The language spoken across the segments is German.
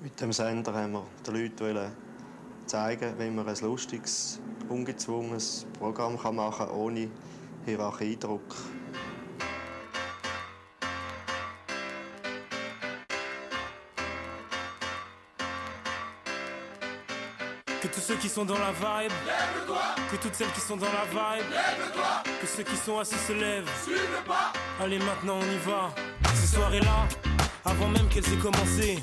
Mit dem Sender haben wir den Leuten zeigen, wie man ein lustiges, ungezwungenes Programm machen kann, ohne Hierarchiedruck. Que tous ceux qui sont dans la vibe, lève-toi. Que toutes celles qui sont dans la vibe, lève-toi. Que ceux qui sont assis se lèvent, suis le pas. Allez, maintenant on y va. Ces soirées-là, avant même qu'elles aient commencé.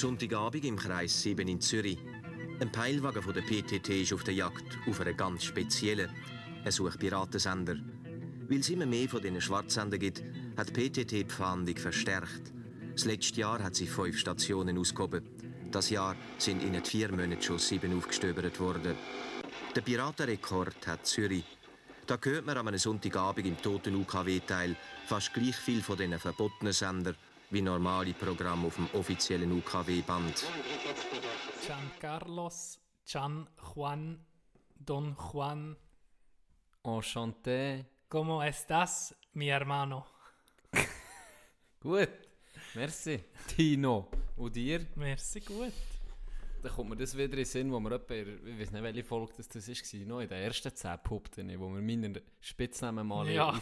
Sonntagabend im Kreis 7 in Zürich. Ein Peilwagen von der PTT ist auf der Jagd auf einen ganz speziellen, einen Suchpiratensender. Weil es immer mehr von diesen Schwarzsender gibt, hat die PTT die Fahndung verstärkt. Das letzte Jahr hat sie fünf Stationen ausgehoben. Das Jahr sind in vier Monaten schon sieben aufgestöbert worden. Der Piratenrekord hat Zürich. Da hört man an einem Sonntagabend im toten UKW-Teil fast gleich viel von diesen verbotenen Sender wie normale Programme auf dem offiziellen UKW-Band. Giancarlos, Gian Juan, Don Juan. Enchanté. ¿Cómo estás, mi hermano? Gut. Merci. Tino. Und dir? Merci, gut. Dann kommt mir das wieder in den Sinn, wo wir etwa, in- ich weiß nicht, welche Folge das, das war, noch in den ersten 10 Puppen, wo wir meine Spitznamen mal Ja.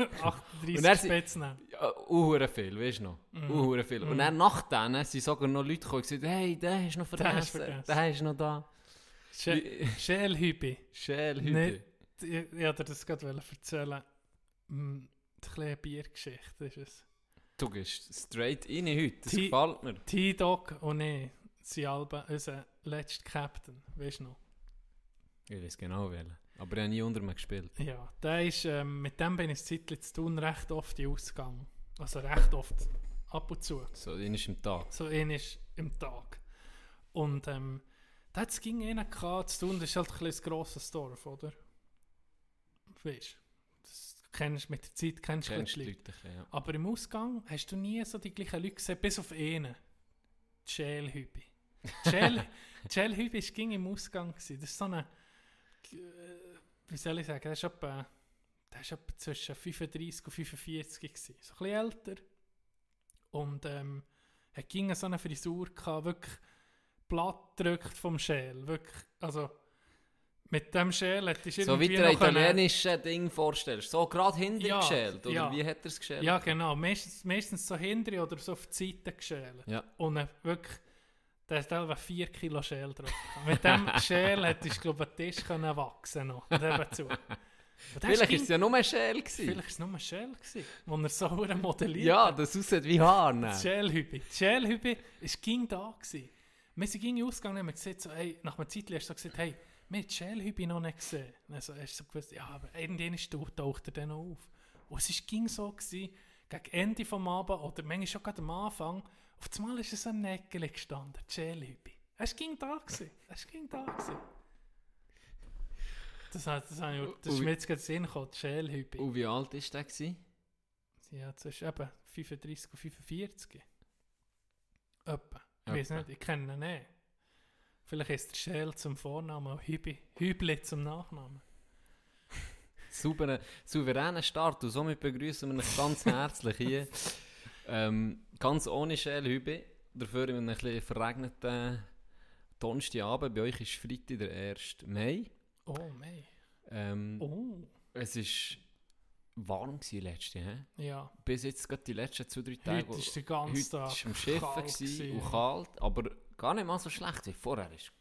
In- 38 Und er sie- Spitznamen. Ja, viel, weißt du noch? Mhm. Uhure viel. Und Mhm. dann nach denen sind sogar noch Leute gekommen und gesagt, hey, der hast du noch vergessen. Der hast du noch da. Schälhübi. Schälhübi. Nicht, ich, ich wollte das gerade erzählen. Mm, Die kleine Biergeschichte ist es. Du gehst straight rein heute, das T- gefällt mir. T-Dog und ich sind alle unser letzter Captain, weißt du noch? Ich weiß genau welchen. Aber ich habe nie unter mir gespielt. Ja, der ist, ähm, mit dem bin ich Zeit zu tun recht oft in Ausgang. Also recht oft, ab und zu. So, einer ist im Tag. So ähnlich im Tag. Und ähm, da hat es ging gehabt, zu tun, das ist halt ein, bisschen ein grosses Dorf, oder? Weißt du, das kennst du mit der Zeit, kennst du Kennst Leute. Leute, ein ja. Aber im Ausgang hast du nie so die gleichen Leute gesehen, bis auf einen. Die Schäl- die Schälhübi war ging im Ausgang. Gewesen. Das ist so eine, äh, wie soll ich sagen, das ist etwa, das ist etwa zwischen 35 und 45 gewesen. So ein bisschen älter. Und ähm, er ging so eine Frisur gehabt, wirklich platt gedrückt vom Schäl. Wirklich, also mit dem Schäl hättest du So wie irgendwie du ein noch können- italienisches Ding vorstellst. So gerade hinter Ja, geschält. Oder ja. wie hat er es geschält? Ja, genau. Meistens, meistens so hintere oder so auf die Seite geschält. Ja. Und dann wirklich, da ist etwa 4 Kilo Schäl drauf. Mit dem Schäl hättest du, glaube ich, Tisch können wachsen noch. Das Vielleicht ist es ja nur ein Schäl gewesen. Vielleicht war es nur ein Schäl, gewesen, wo er so modelliert Ja, das aussieht wie Haar. ne? Das Schälhübi. Das Schälhübi ist ging da gewesen. Wir sind ging ausgegangen und haben gesagt, so, hey, nach einer Zeit hast du so gesagt, hey, wir haben die Schälhübi noch nicht gesehen. Und dann so, hast du so gewusst, ja, aber irgendwann taucht er dann noch auf. Und es ging so gewesen, gegen Ende vom Abend oder manchmal schon gerade am Anfang, auf einmal ist es ein Nägel gestanden, die Schälhübi. Es ging da gewesen. Es ging da gewesen. Das, hat- das, ich- das ist mir jetzt gerade Sinn gekommen, Schälhübi. Und wie alt war der? Gewesen? Ja, zwischen eben 35 und 45. Etwa. Ich weiß nicht, ich kenne ihn nicht. Vielleicht ist der Schäl zum Vornamen und Hübi, Hübli zum Nachnamen. Super, souveräner Start und somit begrüßen wir euch ganz herzlich hier. Ähm, ganz ohne Schälhübe. Dafür in einem ein bisschen verregneten Donnerstagabend. Bei euch ist Freitag der 1. Mai. Oh, mei. Ähm, Oh. Es war warm gewesen letzte hä? Ja. Bis jetzt gerade die letzten zwei, drei Tage. Heute ist der ganze Tag ist am Schiffen gewesen und kalt, aber gar nicht mal so schlecht wie vorher. Ist,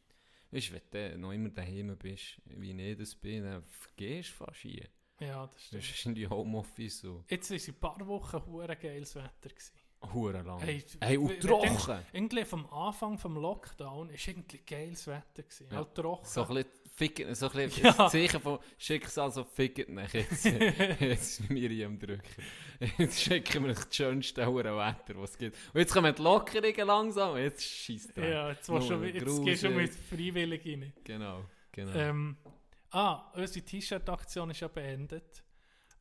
weißt, wenn du noch immer daheim bist, wie ich das bin, dann vergehst du fast hier. Ja, das stimmt. Das ist in die Homeoffice so. Jetzt war es in ein paar Wochen hure geiles Wetter. Hure lang. Hey, Hey, und trocken. Irgendwie vom Anfang vom Lockdown war irgendwie geiles Wetter. Ja. Halt trocken. So ein bisschen Ficket, so ein bisschen Ja. das Zeichen von Schicksal, so Ficket nicht jetzt. jetzt sind wir hier am Drücken. Jetzt schicken wir euch das schönste hure Wetter, was es gibt. Und jetzt kommen die Lockerungen langsam, jetzt schießt. Ja, jetzt, schon, jetzt gehst du mit freiwillig rein. Genau, genau. Ähm, ah, unsere T-Shirt-Aktion ist ja beendet.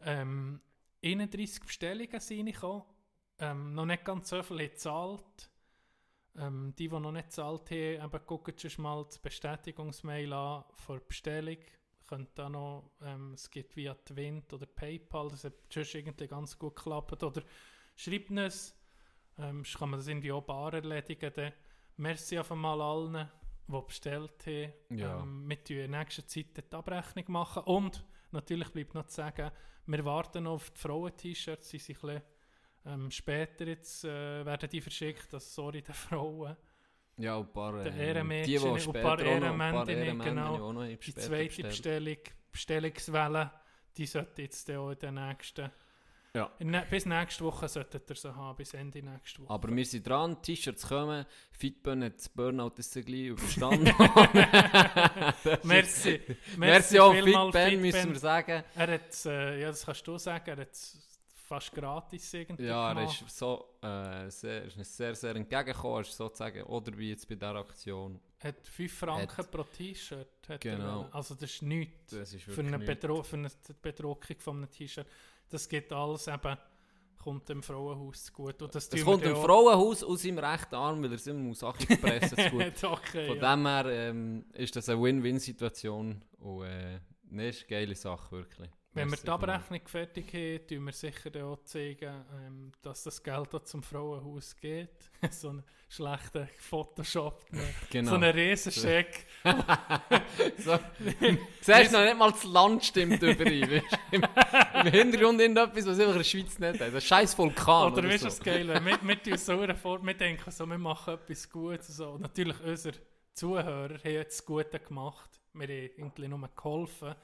Ähm, 31 Bestellungen sind reingekommen. Ähm, noch nicht ganz so viel gezahlt. Ähm, die, die noch nicht gezahlt haben, gucken schon mal das Bestätigungsmail an für die Bestellung. Könnt da noch, ähm, es gibt via Twint oder PayPal, das hat schon irgendwie ganz gut geklappt. Oder schreibt uns, ähm, kann man das irgendwie auch bar erledigen. Dann. Merci auf einmal allen, die bestellt haben. Ja. Ähm, wir tun in nächster Zeit die Abrechnung machen. Und natürlich bleibt noch zu sagen, wir warten noch auf die Frauen-T-Shirts. Die sind ein bisschen, ähm, später jetzt äh, werden die verschickt. Das sorry den Frauen. ja, und ein paar, Ehrenmädchen die, die und ein paar Ehrenmäntinnen, genau. die zweite bestellt. Bestellung, Bestellungswelle, die sollte jetzt auch in der nächsten. Ja. Ne- bis nächste Woche solltet ihr sie haben, bis Ende nächste Woche. Aber wir sind dran, T-Shirts kommen, Fitburn hat das Burnout das gleich überstanden. Merci. Merci auch vielmals, Fitben, müssen wir sagen. Er hat, äh, ja, das kannst du sagen, er hat fast gratis irgendwie Ja, er ist so äh, sehr, ist sehr, sehr entgegengekommen, ist sozusagen oder wie jetzt bei dieser Aktion. hat 5 Franken Hat- pro T-Shirt. Genau. er. Also das ist nichts Das ist für eine, nichts. Bedro für eine Bedruckung von einem T-Shirt. Das geht alles eben, kommt dem Frauenhaus zu gut. Und das tun kommt dem Frauenhaus aus seinem rechten Arm, weil er es immer muss Sachen pressen zu gut. auch- okay, Von ja. dem her ähm, ist das eine Win-Win-Situation und äh, ne, ist eine geile Sache, wirklich. Wenn wir die. Abrechnung fertig haben, tun wir sicher auch zeigen, ähm, dass das Geld auch zum Frauenhaus geht. so einen schlechten Photoshop. Genau. So einen Riesenscheck. So. Siehst noch nicht mal das Land stimmt über ihn. weisst du? Im, Im Hintergrund irgendetwas, was einfach in der Schweiz nicht hat. Ein scheiß Vulkan. Oder oder weißt du, so. was geil? Wir, wir tun so vor, wir denken so, wir machen etwas Gutes. So. Und natürlich, unsere Zuhörer haben jetzt das Gute gemacht. Wir haben irgendwie nur geholfen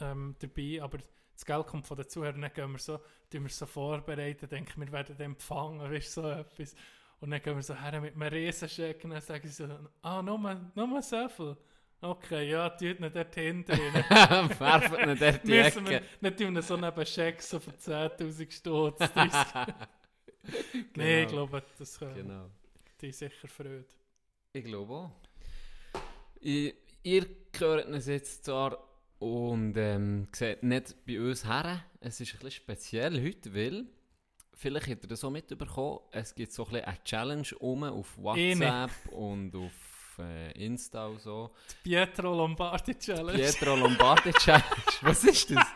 ähm, dabei, aber das Geld kommt von den Zuhörern, dann gehen wir so, tun wir so vorbereiten, denken wir werden den empfangen, weißt so etwas. Und dann gehen wir so her mit einem Riesenscheck und dann sagen sie so, ah, nur, nur so viel. Okay, ja, tut ihn dort hinten rein. Werfen ihn dort die Müssen wir Ecke. nicht tun so neben Scheck so für 10'000 Stutz. 30. Nein, ich glaube, das können Genau. die sicher freut. Ich glaube auch. Ihr hört uns jetzt zwar und ähm, seht nicht bei uns her. Es ist ein bisschen speziell heute, weil vielleicht habt ihr das auch mitbekommen, es gibt so ein bisschen eine Challenge um auf WhatsApp und auf äh, Insta und so. Die Pietro Lombardi Challenge. Pietro Lombardi Challenge. Was ist das?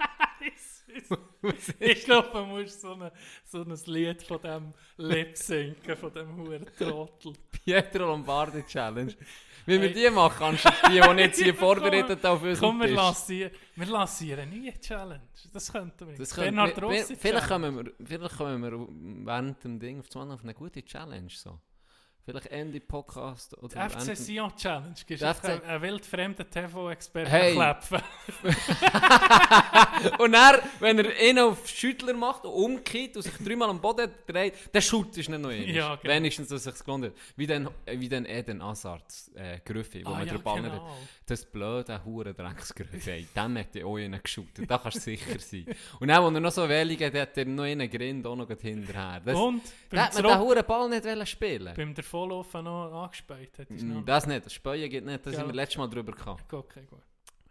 Ich glaube, man muss so, eine, so ein Lied von dem Lip sinken, von dem huren Trottel. Pietro Lombardi Challenge. Wie wir Hey. die machen, anstatt die, die jetzt hier vorbereitet auf unserem Komm, wir lancieren, wir lancieren eine neue Challenge. Das könnten wir. Das können, Bernhard wir, Rossi vielleicht, kommen wir, vielleicht kommen wir während dem Ding auf, auf eine gute Challenge. So. Vielleicht Ende Podcast oder FC Sion Challenge. Die du FC einen, wildfremden TV-Experten Hey. klepfen. Und er, wenn er ihn auf Schüttler macht und umkehrt und sich dreimal am Boden dreht, der Schut ist nicht noch einer. Ja, genau. Wenigstens, dass es sich gelohnt hat. Wie dann, wie dann Eden Hazard, äh, Grüffi, wo Ah, man ja, den nicht genau. hat. Das blöde hure Drecksgrüffi, ey, dem hat er auch einen geschootet. Da kannst du sicher sein. Und dann, als er noch so wenig hat, hat er noch einen Grind auch noch hinterher. Das, Und da hat man den hure Ball nicht spielen beim Davonlaufen noch. Hättest du Mm. Das nicht, das Speuen geht nicht, das Gell. haben wir letztes Mal drüber gehabt. Okay, gut.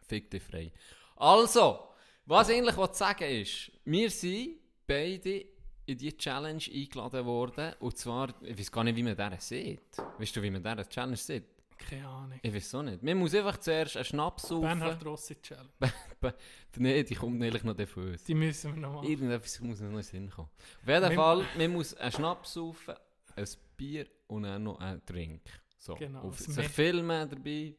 Fick dich frei. Also, was ich eigentlich wollte sagen ist, wir sind beide in diese Challenge eingeladen worden. Und zwar, ich weiß gar nicht, wie man das sieht. Weißt du, wie man diese Challenge sieht? Keine Ahnung. Ich weiß auch nicht. Man muss einfach zuerst einen Schnaps saufen. Bernhard Rossi Challenge. Nein, die kommt eigentlich noch uns. Die müssen wir noch machen. Irgendetwas muss noch in den Sinn kommen. Auf jeden Fall, man muss einen Schnaps saufen, ein Bier und dann noch einen Drink. So, Genau, auf sich filmen dabei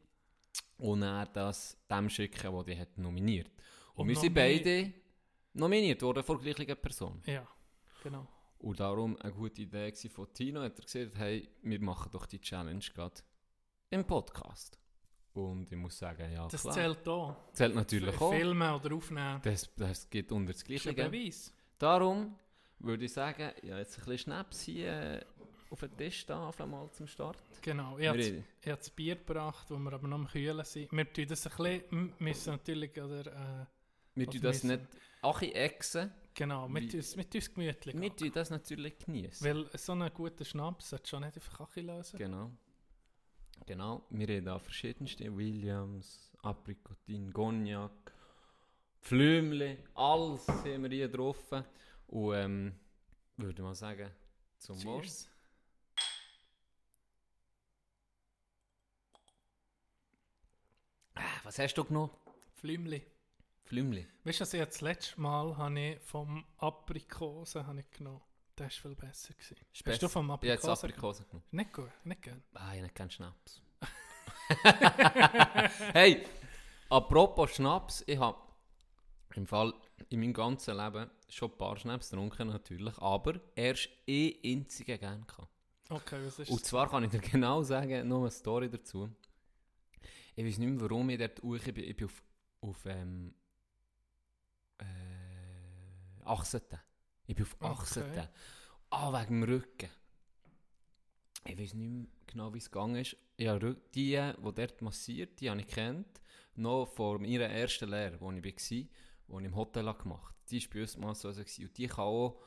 und dann das dem schicken, der die hat nominiert. Und, Und wir sind beide nominiert worden von der gleichen Person. Ja, genau. Und darum eine gute Idee von Tino, hat er gesagt, hey, wir machen doch die Challenge gerade im Podcast. Und ich muss sagen, ja Das klar. zählt auch. zählt natürlich F- auch. Filmen oder aufnehmen. Das, das geht unter das Das Gleiche. Beweis. Darum würde ich sagen, ja, jetzt ein bisschen Schnaps hier. Auf den Tisch da auf einmal zum Start. Genau, ich habe das Bier gebracht, wo wir aber noch am Kühlen sind. Wir tun das ein bisschen, müssen natürlich, oder, äh, Wir tun das müssen- nicht achi exen, genau, es wir tun es gemütlich wir tun das natürlich genießen. Weil so einen guten Schnaps sollte schon nicht einfach Kachi lösen. Genau. Genau, wir reden da verschiedenste. Williams, Aprikotin, Cognac, Flümli, alles haben wir hier drauf. Und ähm, würde mal sagen, zum Wohl. Cheers. Ah, Was hast du genommen? Flümli. Flümli. Weißt du, ich das letzte Mal habe ich vom Aprikosen habe ich genommen? Das war viel besser. Gewesen. Hast du vom Ich habe jetzt Aprikosen Aprikosen genommen. Nicht gut, nicht gern. Ah, ich habe keinen Schnaps. hey, apropos Schnaps, ich habe im Fall in meinem ganzen Leben schon ein paar Schnaps getrunken natürlich, aber erst eh einzigen gern gehabt. Okay, was ist Und zwar kann ich dir genau sagen, noch eine Story dazu. Ich weiß nicht mehr, warum ich dort hoch bin. Ich bin auf, auf ähm, äh, Achseten. Ich bin auf Okay. Achseten. Ah, wegen dem Rücken. Ich weiß nicht mehr genau, wie es gegangen ist. Ja, die, die dort massiert, die habe ich kennt, noch vor meiner ersten Lehre, wo ich war, wo ich im Hotel gemacht habe. Die war bei uns mal so. gewesen. Und die kann auch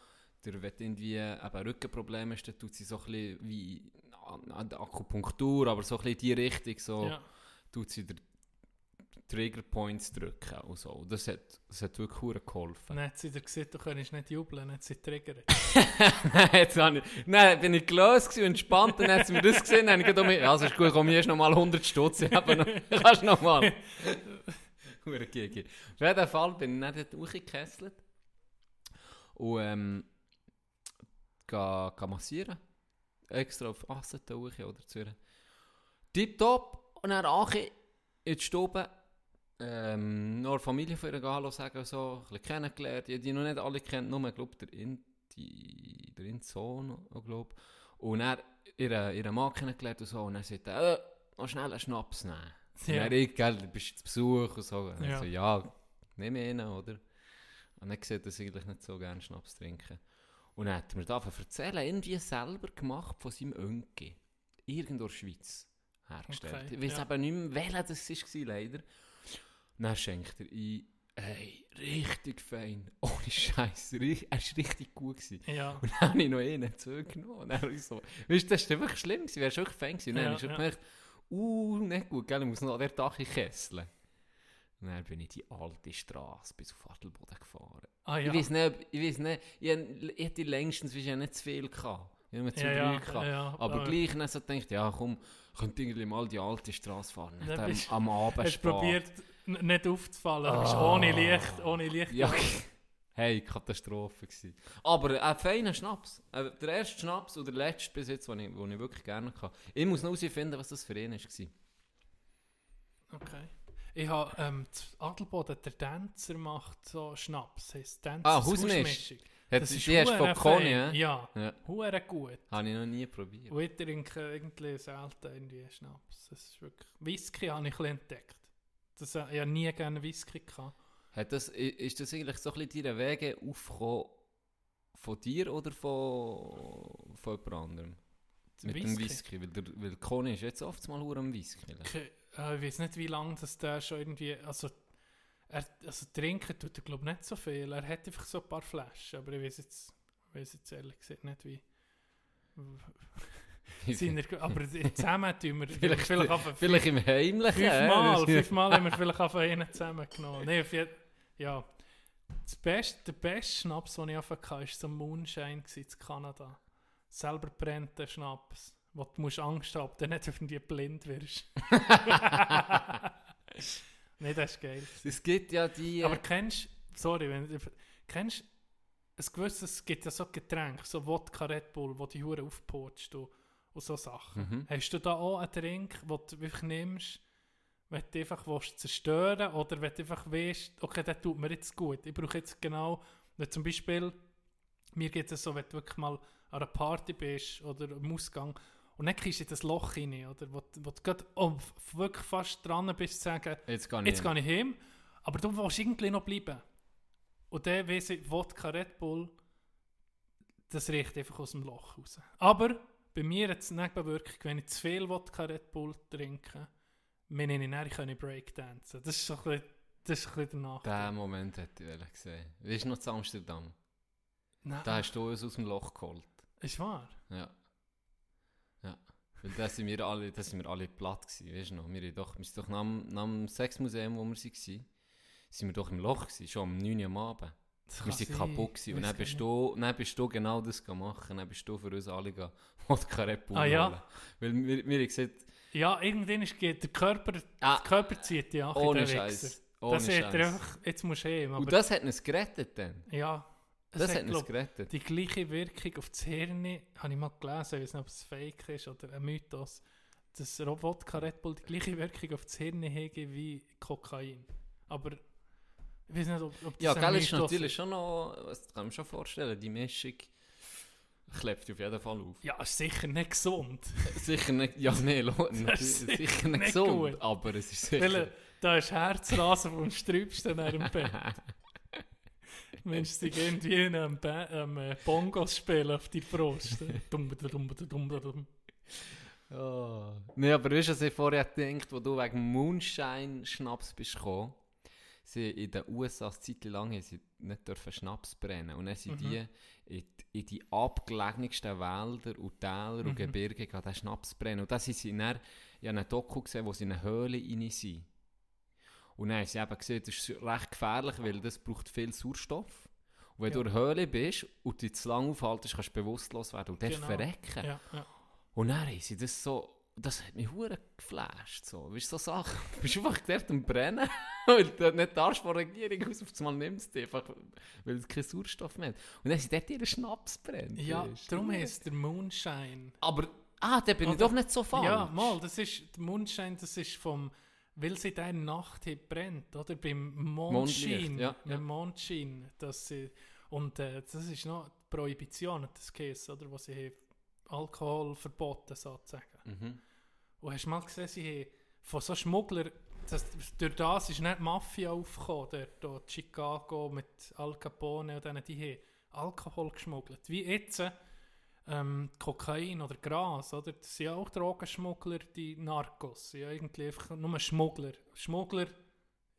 der, du irgendwie eben Rückenprobleme hast, dann tut sie so ein bisschen wie Akupunktur, aber so ein bisschen in die Richtung, so Ja. Tut sie der Trigger Points drücken und so. Und Das hat, das hat wirklich verdammt geholfen. Dann hat sie dir gesagt, du könntest nicht jubeln, dann hat sie triggert. Nein, jetzt habe ich, nein, bin ich gelöst und entspannt, dann hat sie mir das gesehen, dann habe ich gedacht, also ist gut, komm, hier ist nochmal 100 Stutz, kannst nochmal. Hure Gigi. Auf jeden Fall bin ich dann dort hochgekesselt und ähm, ga, ga massieren. Extra auf hoch oder Zürich. Tipptopp. Und dann Achi in die Stube. Ähm, noch Familie von ihr gehen sagen und so, ein bisschen kennengelernt. Ich die noch nicht alle kennt, nur, ich glaube, der Inti, der Inti-Sohn, glaube Und dann ihre, ihre Mann kennengelernt und so. Und dann sagt er, äh, noch schnell einen Schnaps nehmen. Ja. Und ich, gell, du bist zu Besuch und so. Und Ja. ja. so, ja, nimm einen, oder? Und dann sieht dass ich eigentlich nicht so gerne Schnaps trinken. Und dann hat er mir da erzählen, irgendwie selber gemacht von seinem Onkel. Irgendwo in der Schweiz hergestellt. Okay, ich weiß ja. aber nicht mehr, welcher das war, leider. Dann schenkt er ein, ey, richtig fein. Ohne Scheiß, er war richtig gut. Gewesen. Ja. Und dann habe ich noch einen zugenommen. Dann ich so, weißt du, das war wirklich schlimm, gewesen, wäre schon wirklich fein gewesen. Und dann Ja, habe ich schon ja. gemerkt, uh, nicht gut, gell, ich muss noch an der Tag kesseln. Und dann bin ich die alte Straße bis auf Adelboden gefahren. Ah ja. Ich weiß nicht, ich weiß nicht, ich, ich hätte längstens wahrscheinlich nicht zu viel gehabt. Ich habe zu Ja, ja, ja, ja, aber gleich dann so gedacht, ja komm, könnte irgendwie mal die alte Straße fahren. Nicht am, am Abend Hast probiert, nicht aufzufallen. Ah. ohne Licht, ohne Licht. Ja, hey, Katastrophe gewesen. Aber ein feiner Schnaps. Äh, Der erste Schnaps oder der letzte bis jetzt, den ich, den ich wirklich gerne hatte. Ich muss noch herausfinden, was das für ihn war. Okay. Ich habe ähm, Adelboden, der Tänzer macht so Schnaps, heisst Tänzer. Ah, Hausmisch. Hat, Das ist die du von Conny, ja? Ja, hure gut. Habe ich noch nie probiert. Und ich trinke irgendwie selten irgendwie Schnaps. Das ist wirklich... Whisky habe ich ein entdeckt. Das, äh, ich habe nie gerne Whisky gehabt. Hat das, ist das eigentlich so ein bisschen deine Wege aufgekommen von dir oder von, von jemand anderem? Mit dem Whisky? Whisky. Weil, der, weil Conny ist jetzt oft mal am Whisky. Ke- äh, ich weiß nicht, wie lange das der schon irgendwie... Also, er, also trinken tut er glaube nicht so viel. Er hat einfach so ein paar Flaschen. Aber ich weiß jetzt, weiß jetzt ehrlich gesagt nicht, wie... Seine, aber zusammen tun wir Vielleicht- vielleicht auf Vielleicht im Heimlichen. Fünfmal, fünfmal haben wir vielleicht auf einen zusammengenommen. Nee, auf jeden, ja. Das beste, der beste Schnaps, den ich auf hatte, war so ein Moonshine in Kanada. Selber brennender Schnaps, wo du musst Angst haben, ob du nicht irgendwie blind wirst. nee, das ist geil. Es gibt ja die... Aber kennst sorry, wenn kennst es gewisses, es gibt ja so Getränke, so Wodka Red Bull, wo die Hure aufpotscht und, und so Sachen. Mhm. Hast du da auch einen Drink, den du wirklich nimmst, wenn du einfach willst zerstören oder wenn du einfach weißt, okay, der tut mir jetzt gut. Ich brauche jetzt genau, wenn zum Beispiel, mir geht es so, wenn du wirklich mal an einer Party bist oder am Ausgang und dann kriegst du in das Loch rein, oder wo, wo du gerade oh, wirklich fast dran bist zu sagen, Jetzt gehe ich Jetzt gehe ich heim, aber du willst irgendwie noch bleiben. Und dann weiss ich, Wodka Red Bull, das riecht einfach aus dem Loch raus. Aber bei mir hat es eine Nebenwirkung, wenn ich zu viel Wodka Red Bull trinke, meine ich nicht, nicht Breakdancen. Das ist so ein bisschen, das ist ein bisschen der Nachteil. Den Moment hätte ich wollen gesehen. Weißt du noch zu Amsterdam? Nein, Da hast du uns aus dem Loch geholt. ist wahr. Ja. Weil da sind wir alle, da sind wir alle platt gewesen, weißt du noch? Wir, doch, wir sind doch nach, dem- nach dem Sexmuseum, wo wir waren, sind wir doch im Loch gewesen, schon um 9 Uhr am Abend. Das Wir sein. kaputt gewesen. Und dann bist, du, dann bist du genau das gemacht. Dann bist du für uns alle Wodka Red Bull Ah, ja? holen. Weil wir, wir haben gesagt. Ja, irgendwann ist, der Körper, Ah. der Körper zieht dich an. ohne Scheiß. Ohne Das er Scheiß. einfach, jetzt musst du heim. Aber Und das hat uns gerettet dann. ja, es Das hat, hat uns glaub, gerettet. die gleiche Wirkung auf das Hirn, habe ich mal gelesen, ich weiß nicht, ob es fake ist oder ein Mythos, dass Wodka Red Bull die gleiche Wirkung auf das Hirn hätte wie Kokain. Aber ich weiß nicht, ob, ob das Ja, ein gell, ist natürlich schon noch, das kann man schon vorstellen, die Mischung klebt auf jeden Fall auf. Ja, ist sicher nicht gesund. Sicher nicht, ja, nee, sicher, sicher nicht nicht gesund, gut. aber es ist sicher. da ist Herzrasen vom Sträubsten dem Bett. Mensch, sie gehen einem ba ähm, äh, Bongos spielen auf die Brust. Dumm, dumm, dumm, dumm. Oh. Nee, aber weißt du, was ich vorher gedacht, wo du wegen Moonshine-Schnaps bist gekommen? Sie in den USA eine Zeit lang sie nicht dürfen Schnaps brennen und dann sind Mhm. die in, die in die abgelegensten Wälder und Täler Mhm. und Gebirge gegangen, den Schnaps brennen. Und dann sind sie dann, ich habe einen Doku gesehen, wo sie in eine Höhle rein sind. Und dann haben sie eben gesehen, das ist recht gefährlich, weil das braucht viel Sauerstoff. Und wenn Ja. du in der Höhle bist und dich zu lange aufhaltest, kannst du bewusstlos werden und dort Genau. verrecken. Ja, ja. Und dann haben sie das so, das hat mich hure geflasht. So. Weißt du, so Sachen, du bist einfach dort am Brennen, weil du nicht darfst von der Regierung aus, auf einmal nimmst du die einfach, weil es keinen Sauerstoff mehr hat. Und dann haben sie dort ihren Schnaps brennt. ja weisst du. darum heisst es der Moonshine. Aber, ah, da bin ich Oder- doch nicht so falsch. Ja, mal, das ist, der Mondschein, das ist vom, weil sie da in der Nacht brennt, oder? Beim Mondschein, ja, beim ja. Mondschein, dass sie, und äh, das ist noch die Prohibition, das Käse, oder? Wo sie haben Alkohol verboten, sozusagen. Mhm. Und hast du mal gesehen, sie haben von so Schmugglern, das, durch das ist nicht die Mafia aufgekommen, dort, dort Chicago mit Al Capone und denen, die haben Alkohol geschmuggelt. Wie jetzt ähm, Kokain oder Gras, oder? Das sind ja auch Drogenschmuggler, die Narcos. Ja, irgendwie einfach nur Schmuggler. Schmuggler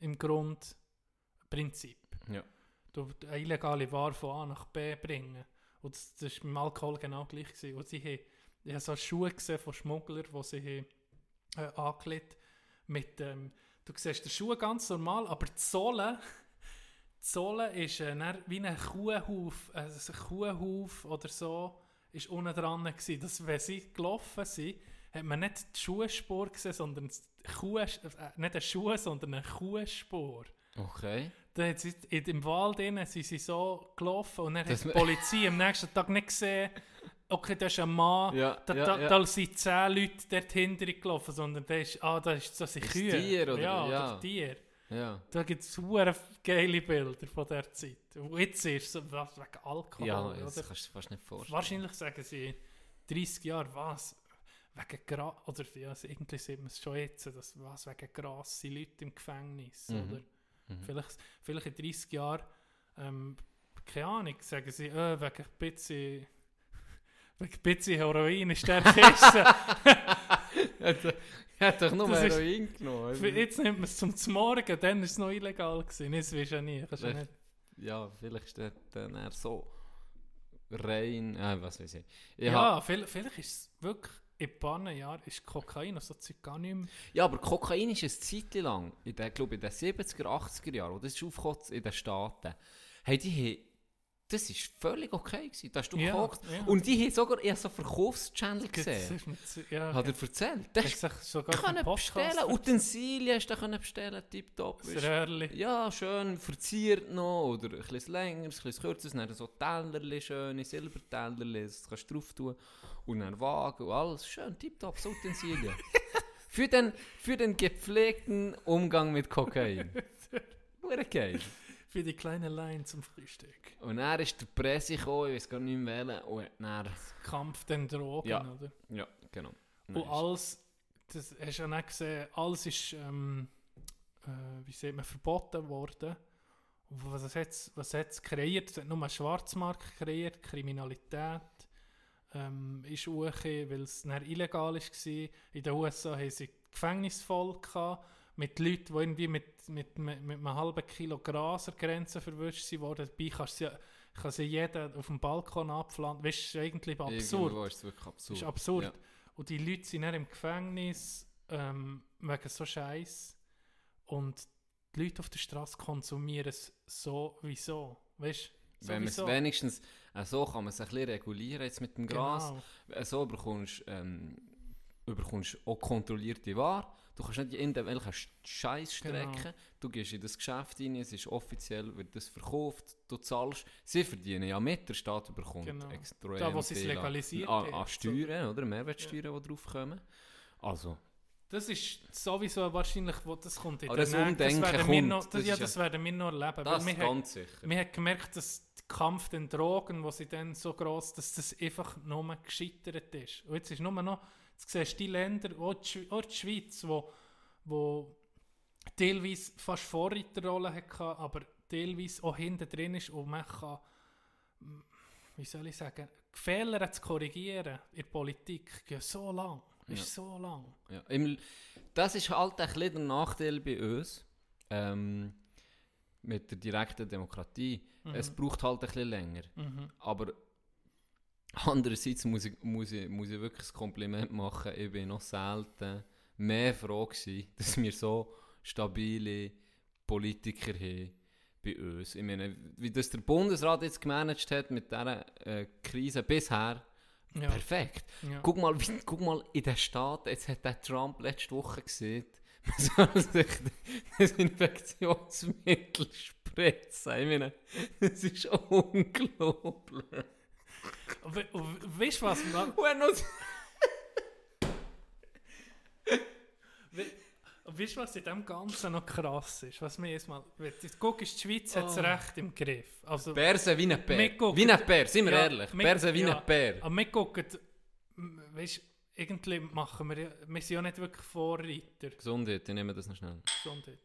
im Grundprinzip. Ja. Du eine illegale Ware von A nach B bringen. Und das, das ist beim Alkohol genau gleich gewesen. Und sie haben, ich habe so Schuhe gesehen von Schmugglern, die sie haben, äh, angelegt mit ähm, du siehst den Schuh ganz normal, aber die Sohle, die Sohle ist äh, wie ein Kuhhuf, also ein Kuhhuf oder so, ist unten dran gewesen. Dass, wenn sie gelaufen sind, hat man nicht die Schuhspur gesehen, sondern Kuh, äh, nicht eine Schuhe, sondern eine Kuhspur. Okay. Da hat sie, in, Im Wald innen sind sie so gelaufen und dann Das hat die Polizei am nächsten Tag nicht gesehen, okay, da ist ein Mann, Ja, da, ja, da, ja. da sind zehn Leute dort hinter ihm gelaufen, sondern da ist, ah, da ist so ein Kühe. Tier oder- ja, ja. Tier. Ja. Da gibt es geile Bilder von der Zeit. Und jetzt ist es was wegen Alkohol, Ja, das oder? kannst du fast nicht vorstellen. Wahrscheinlich sagen sie 30 Jahre, was? Wegen Gras, oder ja, also irgendwie sieht man es schon jetzt, dass was wegen Gras sind Leute im Gefängnis, Mhm. oder? Vielleicht, vielleicht in 30 Jahren, ähm, keine Ahnung, sagen sie, äh, wegen ein bisschen, wegen ein bisschen Heroin ist der Kiste. Er hat doch nur Das ist- Heroin genommen. Für- jetzt nimmt man es zum Morgen, dann ist es noch illegal gewesen. Das weisst du ja nie. Kannst nicht. Ja, vielleicht ist der dann eher so rein, äh, was weiß ich. ich Ja, hab- vielleicht, vielleicht ist es wirklich, in ein paar Jahren ist Kokain und so Zeug gar nicht mehr. ja, aber Kokain ist eine Zeit lang, in den, glaube in den 70er, 80er Jahren, und das ist aufgekommen in den Staaten, hey, die haben, das ist völlig okay gewesen, da hast du Ja, gekauft. ja. Und die haben sogar eher so Verkaufschannel Das gesehen. ist mit, z- ja, Hat er erzählt. Das Hast sich sogar können bestellen. Utensilien hast du können bestellen, tipptopp. Das. Röhrli. Ja, schön verziert noch, oder ein bisschen länger, ein bisschen kürzer, dann so Tellerli, schöne Silbertellerli, das kannst du drauf tun, und dann Wagen und alles, schön, tipptopp, so Utensilien. für, den, für den gepflegten Umgang mit Kokain. Hure geil. Für die kleine Line zum Frühstück. Und dann ist der Presse gekommen, ich weiß gar nicht mehr wählen, und dann, Kampf den Drogen, Ja. oder? ja, genau. Und Dann ist- alles, das hast du ja nicht gesehen, alles ist, ähm, äh, wie sagt man, verboten worden. Und was hat es was hat's kreiert? Es hat nur einen Schwarzmarkt kreiert, Kriminalität, ähm, ist hochgekommen, weil es illegal war. In den USA haben sie Gefängnis voll gehabt, mit Leuten, die irgendwie mit, mit, mit, mit einem halben Kilo Gras an der Grenze verwischt sind worden. Dabei kannst du ja, kann sie jeder auf dem Balkon abpflanzen. Weißt du, eigentlich absurd. Irgendwo ist es wirklich absurd. Ist absurd. Ja. Und die Leute sind dann im Gefängnis ähm, wegen so Scheiß. Und die Leute auf der Straße konsumieren es sowieso. Weißt du? Wenn man es wenigstens, äh, so kann man es ein bisschen regulieren jetzt mit dem Gras. Genau. Äh, So bekommst ähm, bekommst auch kontrollierte Ware. Du kannst nicht in irgendwelchen Scheiß strecken. Genau. Du gehst in das Geschäft rein, es ist offiziell, wird das verkauft, du zahlst. Sie verdienen ja mit, der Staat bekommt Genau. extrem Da, wo sie es legalisiert an, an Steuern, oder? Mehrwertsteuern, die drauf kommen. Also, Das ist sowieso wahrscheinlich, wo das kommt in Aber der das Nähe. Umdenken werden wir. Noch, das, Das ja, ist das ja- werden wir noch erleben. das weil wir, haben, ganz sicher. wir haben gemerkt, dass der Kampf den Drogen, wo sie dann so gross, dass das einfach nur gescheitert ist. Und jetzt ist nur noch, jetzt siehst du die Länder, auch die, auch die Schweiz, wo, wo teilweise fast Vorreiterrolle hatte, aber teilweise auch hinten drin ist und man kann, wie soll ich sagen, Fehler zu korrigieren in der Politik geht so lang. Ist Ja. so lang. Ja, im, das ist halt ein bisschen der Nachteil bei uns ähm, mit der direkten Demokratie. Es braucht halt ein bisschen länger. Mhm. Aber andererseits muss ich, muss, ich, muss ich wirklich ein Kompliment machen. Ich bin noch selten mehr froh gewesen, dass wir so stabile Politiker haben bei uns. Ich meine, wie das der Bundesrat jetzt gemanagt hat mit dieser äh, Krise bisher, Ja. perfekt. Ja. Guck mal, wie, guck mal in den Staaten, jetzt hat der Trump letzte Woche gesehen, man soll sich das Infektionsmittel spritzen. Ich meine, das ist unglaublich. We weißt du was? man- Und er noch- we- Weißt du, was in dem Ganzen noch krass ist? Was mir jetzt mal. wenn du Guckst, die Schweiz hat es Oh. recht im Griff. Also, Bärse wie ein Bär. gucken- Wie ein Bär, sind wir Ja, ehrlich. Bärse wie ja. ein Bär. aber wir gucken. Weißt du, irgendwie machen wir. Wir sind ja nicht wirklich Vorreiter. Gesundheit, ich nehme das noch schnell. Gesundheit.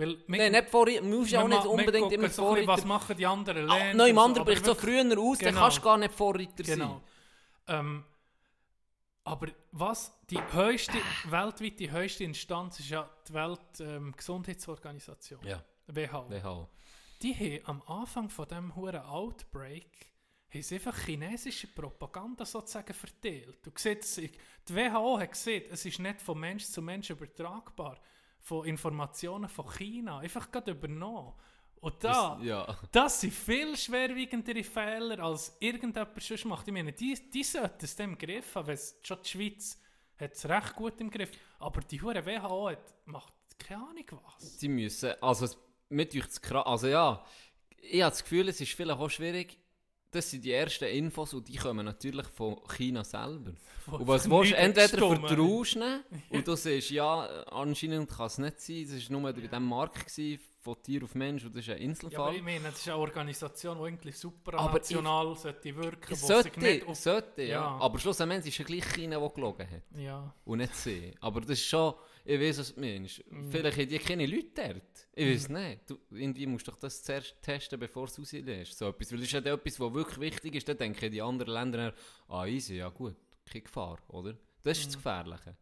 Weil wir, Nein, nicht du musst ja auch nicht unbedingt immer so Vorreiter. Was machen die anderen Ah, Länder? Noch im anderen bricht so früher aus, dann Genau. kannst du gar nicht Vorreiter Genau. Ähm, aber was die höchste, weltweit die höchste Instanz ist ja die Weltgesundheitsorganisation, sein. Ja, WHO. WHO. Die haben am Anfang von dem huren Outbreak haben sie einfach chinesische Propaganda sozusagen verteilt. Du siehst, die WHO hat gesehen, es ist nicht von Mensch zu Mensch übertragbar, von Informationen von China, einfach gerade übernommen. Und da, Das, ja. das sind viel schwerwiegendere Fehler, als irgendjemand sonst macht. Ich meine, die, die sollten es im Griff haben, weil schon die Schweiz hat es recht gut im Griff. Aber die hure WHO hat, macht keine Ahnung was. Sie müssen, also mit euch zu krass, also ja, ich habe das Gefühl, es ist vielleicht auch schwierig, das sind die ersten Infos und die kommen natürlich von China selber. Und was willst du? Entweder vertraust du und du siehst, ja, anscheinend kann es nicht sein, es war nur bei diesem Markt gewesen, von Tier auf Mensch und das ist ein Ja, aber Inselfall. ich meine, das ist eine Organisation, die eigentlich supranational sollte wirken, sollte, nicht auf... sollte, ja. Ja. Aber schlussendlich ist es ja gleich China, der gelogen hat. Ja, und nicht sie. Aber das ist schon, ich weiß, was du meinst. Mhm. Vielleicht haben die keine Leute dort. Ich weiß nicht. Du, irgendwie musst du doch das zuerst testen, bevor du es rauslässt. So etwas. Weil das ist ja dann etwas, was wirklich wichtig ist. Dann denken die anderen Länder, ah easy, ja gut, keine Gefahr, oder? Das ist das Mhm. Gefährliche.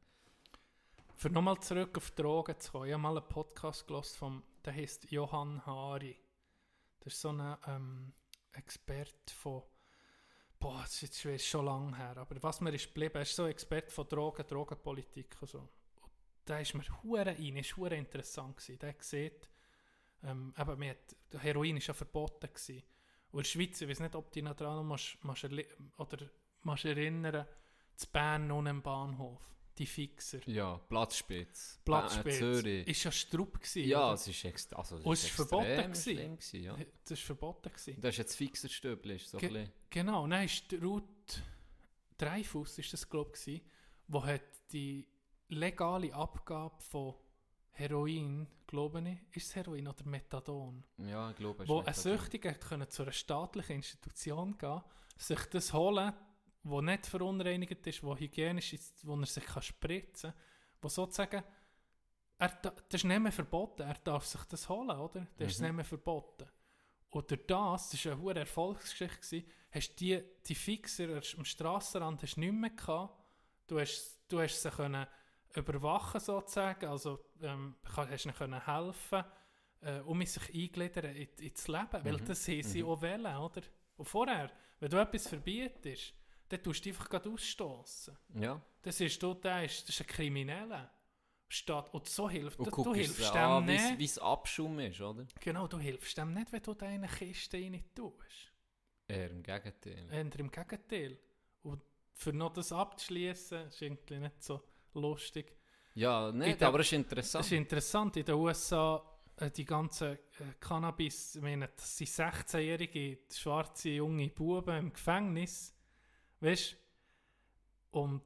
Für nochmal zurück auf Drogen zu kommen, ich habe mal einen Podcast gelesen, vom, der heißt Johann Hari. Das ist so ein ähm, Experte von, boah, das ist jetzt schon lange her, aber was mir ist geblieben, er ist so ein Experte von Drogen, Drogenpolitik und so. Und der ist mir hure rein, ist hure interessant gewesen. Der sieht, ähm, eben, hat, Heroin ist ja verboten gewesen. Und in der Schweiz, ich weiß nicht, ob du dich noch dran musst, musst oder musst erinnern, zu Bern unten am Bahnhof, die Fixer. Ja, Platzspitz. Platzspitz. Äh, Zürich. Ist ja Strupp gewesen. ja, oder? es ist, ex also, es Und ist verboten gewesen. ja. Das ist verboten gewesen. Das ist jetzt fixer Stöbel, ist so ein Ge- bisschen. Genau, dann ist Ruth Dreifuss, ist das glaube ich, wo hat die legale Abgabe von Heroin, glaube ich, ist es Heroin oder Methadon, Ja, ich glaube, es wo ist ein. Süchtiger können zu einer staatlichen Institution gehen, sich das holen, wo nicht verunreinigt ist, wo hygienisch ist, wo er sich kann spritzen kann, wo sozusagen, er, da- das ist nicht mehr verboten, er darf sich das holen, oder? Das ist Mhm. nicht mehr verboten. Durch das, das war eine hohe Erfolgsgeschichte, gewesen, hast die, die Fixer am Strassenrand hast nicht mehr gehabt. Du hast, du hast sie können überwachen sozusagen, also ähm, kann- hast ihnen helfen, äh, um sich eingliedern in, ins Leben, weil das haben sie auch wollen, oder? Und vorher, wenn du etwas verbietest, dann tust du einfach gerade ausstoßen. Ja. Das ist, du, der ist, das ist ein Krimineller. Statt, und so hilft Und du, du hilfst dem an, nicht. wie es Abschaum ist, oder? Genau, du hilfst dem nicht, wenn du da in eine Kiste rein tust. Eher im Gegenteil. Eher im Gegenteil. Und für noch das abzuschließen, ist irgendwie nicht so lustig. Ja, nicht, der- aber es ist interessant. Es ist interessant, in den USA äh, die ganzen äh, Cannabis, ich meine, das sind 16-jährige schwarze junge Buben im Gefängnis, weißt Und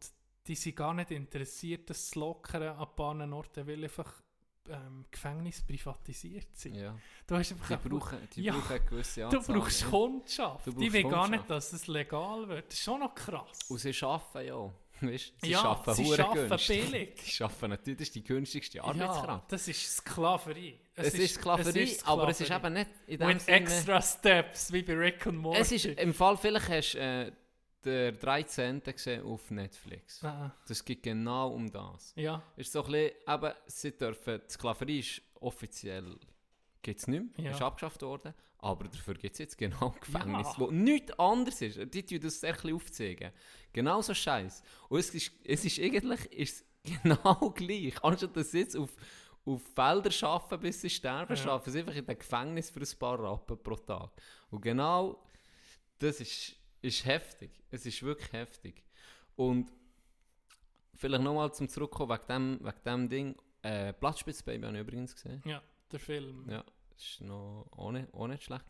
die sind gar nicht interessiert, das zu lockern an ein paar Orten, weil einfach ähm, Gefängnisse privatisiert sind. ja. Du hast einfach Die brauchen, die Ja. brauchen eine gewisse Du Anzahl. brauchst ja. Kundschaft. Du die brauchst will gar nicht, dass es legal wird. Das ist schon noch krass. Und sie arbeiten ja. Weißt, sie Ja, arbeiten sie arbeiten günstig. billig. Sie arbeiten natürlich, das ist die günstigste ja, Arbeitskraft. das ist Sklaverei. es, ist Sklaverei, es ist aber es ist Sklaverei. eben nicht in dem Sinne... extra Steps, wie bei Rick und Morty. Es ist im Fall, vielleicht hast du äh, der 13. gesehen auf Netflix. Ah, Das geht genau um das. ja, ist so ein bisschen, eben, sie dürfen, die Sklaverei ist offiziell, gibt es nicht mehr, Ja. ist abgeschafft worden, aber dafür gibt es jetzt genau Gefängnis, Ja. wo nichts anderes ist. Die tun das sehr ein aufzeigen. Genau so scheiß. Und es ist, es ist eigentlich ist genau gleich. Anstatt dass sie jetzt auf, auf Felder arbeiten, bis sie sterben, Ja. arbeiten sie einfach in dem Gefängnis für ein paar Rappen pro Tag. Und genau das ist, ist heftig. Es ist wirklich heftig. Und vielleicht nochmal zum Zurückkommen wegen dem, wegen dem Ding. Äh, Platzspitzbaby habe ich übrigens gesehen. ja, der Film. Ja, das ist noch auch nicht, auch nicht schlecht.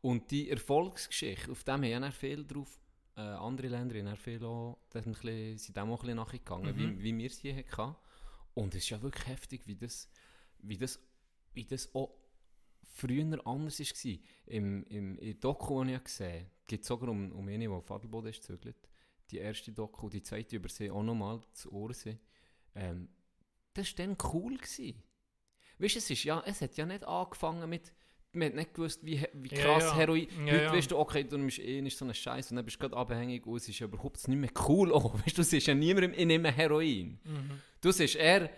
Und die Erfolgsgeschichte, auf dem haben ja viel drauf, äh, andere Länder haben viel auch, sind, ein bisschen, sind dem auch ein bisschen nachgegangen, Mhm. wie, wie wir es hier hatten. Und es ist ja wirklich heftig, wie das, wie das, wie das auch früher anders war. Im, im, im Doku, das ich gesehen geht es sogar um, um eine, die auf Adelboden ist gezügelt. Die erste Doku, die zweite über sie auch nochmal zu Ohrsee. Ähm, das war dann cool. Gewesen. Weißt du, es, ist ja, es hat ja nicht angefangen mit. Man hat nicht gewusst, wie, wie Ja, krass ja. Heroin. Ja, Heute ja. weißt du, okay, du nimmst eh nicht so einen Scheiß und dann bist du gerade abhängig und es ist ja überhaupt nicht mehr cool. Auch. Weißt du, du siehst ja niemandem, ich nehme Heroin. Mhm. Du siehst eher,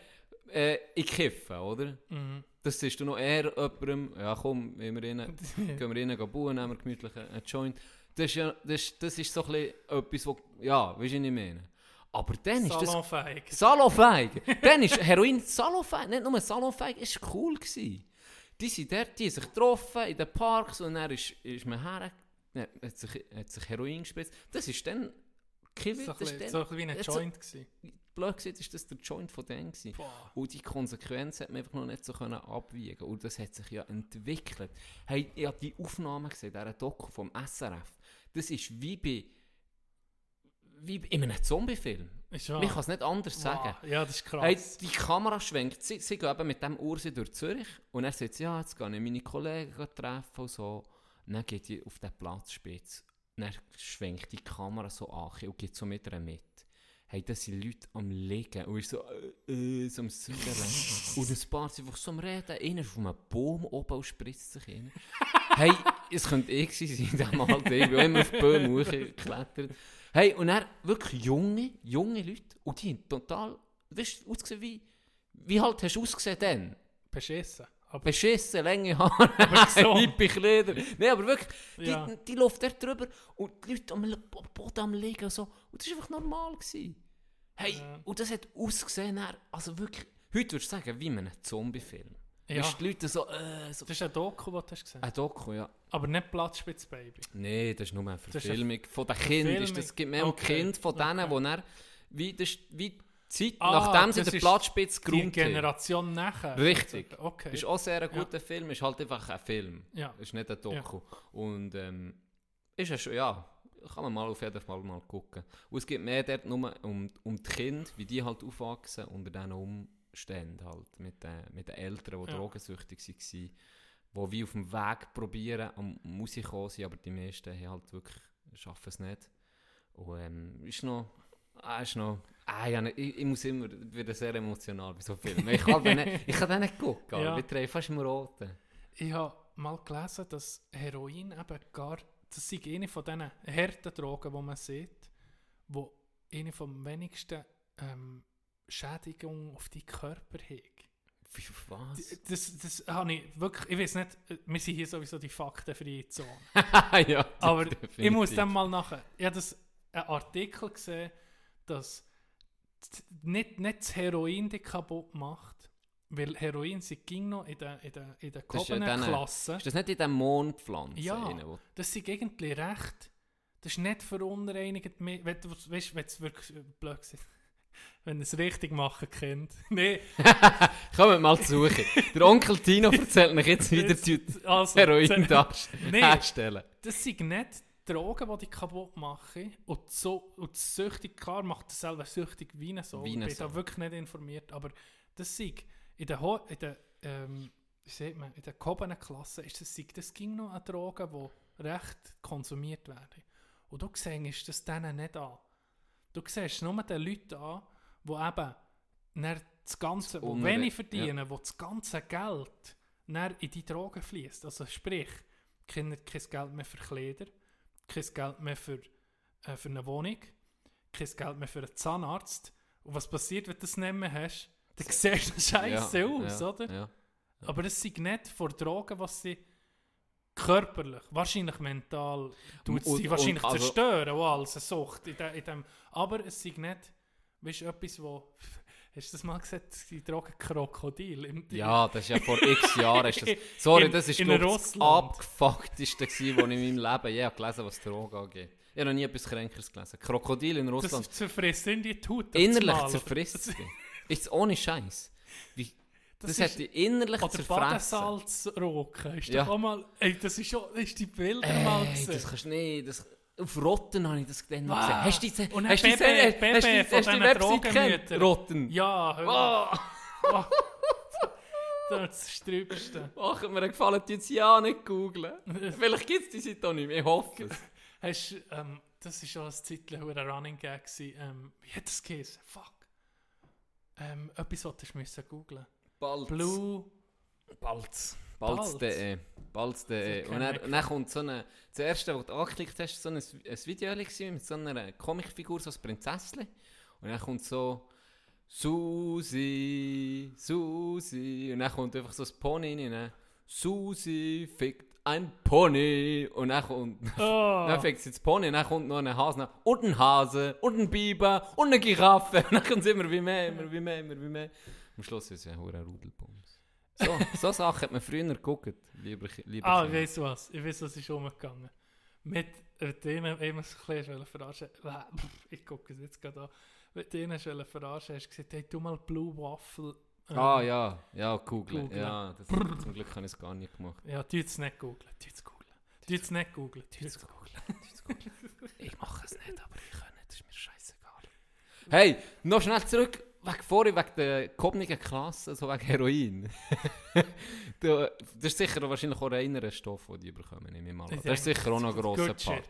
äh, ich kiffe, oder? Mhm. Das siehst du noch eher jemandem, ja komm, wir rein, gehen wir rein, gehen bauen, nehmen wir gemütlich einen Joint. Das ist, ja, das, ist- das ist so ein bisschen etwas, wo, ja, weißt du, was ich meine? Aber dann ist das Salonfähig. Salonfähig. Dann ist Heroin salonfähig. Nicht nur salonfähig, es war cool. Gewesen. Die sind dort, die haben sich getroffen in den Parks und dann ist, ist man her, hat, hat, sich, hat sich Heroin gespritzt. Das ist dann, Kiwi, So ein das ist bisschen- so ein wie ein Joint gewesen. blöd gesagt, ist das der Joint von denen gewesen. Boah. Und die Konsequenz hat man einfach noch nicht so können abwiegen Und das hat sich ja entwickelt. Hey, ich habe die Aufnahme gesehen, dieser Doku vom SRF. Das ist wie bei, wie in einem Zombiefilm. Ich kann es nicht anders sagen. Wow. Ja, das ist krass. Hey, die Kamera schwenkt, sie, sie gehen eben mit dem Ursi durch Zürich und er sagt, ja, jetzt gehe ich meine Kollegen treffen und so. Und dann geht die auf den Platz spitz. Und dann schwenkt die Kamera so an und geht so mit ihr mit. Hey, da sind Leute am Liegen und ist so, äh, äh, so am Zügeln. und ein paar sind einfach so am Reden. Einer ist auf einem Baum oben und spritzt sich rein. hey, es könnte ich gewesen sein in diesem Alter. Ich bin immer auf die Bäume hochgeklettert. Hey, und dann wirklich junge, junge Leute. Und die haben total, weißt du, ausgesehen wie, wie halt hast du ausgesehen dann? Beschissen. Aber Beschissen, lange Haare, gesund. Hippie-Kleider. Nein, aber wirklich, die, Ja. die läuft dort drüber und die Leute am Boden am Liegen und so. Und das war einfach normal. Gewesen. Hey, Ja. und das hat ausgesehen, dann, also wirklich, heute würdest du sagen, wie in einem Zombie-Film. Ja. Weißt die Leute so, äh, so. das ist ein Doku, das du hast gesehen Ein Doku, ja. Aber nicht Platzspitzbaby. Nein, das ist nur eine ist Verfilmung von den Kindern. Verfilmung? Es gibt mehr um Okay, Kind von denen, okay. wo er, wie, das ist wie die Zeit, Ah, nachdem sie das den ist Platzspitz Die geräumt haben. Generation nachher. Richtig. Okay. Ist auch sehr ein guter Film, ist halt einfach ein Film. Ja. Ist nicht ein Doku. Und ähm, ist ja schon, ja, kann man mal auf jeden Fall mal gucken. Und es geht mehr dort nur um, um die Kinder, wie die halt aufwachsen unter diesen Umständen halt, mit, den mit den Eltern, die Ja. drogensüchtig waren, die wie auf dem Weg probieren, am Musik kommen sind, aber die meisten haben halt wirklich, schaffen es nicht. Und ähm, ist noch, ah, ist noch, ah, ja, ich, ich muss immer, werde sehr emotional bei so Filmen. Ich kann den nicht, ich kann den nicht gucken, Ja. ja. ich drehe fast im Roten. Ich habe mal gelesen, dass Heroin eben gar, das sei eine von diesen harten Drogen, die man sieht, wo eine vom wenigsten ähm, Schädigung auf die Körper. Wie, was? Das, das habe ich wirklich, ich weiß nicht, äh, wir sind hier sowieso die faktenfreie Zone. ja, Aber ich definitiv. muss dann mal nachher. Ich habe das einen Artikel gesehen, dass nicht, nicht das Heroin dich kaputt macht, weil Heroin sie ging noch in der, in der, in der Das ist ja gehobenen dann- Klasse. Ist das nicht in dem Mondpflanzen? Ja. rein, wo- Das ist eigentlich recht. Das ist nicht verunreinigt. Wenn du es wirklich äh, blöd ist. Wenn es richtig machen kennt. Nein, Kommt mal zu suchen. Der Onkel Tino erzählt mich jetzt wieder zu also, Heroin darst Nee. herstellen. Das sind nicht Drogen, die dich kaputt machen. Und, so, und die Süchtig, klar macht das selber süchtig wie so. Wie Ich bin so. da wirklich nicht informiert. Aber das sind in der, Ho in der, ähm, wie sagt man, in der gehobenen Klasse, ist das, das ging noch an Drogen, die recht konsumiert werden. Und du siehst das denen nicht an. Du siehst nur den Leuten an, die eben dann das Ganze, Unre- wenig verdienen, wo das ganze Geld dann in die Drogen fließt. Also sprich, Kinder kein Geld mehr für Kleider, kein Geld mehr für, äh, für eine Wohnung, kein Geld mehr für einen Zahnarzt. Und was passiert, wenn du das nicht mehr hast? Dann siehst du scheiße ja, aus, ja, oder? Ja. Aber es sind nicht vor Drogen, was sie körperlich, wahrscheinlich mental, tut Und- sie und wahrscheinlich also- zerstören, auch als eine Sucht. In de, in dem, aber es sind nicht, weißt du, etwas, wo, hast du das mal gesagt, die Droge Krokodil? Im, Ja, das ist ja vor x Jahren. Ist das, sorry, In- das ist glaub, das abgefuckteste, was ich in meinem Leben je habe gelesen was Drogen angeht. Ich habe noch nie etwas Kränkeres gelesen. Krokodil in Russland. Das zerfrisst in die Haut. innerlich zerfrisst es dich. Ist es ohne Scheiß. Wie, das, Das hat dich innerlich Oder zerfressen. Badesalzroken. Ist Ja. doch auch mal, ey, das ist schon, ist die Bilder mal Ey, gesehen. das kannst du nicht. Das, auf Rotten habe ich das dann noch gesehen. Hast du diese, Und hast du Bebe- hast du die, hast die Website kennt? Rotten. Ja, hör mal. Oh, das Strübste. machen mir einen Gefallen, die jetzt ja nicht googlen. Vielleicht gibt es die Seite auch nicht mehr. Ich hoffe es. Hast, ähm, das war schon ein Zeitchen ein Running Gag. Ähm, wie hat das geheißen? Fuck. Ähm, etwas, was du googlen Balz. Blue. Balz. Balz. Balz.de. Balz.de. Und dann, und dann kommt so eine. Das erste, was du angeklickt hast, so ein, ein Video mit so einer Comicfigur, so ein Prinzesschen. Und dann kommt so. Susi, Susi. Und dann kommt einfach so ein Pony rein. ne? Susi fickt ein Pony. Und dann kommt. Oh. Dann fickt sie das Pony und dann kommt noch ein Hase nach. Und ein Hase. Und ein Biber. Und eine Giraffe. Und dann kommt es immer wie mehr, immer wie mehr, immer wie mehr. Am Schluss ist es ein hoher Rudelbums. So, so Sachen hat man früher geguckt, lieber, lieber Ah, ich weiß was. Ich weiß, was ist umgegangen. Mit denen, immer so ein bisschen verarschen. Ich gucke es jetzt gerade an. Mit denen verarschen, hast du gesagt, hey, tu mal Blue Waffle. ähm, Ah ja, ja, googeln. Googlen. Ja, das, zum Glück habe ich es gar nicht gemacht. Ja, tu jetzt nicht googeln. Tu jetzt googeln. Tu jetzt nicht googeln. Tu jetzt googeln. Ich mache es nicht, aber ich kann nicht, das ist mir scheißegal. Hey, noch schnell zurück, wegen vorhin, wegen der gehobenen Klasse, so wegen Heroin. du, das ist sicher wahrscheinlich auch einer Stoff, den die bekommen, nehme ich mal an. Das ist sicher auch noch ein grosser Part. shit.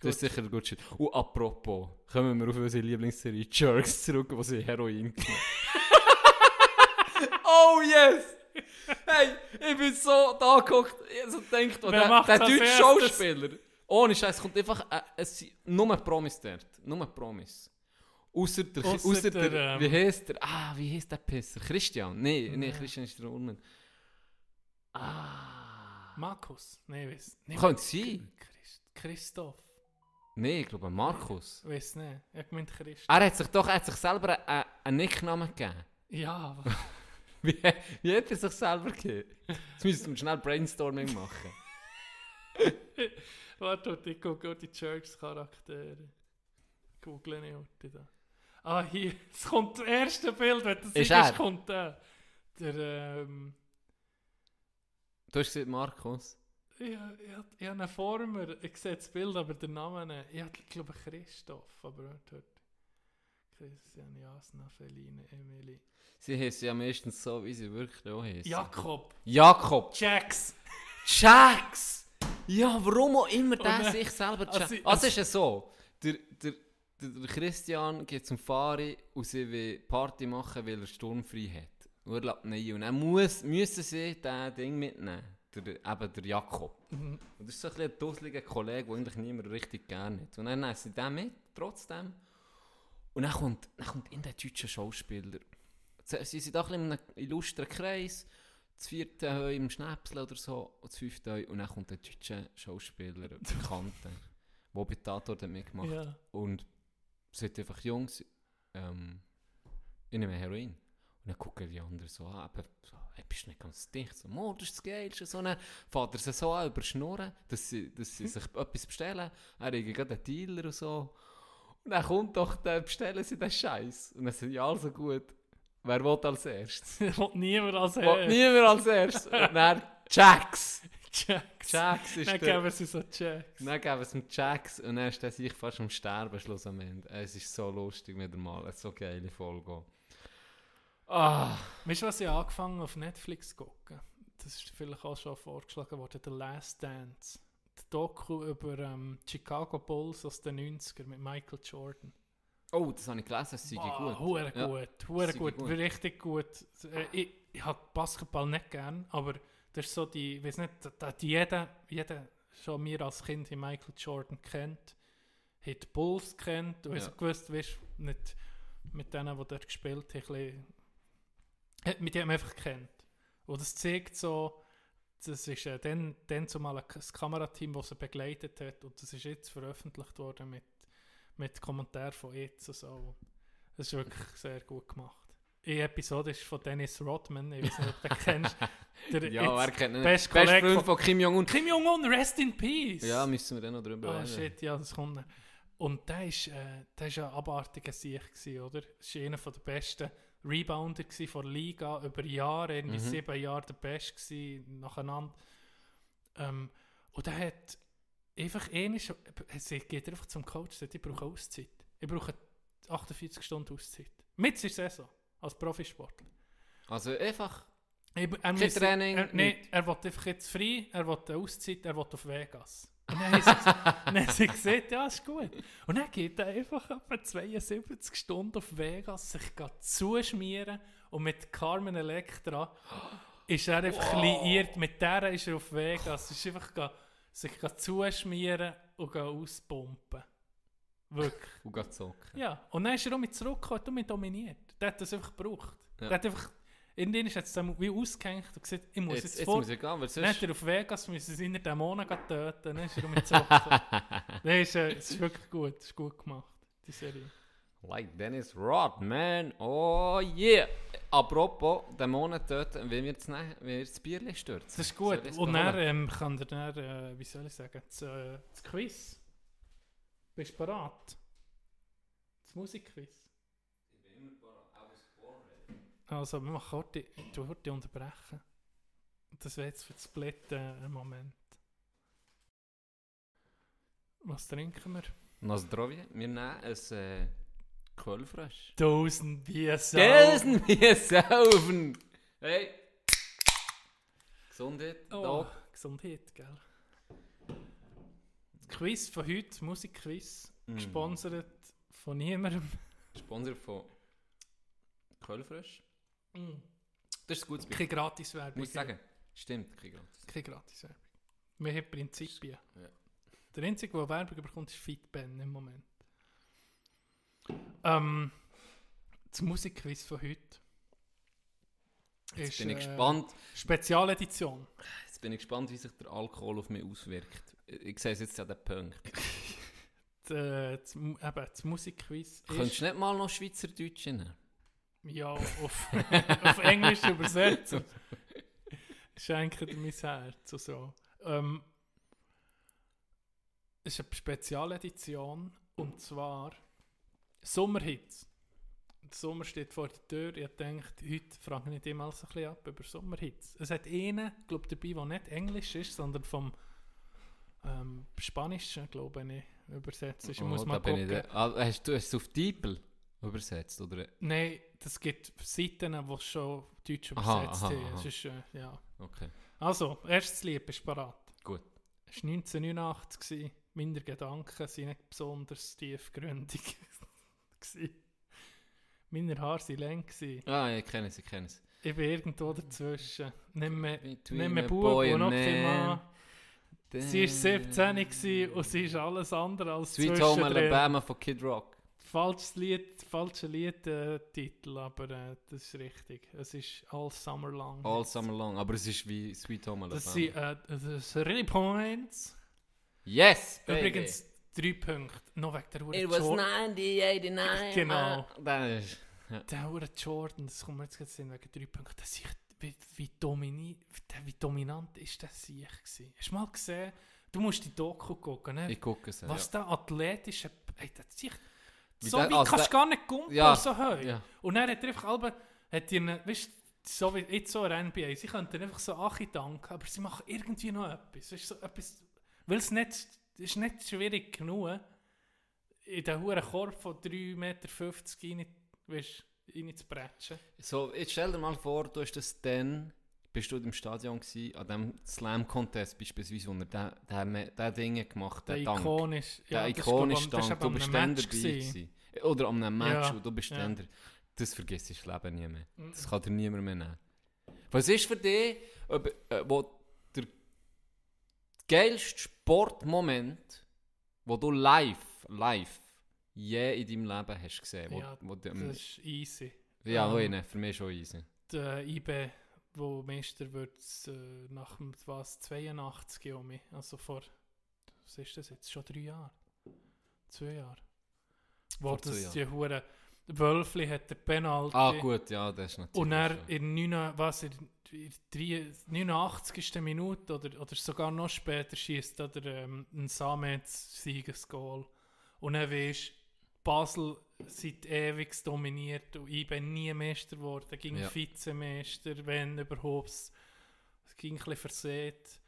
Das ist sicher ein guter Shit. Und apropos, kommen wir auf unsere Lieblingsserie Jerks zurück, wo sie Heroin genommen Oh yes! Hey, ich bin so da geguckt, ich so oh, Wer der, der deutsche? Schauspieler. Ohne Scheiß, kommt einfach, äh, es sind nur Promis dort. Nur Promis. Ausser der, Ausser ausser der, der, ähm, wie heißt der? Ah, wie heißt der Pisser? Christian? Nee, nee, Christian ist der Urmen. Ah. Markus? Nein, ich weiß nicht. Könnte sein. Christ Christoph? Nee, ich glaube Markus. Weiß nicht. Ich meine Christ. Er hat sich doch er hat sich selber einen, einen Nicknamen gegeben. Ja, aber Wie, wie hat er sich selber gegeben? Jetzt müssen wir schnell Brainstorming machen. warte, ich gucke die Jerks-Charaktere. Google ich heute da. Ah, hier. Es kommt das erste Bild, wenn das Ist er? kommt der. Der, ähm... Du hast gesagt Markus. Ich, ich, ich habe einen Former. Ich sehe das Bild, aber den Namen nicht. Ich glaube Christoph, aber hört. Christian, Jasna, Feline, Emily. Sie heißen ja meistens so, wie sie wirklich auch heißen. Jakob. Jakob. Jax. Jax! Ja, warum auch immer der äh, sich selber also- Jax... Also, es ist ja so, der, der, der, Christian geht zum Fari und sie will Party machen, weil er sturmfrei hat. Urlaub nein. Und dann muss, müssen sie das Ding mitnehmen. der, eben der Jakob. Mhm. Und das ist so ein, ein dusseliger Kollege, den eigentlich niemand richtig gerne hat. Und dann nehmen sie den mit, trotzdem. Und dann kommt, dann kommt in der deutsche Schauspieler. Sie sind auch ein in einem illustren Kreis. Das vierte Heu im Schnäpsel oder so. Und das fünfte Heu. Und dann kommt der deutsche Schauspieler, der Bekannte, der bei Tatort hat mitgemacht Ja. Und sagt einfach, Jungs, ähm, ich nehme Heroin. Und dann gucken die anderen so an, aber so, hey, bist du nicht ganz dicht? So, Mo, das ist das Geilste. So, dann fährt er sie so an, überschnurren, dass sie, dass sie sich etwas bestellen. Er hat gerade einen Dealer und so. Und dann kommt doch, dann bestellen sie den Scheiß. Und dann sind ja, also gut. Wer will als erstes? niemand als Will er. niemand als erstes. Und dann Jacks. Jacks. Jacks ist Dann der... geben sie so Jacks. Dann geben sie ihm Jacks und dann ist er sich fast am Sterben Schluss am Ende. Es ist so lustig wieder mal, eine so geile Folge. Ah, Weißt du, was ich angefangen auf Netflix zu gucken? Das ist vielleicht auch schon vorgeschlagen worden, The Last Dance. Die Doku über ähm, Chicago Bulls aus den 90er mit Michael Jordan. oh, das habe ich gelesen, es sei Wow, gut. Hure Ja. gut, gut, gut. richtig gut. Äh, ich ich habe Basketball nicht gern, aber das ist so die, ich weiß nicht, da- die jeder, jeder, schon mir als Kind die Michael Jordan kennt, hat die Bulls kennt und Ja. ja. gewusst, weißt, nicht mit denen, die dort gespielt haben, bisschen, hat mit dem einfach kennt. Und das zeigt so, das ist äh, dann, dann zumal ein Kamerateam, das sie begleitet hat und das ist jetzt veröffentlicht worden mit, mit Kommentaren von jetzt und so. Das ist wirklich sehr gut gemacht. Die Episode ist von Dennis Rodman, ich weiß nicht, ob du den kennst. Der Ja, wer jetzt kennt beste Best Kollege Freund von Kim Jong-un. Kim Jong-un, rest in peace! Ja, müssen wir dann noch drüber Ah, reden. shit, ja, das kommt. noch. Und der ist, äh, der ist ein abartiger Sieg gewesen, oder? Das war einer der besten Rebounder gewesen von der Liga über Jahre, irgendwie Mhm. sieben Jahre der Beste gewesen, nacheinander. Ähm, und der hat einfach ähnlich, sie geht einfach zum Coach, sagt, ich brauche Auszeit. Ich brauche 48 Stunden Auszeit. Mit der Saison, als Profisportler. Also einfach, Er, er Kein muss- Training, Er, nee, er will einfach jetzt frei, er will eine Auszeit, er will auf Vegas. Und dann haben sie, gesagt, ja, ist gut. Und dann geht er einfach etwa 72 Stunden auf Vegas, sich zuschmieren und mit Carmen Electra ist er einfach liiert. Mit der ist er auf Vegas. Ist einfach ga- sich zuschmieren und auspumpen. Wirklich. und geht zocken. Ja, und dann ist er auch mit zurückgekommen und mich dominiert. Der hat das einfach gebraucht. Ja. Der hat einfach, irgendwann hat es dann wie ausgehängt und gesagt, ich muss Jetzt, jetzt, jetzt vor. muss ich gehen, weil Dann sonst... hat er auf Vegas müssen seine Dämonen töten, dann ist er mit zurückgekommen. Nein, äh, es ist wirklich gut, es ist gut gemacht, die Serie. Like Dennis Rodman, oh yeah! Apropos, Monat dort, wenn wir wenn das Bierchen stürzen. Das ist gut. Es Und dann ähm, kann er dann, äh, wie soll ich sagen, das, äh, das Quiz. Bist du bereit? Das Musikquiz. Also, wir machen heute, ich heute unterbrechen. Das wäre jetzt für das Split äh, ein Moment. Was trinken wir? Nozdrovje, wir nehmen ein äh, Quellfresh. Tausend Bier Gelsen wir saufen! Hey! Gesundheit, Oh, Doc. Gesundheit, gell? Das Quiz von heute, Musikquiz, Mm. gesponsert von niemandem. Sponsor von Quellfresh. Mm. Das ist ein gutes. Keine Gratiswerbung. Muss ich sagen. Stimmt, kein gratis. Keine Gratiswerbung. Wir haben Prinzipien. Ja. Der Einzige, der Werbung bekommt, ist Fitben im Moment. Ähm, das Musikquiz von heute. Jetzt ist, bin ich äh, gespannt. Spezialedition. Jetzt bin ich gespannt, wie sich der Alkohol auf mich auswirkt. Ich sehe es jetzt an den Punkt. Äh, das, eben, das Musikquiz Könntest du nicht mal noch Schweizerdeutsch nehmen? Ja, auf, auf Englisch übersetzen. Schenke dir mein Herz und so. Ähm, es ist eine Spezialedition und zwar Sommerhits. Der Sommer steht vor der Tür. Ich denke, heute frage ich dich mal so ein bisschen ab über Sommerhits. Es hat einen, glaube dabei, der nicht Englisch ist, sondern vom ähm, Spanischen, glaube ich, übersetzt ist. Ich muss Oh, mal ich gucken. da- ah, hast du es auf Diepel übersetzt? Oder? Nein, das gibt Seiten, die schon Deutsch Aha, übersetzt aha, haben. aha. Es ist, äh, ja. Okay. Also, erstes Lied, bist du bereit? Gut. Es war 1989. gewesen. Meine Gedanken waren nicht besonders tiefgründig. Meine Haare waren lang. Ah, ich kenne es, ich kenne es. Ich bin irgendwo dazwischen. Nicht mehr a Bub und noch kein. Mann. Sie war 17 gewesen und sie ist alles andere als Sweet Home. Alabama von Kid Rock. Falsches Lied, falscher Liedtitel, äh, Titel, aber äh, das ist richtig. Es ist All Summer Long. All summer long. Aber es ist wie Sweet Home Alabama. Das sind äh, das Really Points. yes, baby. Übrigens drei Punkte. Noch wegen der Uhr It was Jordan. 90, 89. Genau. Ah, Das ist... Der Uhr Jordan, das kommt mir jetzt gerade wegen drei Punkten. Das ist, wie, wie, domini, wie, wie dominant ist das sich gewesen? Hast du mal gesehen? Du musst die Doku gucken, ne? Ich gucke es. Was ja. der athletische... Ey, der sich Wie so weit also kannst du gar nicht gumpeln, Ja, so hoch. ja. Und dann hat er einfach alle, hat eine- weißt, so wie jetzt so ein NBA, sie könnten einfach so Achi danken, aber sie machen irgendwie noch etwas. Weißt, so etwas weil es nicht, ist nicht schwierig genug, in den hohen Korb von 3,50 Meter rein, weißt, reinzubretschen. So, jetzt stell dir mal vor, du hast das dann... Bist du im Stadion gewesen, an dem Slam-Contest beispielsweise, wo er den, den, den Dinge gemacht Der den Dank. ikonisch, Der ikonisch Dank, du ist bist dann dabei gewesen. Oder an einem Match Ja, und du bist ja. dann der, Das vergisst das Leben nie mehr. Das kann dir niemand mehr nehmen. Was ist für dich, ob, äh, wo der geilste Sportmoment, wo du live, live, je in deinem Leben hast gesehen? Wo, Ja, wo du, Das ist easy. ja, ähm, oh, ne, für mich schon easy. Der IB, wo Meister wird, äh, nach dem, was, 82 um mich. Also vor, was ist das jetzt, schon drei Jahre? Zwei Jahre. Wo das Jahren. die Hure Wölfli hat der Penalty. Ah, gut, ja, das ist natürlich. Und er in 9, was, in, in drei- 89. Minute oder, oder sogar noch später schießt er ähm, ein Samets Siegesgoal. Und dann weisst Basel seit ewig dominiert und ich bin nie Meister geworden, ging Ja. Vizemeister, wenn überhaupt. Es ging ein bisschen versät.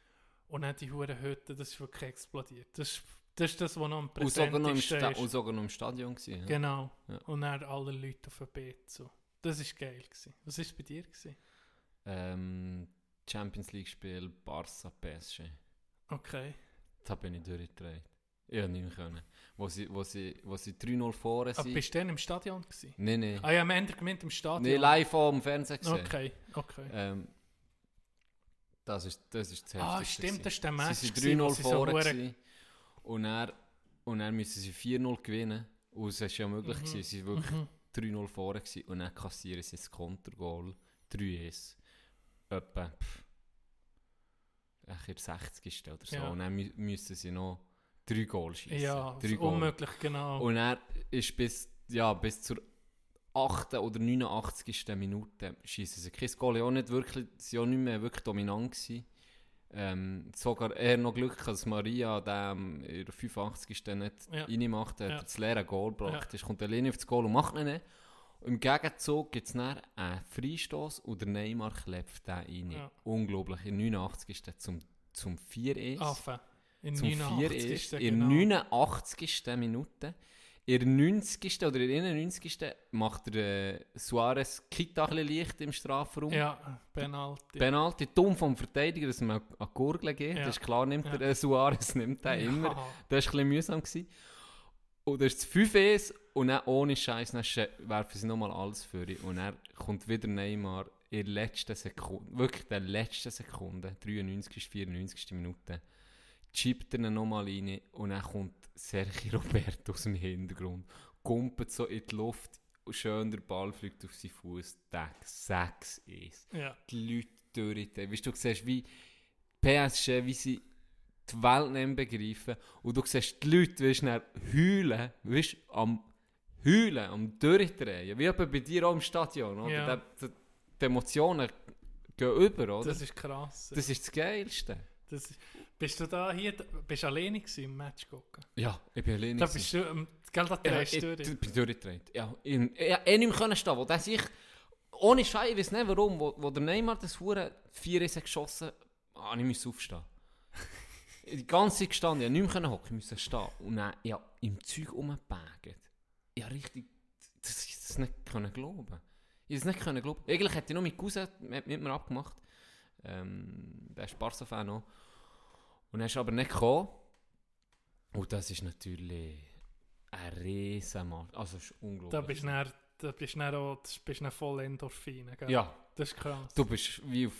Und dann die Hure Hütte, das ist wirklich explodiert. Das ist das, ist das was noch am präsentesten ist. und sogar noch im Stadion gewesen. ja. Genau. Ja. Und dann alle Leute auf dem Bett. So. Das war geil. Gewesen. Was war es bei dir? Gewesen? Ähm, Champions League Spiel Barca PSG. Okay. Da bin ich durchgedreht. Ich konnte nicht mehr. Können. Wo sie, wo sie, wo sie 3-0 vorne Aber sind. bist du dann im Stadion? Gewesen? Nein, nein. Ah ja, am Ende gemeint im Stadion. Nee, live am Fernsehen gesehen. Okay, okay. Ähm, das ist das, ist das ah, stimmt, das ist der Match. Sie wo 3-0 sie vorne. gewesen. und, dann, und dann müssen sie 4-0 gewinnen. Und es war ja möglich. gewesen. Sie waren wirklich Mhm. 3-0 vorne. Gewesen. Und dann kassieren sie das Kontergoal. 3-1. Etwa, pff, in der 60. oder so. Ja. Und dann mü müssen sie noch 3 Goal schießen. Ja, drei das unmöglich, genau. Und er ist bis, ja, bis zur 8. oder 89. Minute schießen sie kein Goal. Auch nicht wirklich, sie waren auch nicht mehr wirklich dominant. Gewesen. Ähm, sogar eher noch Glück, dass Maria dem in der 85. nicht Ja. reinmacht, hat Ja. das leere Goal gebracht. Ja. Kommt alleine auf das Goal und macht ihn nicht. Im Gegenzug gibt es dann einen Freistoß und der Neymar klebt den rein. Ja. Unglaublich. In 89. zum, zum 4-1 Affe. In zum 89. 4 ist der in genau. 89. Minute. In der 90. oder in der 91. macht der äh, Suarez Kita ein leicht im Strafraum. Ja, Penalty. Penalty, dumm vom Verteidiger, dass man an die Gurgel geht. Ja. Das ist klar, nimmt Ja. der äh, Suarez nimmt den Ja. immer. Das war ein bisschen mühsam. Gewesen. Und dann ist es 5 und dann ohne Scheiß werfen sie nochmal alles für ihn. Und dann kommt wieder Neymar in der letzten Sekunde, wirklich der letzten Sekunde, 93. 94. Minute, chippt ihn nochmal rein und dann kommt Sergio Roberto aus dem Hintergrund, kumpelt so in die Luft, und schön der Ball fliegt auf seinen Fuß, Tag 6 ist Ja. die Leute durch. Weißt du, du siehst, wie PSG, wie sie die Welt nicht begreifen. Und du siehst die Leute, weißt, dann heulen, weißt, am heulen, am durchdrehen. Wie bei dir auch im Stadion. Oder? Ja. Die, die, die Emotionen gehen über, oder? Das ist krass. Das ist das Geilste. Das ist, bist du da hier, bist du alleine im Match gucken? Ja, ich bin alleine. Da bist du, ähm, gell, da drehst du ich bin durchgedreht. Ja, ich, ich, ich nicht mehr stehen, wo der sich, ohne Scheiß, ich weiß nicht warum, wo, wo der Neymar das Hure 4 ist geschossen, ah, ich musste aufstehen. Die ganze Zeit gestanden, ich konnte nicht mehr hocken, ich musste stehen. Und dann, ja, im Zeug rumgebagt. Ja, richtig, das, ich das nicht können glauben. Ich das nicht können glauben. Eigentlich hätte ich noch mit Cousin mit, mit mir abgemacht. Ähm, der ist Barca-Fan noch. Und er ist aber nicht gekommen. Und das ist natürlich ein riesen Markt. Also, es ist unglaublich. Da bist du dann da bist du dann auch, bist dann voll Endorphine, gell? Ja, Das ist krass. du bist wie auf.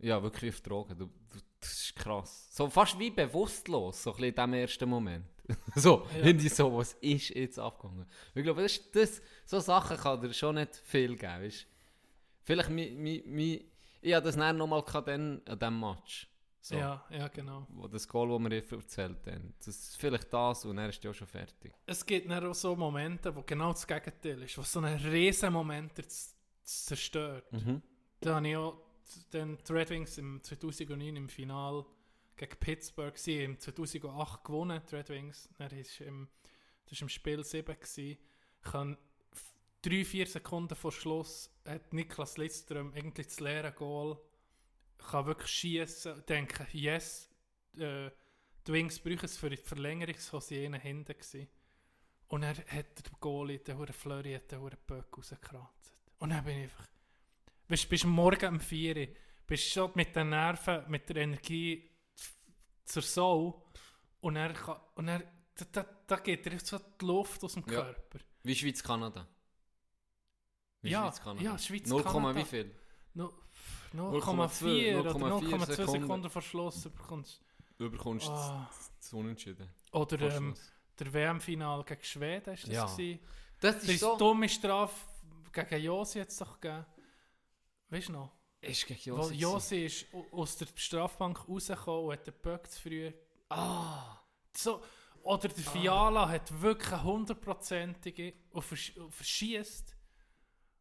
Ja, wirklich auf Drogen. Du, du, das ist krass. So fast wie bewusstlos, so ein bisschen in diesem ersten Moment. so, Ja. irgendwie so, was ist jetzt abgegangen? Ich glaube, das, ist- das, so Sachen kann dir schon nicht viel geben. Weißt? Vielleicht, mi, mi, mi, ich hatte das dann nochmal dann an diesem Match. So, Ja, ja, genau. Wo das Goal, das wir eben erzählt haben. Das ist vielleicht das und dann ist ja schon fertig. Es gibt dann auch so Momente, wo genau das Gegenteil ist, wo so einen riesen Moment zerstört. Mhm. Da habe ich auch den Red Wings im 2009 im Final gegen Pittsburgh sie im 2008 gewonnen, die Red Wings. Er ist im, das war im Spiel 7 gewesen. Kann drei, vier Sekunden vor Schluss hat Niklas Lidström irgendwie das leere Goal kann wirklich schießen denken, yes, äh, die Wings brauchen es für die Verlängerung, so sie ihnen hinten gewesen. Und er hat der Goalie, der hure Flurry, den hure Böck rausgekratzt. Und dann bin ich einfach, weißt, bist Morgen um 4 Uhr, bist schon mit den Nerven, mit der Energie zur Sau und er kann, und er, da, da, da geht dir so die Luft aus dem Ja. Körper. Wie Schweiz-Kanada. Wie Ja, Schweiz-Kanada. ja, Schweiz, 0, Kanada. wie viel? No- 0,2 0,4 oder 0,4 0,2 Sekunden. Sekunden vor Schluss bekommst Du bekommst Ah. das Unentschieden. Oder ähm, der WM-Final gegen Schweden ist das Ja. gewesen. Das ist ist so... dumme Strafe gegen Josi jetzt doch gegeben. Weißt du noch? Ist gegen Josi. Josi ist au- aus der Strafbank rausgekommen und hat den Böck zu früh. Ah! So, oder der Fiala hat wirklich eine hundertprozentige und versch und verschießt.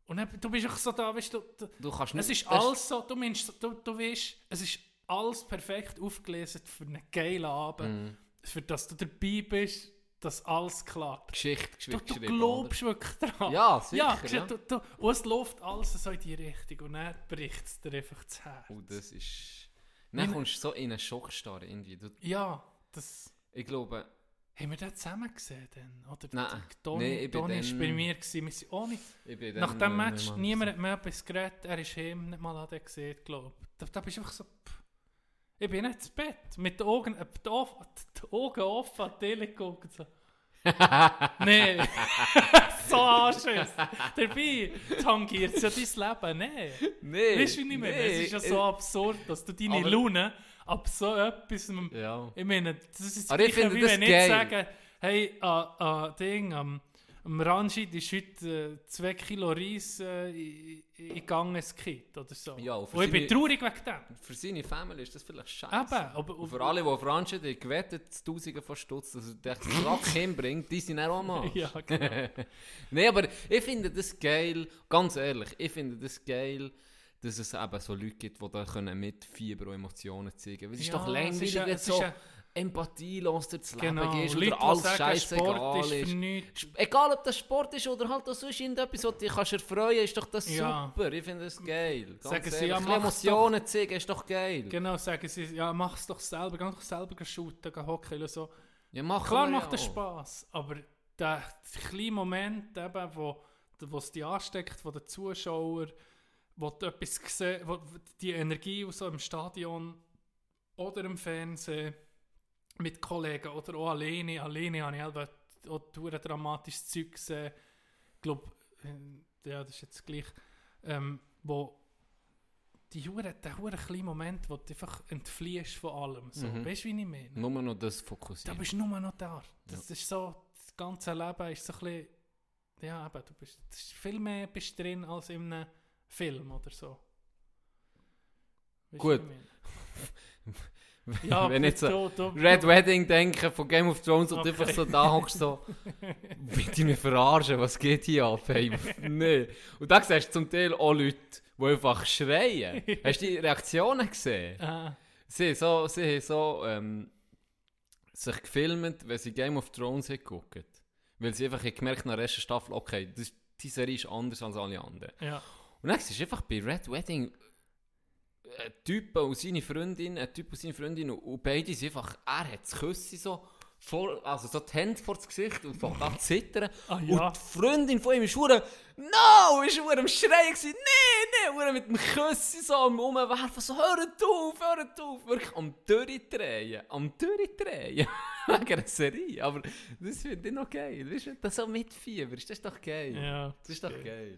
Und dann, du bist auch so da, weißt du, du Du kannst es nicht... ist das alles so, du meinst, du, du weißt, es ist alles perfekt aufgelesen für einen geilen Abend, Mhm. für dass du dabei bist, dass alles klappt. Geschichte Du, du geschrieben, glaubst wirklich daran. Ja, sicher, Ja, ja. Du, du, und es läuft alles so in die Richtung und dann bricht es dir einfach das Herz. oder? Oh, das ist... Dann kommst du so in einen Schockstarre irgendwie. Du, Ja, das... ich glaube... Haben wir den zusammen gesehen dann? Oder Nein. Toni, Nee, ich bin Toni war bei mir. Gewesen. Wir sind ohne, nach dem Match, nicht niemand hat mehr etwas geredet. Er ist heim, nicht mal an den gesehen, glaube ich. Da, da bist du einfach so... Pff. Ich bin nicht ins Bett. Mit den Augen, äh, die, Off- die Augen offen an die Tele geguckt. So. nee. so Anschiss. Dabei tangiert es ja dein Leben. Nee. Nee! Weißt du, ich meine? nee, es ist ja so absurd, dass du deine Aber- Laune ab so etwas... Ja. Ich meine, das ist das ich Gleiche, wie das wenn ich sage, hey, äh, äh, Ding, am am Ranjit ist heute 2 Kilo Reis äh, in Ganges oder so. Ja, und und ich bin seine- traurig wegen dem. Für seine Family ist das vielleicht scheiße. Eben, aber... Und für alle, die auf gewettet, Tausende von Stutz, dass er den Sack hinbringt, die sind auch Arsch. Ja, genau. Nein, aber ich finde das geil, ganz ehrlich, ich finde das geil, dass es eben so Leute gibt, die da können mit Fieber und Emotionen zeigen können. Es ist Ja, doch es langweilig, ja- wenn es so ja- empathielos durchs genau. Leben gehst Leute, oder alles scheißegal Sport ist ist. Egal ob das Sport ist oder halt auch sonst irgendetwas, was dich kannst erfreuen ist doch das Ja. super. Ich finde das geil. Ganz Sagen sie, ja, Ein Emotionen zeigen ist doch geil. Genau, sagen sie, ja, mach es doch selber, geh doch selber shooten, geh hocken oder so. Ja, Klar macht auch. Spass, aber der kleine Moment, eben, wo wo es dich ansteckt von den Zuschauern, wo du etwas gesehen, wo die Energie aus so im Stadion oder im Fernsehen mit Kollegen oder auch alleine, alleine habe ich halt auch ein dramatisches Zeug gesehen, ich glaube, ja, das ist jetzt gleich, ähm, wo die hure, der hure kleine Moment, wo du einfach entfliehst von allem, so. Mhm. weißt du, wie ich meine? Nur noch das Da fokussieren. bist du nur noch da. Das ist so, das ganze Leben ist so ein bisschen, ja, eben, du bist, viel mehr bist drin als in einem Film oder so. Weißt Gut. ich? Ja, Wenn jetzt so du, du, Red Wedding denken von Game of Thrones und Okay. einfach so da hockst so, bitte mich verarschen, was geht hier ab? Hey, nee. Und da siehst du zum Teil auch Leute, die einfach schreien. Hast du die Reaktionen gesehen? Sie, so, sie haben so ähm, sich gefilmt, wenn sie Game of Thrones haben geguckt. Weil sie einfach haben gemerkt nach der ersten Staffel, okay, das, die Serie ist anders als alle anderen. ja. Und dann du einfach bei Red Wedding ein Typ und seine Freundin, ein Typ und seine Freundin und, und beide sind einfach, er hat das Küssi so voll, also so die Hände vor das Gesicht und fängt an zu zittern. Ah, ja. Und die Freundin von ihm ist hure, no, ist hure am Schreien gewesen, nee, nee, hure mit dem Küssi so am Umwerfen, so, hört auf, hört auf, wirklich am Durchdrehen, am Durchdrehen. wegen einer Serie. Aber das finde ich noch geil. Weißt du, das so mitfieberst, das ist doch geil. Ja, Das ist doch geil.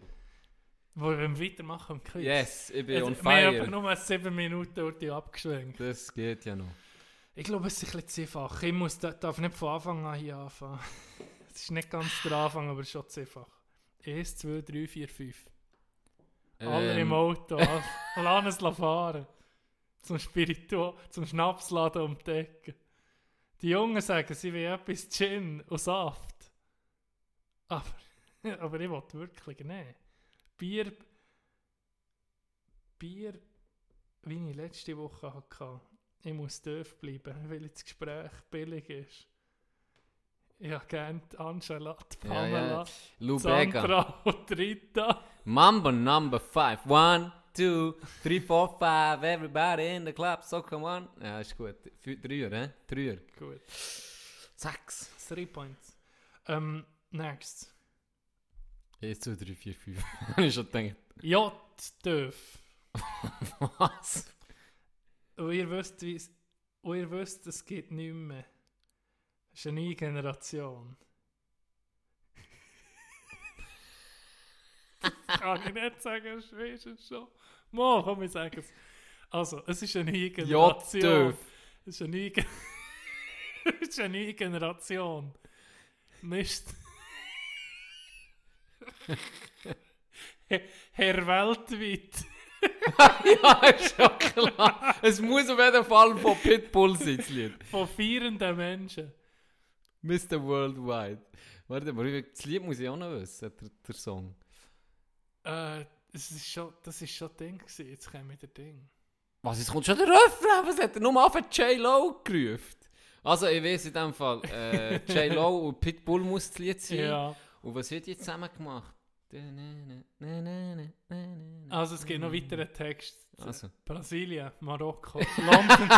Wo wir weitermachen im Quiz. Yes, ich bin Jetzt- on Wir haben fire. nur sieben Minuten durch die abgeschwenkt. Das geht ja noch. Ich glaube, es ist ein bisschen zu einfach. Ich muss, da- darf nicht von Anfang an hier anfangen. Es ist nicht ganz der Anfang, aber schon zu einfach. 1, 2, 3, 4, 5. Alle im Ähm, Auto. all- Lass es fahren. Zum Spiritu, zum Schnapsladen um die Ecke. Die Jungen sagen, sie wollen etwas Gin und Saft. Aber, aber ich will wirklich nicht. Bier, Bier, wie ich letzte Woche hatte. Ich muss tief bleiben, weil das Gespräch billig ist. Ich habe gerne Angela, Ja, Pamela, ja. Lou Bega. Sandra und die Rita. Mambo number five. One, two, three, four, five. Everybody in the club, so come on. Ja, ist gut. Fü- Dreier, hä? Dreier. Gut. Sechs. Three points. Ähm, next. 1, 2, 3, 4, 5. Habe ich schon gedacht. J. Döf. Was? Und ihr wisst, wie es- und ihr wisst, es geht nicht mehr. Das ist eine neue Generation. das kann ich nicht sagen, ich weiß es schon. Mal, komm, ich sage es. Also, es ist eine neue Generation. J-Döf. Es ist eine neue, es ist eine neue Generation. Mist. Herr- weltweit. ja, ist schon klar. Es muss auf jeden Fall von Pitbull sein, das Lied. Von feiernden Menschen. Mr. Worldwide. Warte, aber das Lied muss ich auch noch wissen, der, der Song. Äh, das ist schon, das ist schon Ding gewesen. Jetzt kommen wir der Ding. Was, jetzt kommt schon der Refrain? Was hat er nur auf J-Lo gerufen? Also, ich weiß in dem Fall, äh, J-Lo und Pitbull muss das Lied sein. Ja. Und was wird jetzt zusammen gemacht? Also es gibt noch weitere Texte. Also. Brasilien, Marokko, London,